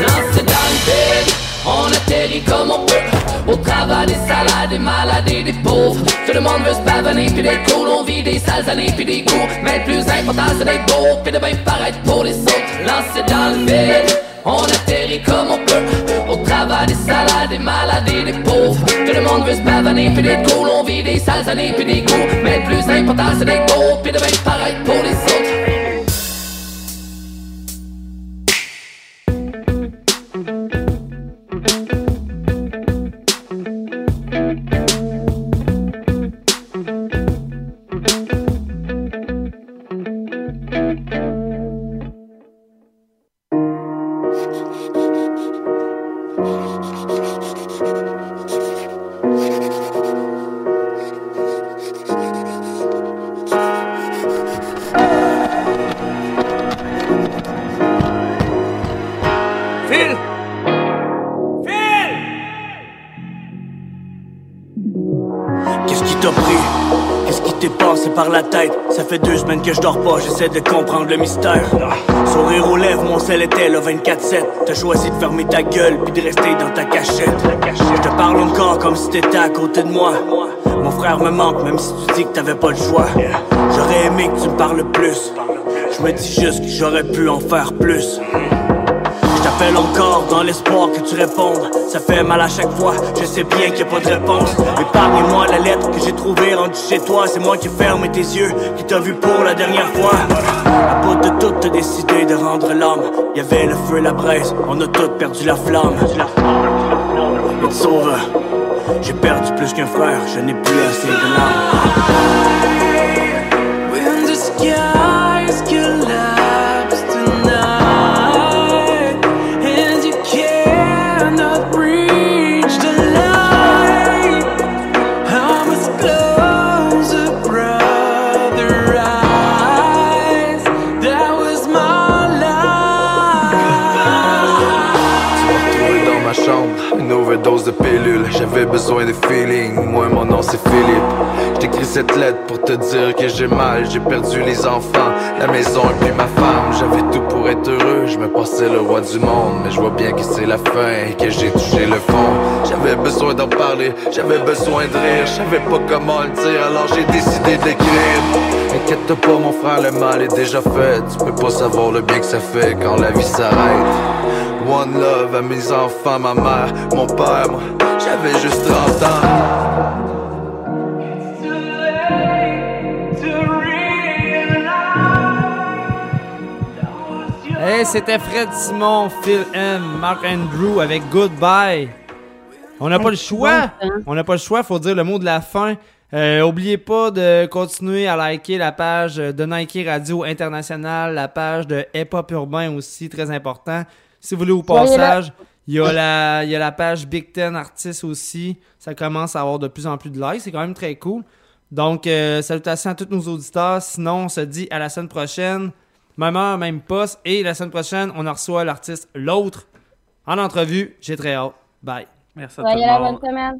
Lancé dans le on atterrit comme on peut. Au travail des salades, des malades et des pauvres. Tout le monde veut se pavaner puis d'être cool On vit des sales années puis des coups Mais le plus important c'est d'être beau Puis de bien paraître pour les autres. Lancé dans le on atterrit comme on peut. Au travail des salades, des malades et des pauvres. Tout le monde veut se pavaner puis d'être cool On vit des sales années puis des coups Mais le plus important c'est d'être beau Puis de bien paraître pour les autres le mystère. Sourire aux lèvres, mon sel était le 24-7. T'as choisi de fermer ta gueule puis de rester dans ta cachette. Je te parle encore comme si t'étais à côté de moi. Mon frère me manque, même si tu dis que t'avais pas le choix. J'aurais aimé que tu me parles plus. Je me dis juste que j'aurais pu en faire plus. Je t'appelle encore dans l'espoir que tu répondes. Ça fait mal à chaque fois, je sais bien qu'il n'y a pas de réponse. Épargne-moi la lettre que j'ai trouvée rendue chez toi. C'est moi qui ai fermé tes yeux, qui t'a vu pour la dernière fois. À bout de tout, t'as décidé de rendre l'âme. Y avait le feu et la braise, on a tous perdu la flamme. It's over. J'ai perdu plus qu'un frère, je n'ai plus assez de larmes. Besoin de feeling, moi mon nom c'est Philippe. J'écris cette lettre pour te dire que j'ai mal, j'ai perdu les enfants, la maison et puis ma femme. J'avais tout pour être heureux, je me pensais le roi du monde, mais je vois bien que c'est la fin et que j'ai touché le fond. J'avais besoin d'en parler, j'avais besoin de rire, je savais pas comment le dire, alors j'ai décidé d'écrire. Inquiète pas mon frère, le mal est déjà fait, tu peux pas savoir le bien que ça fait quand la vie s'arrête. One love à mes enfants, ma mère, mon père, moi, j'avais juste 30 ans. Hey, c'était Fred Simon, Phil M, Mark Andrew avec Goodbye. On n'a pas le choix. On n'a pas le choix, faut dire le mot de la fin. Euh, oubliez pas de continuer à liker la page de Nike Radio International, la page de Hip Hop Urbain aussi, très important. Si vous voulez au passage, il y, a la, il y a la page Big Ten Artists aussi. Ça commence à avoir de plus en plus de likes. C'est quand même très cool. Donc, euh, salutations à tous nos auditeurs. Sinon, on se dit à la semaine prochaine. Même heure, même poste. Et la semaine prochaine, on en reçoit l'artiste L'autre en entrevue. J'ai très hâte. Bye. Merci Soyez la bonne semaine.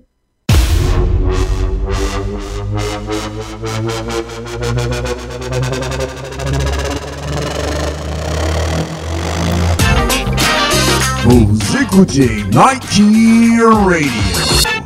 Vous écoutez Nike Radio.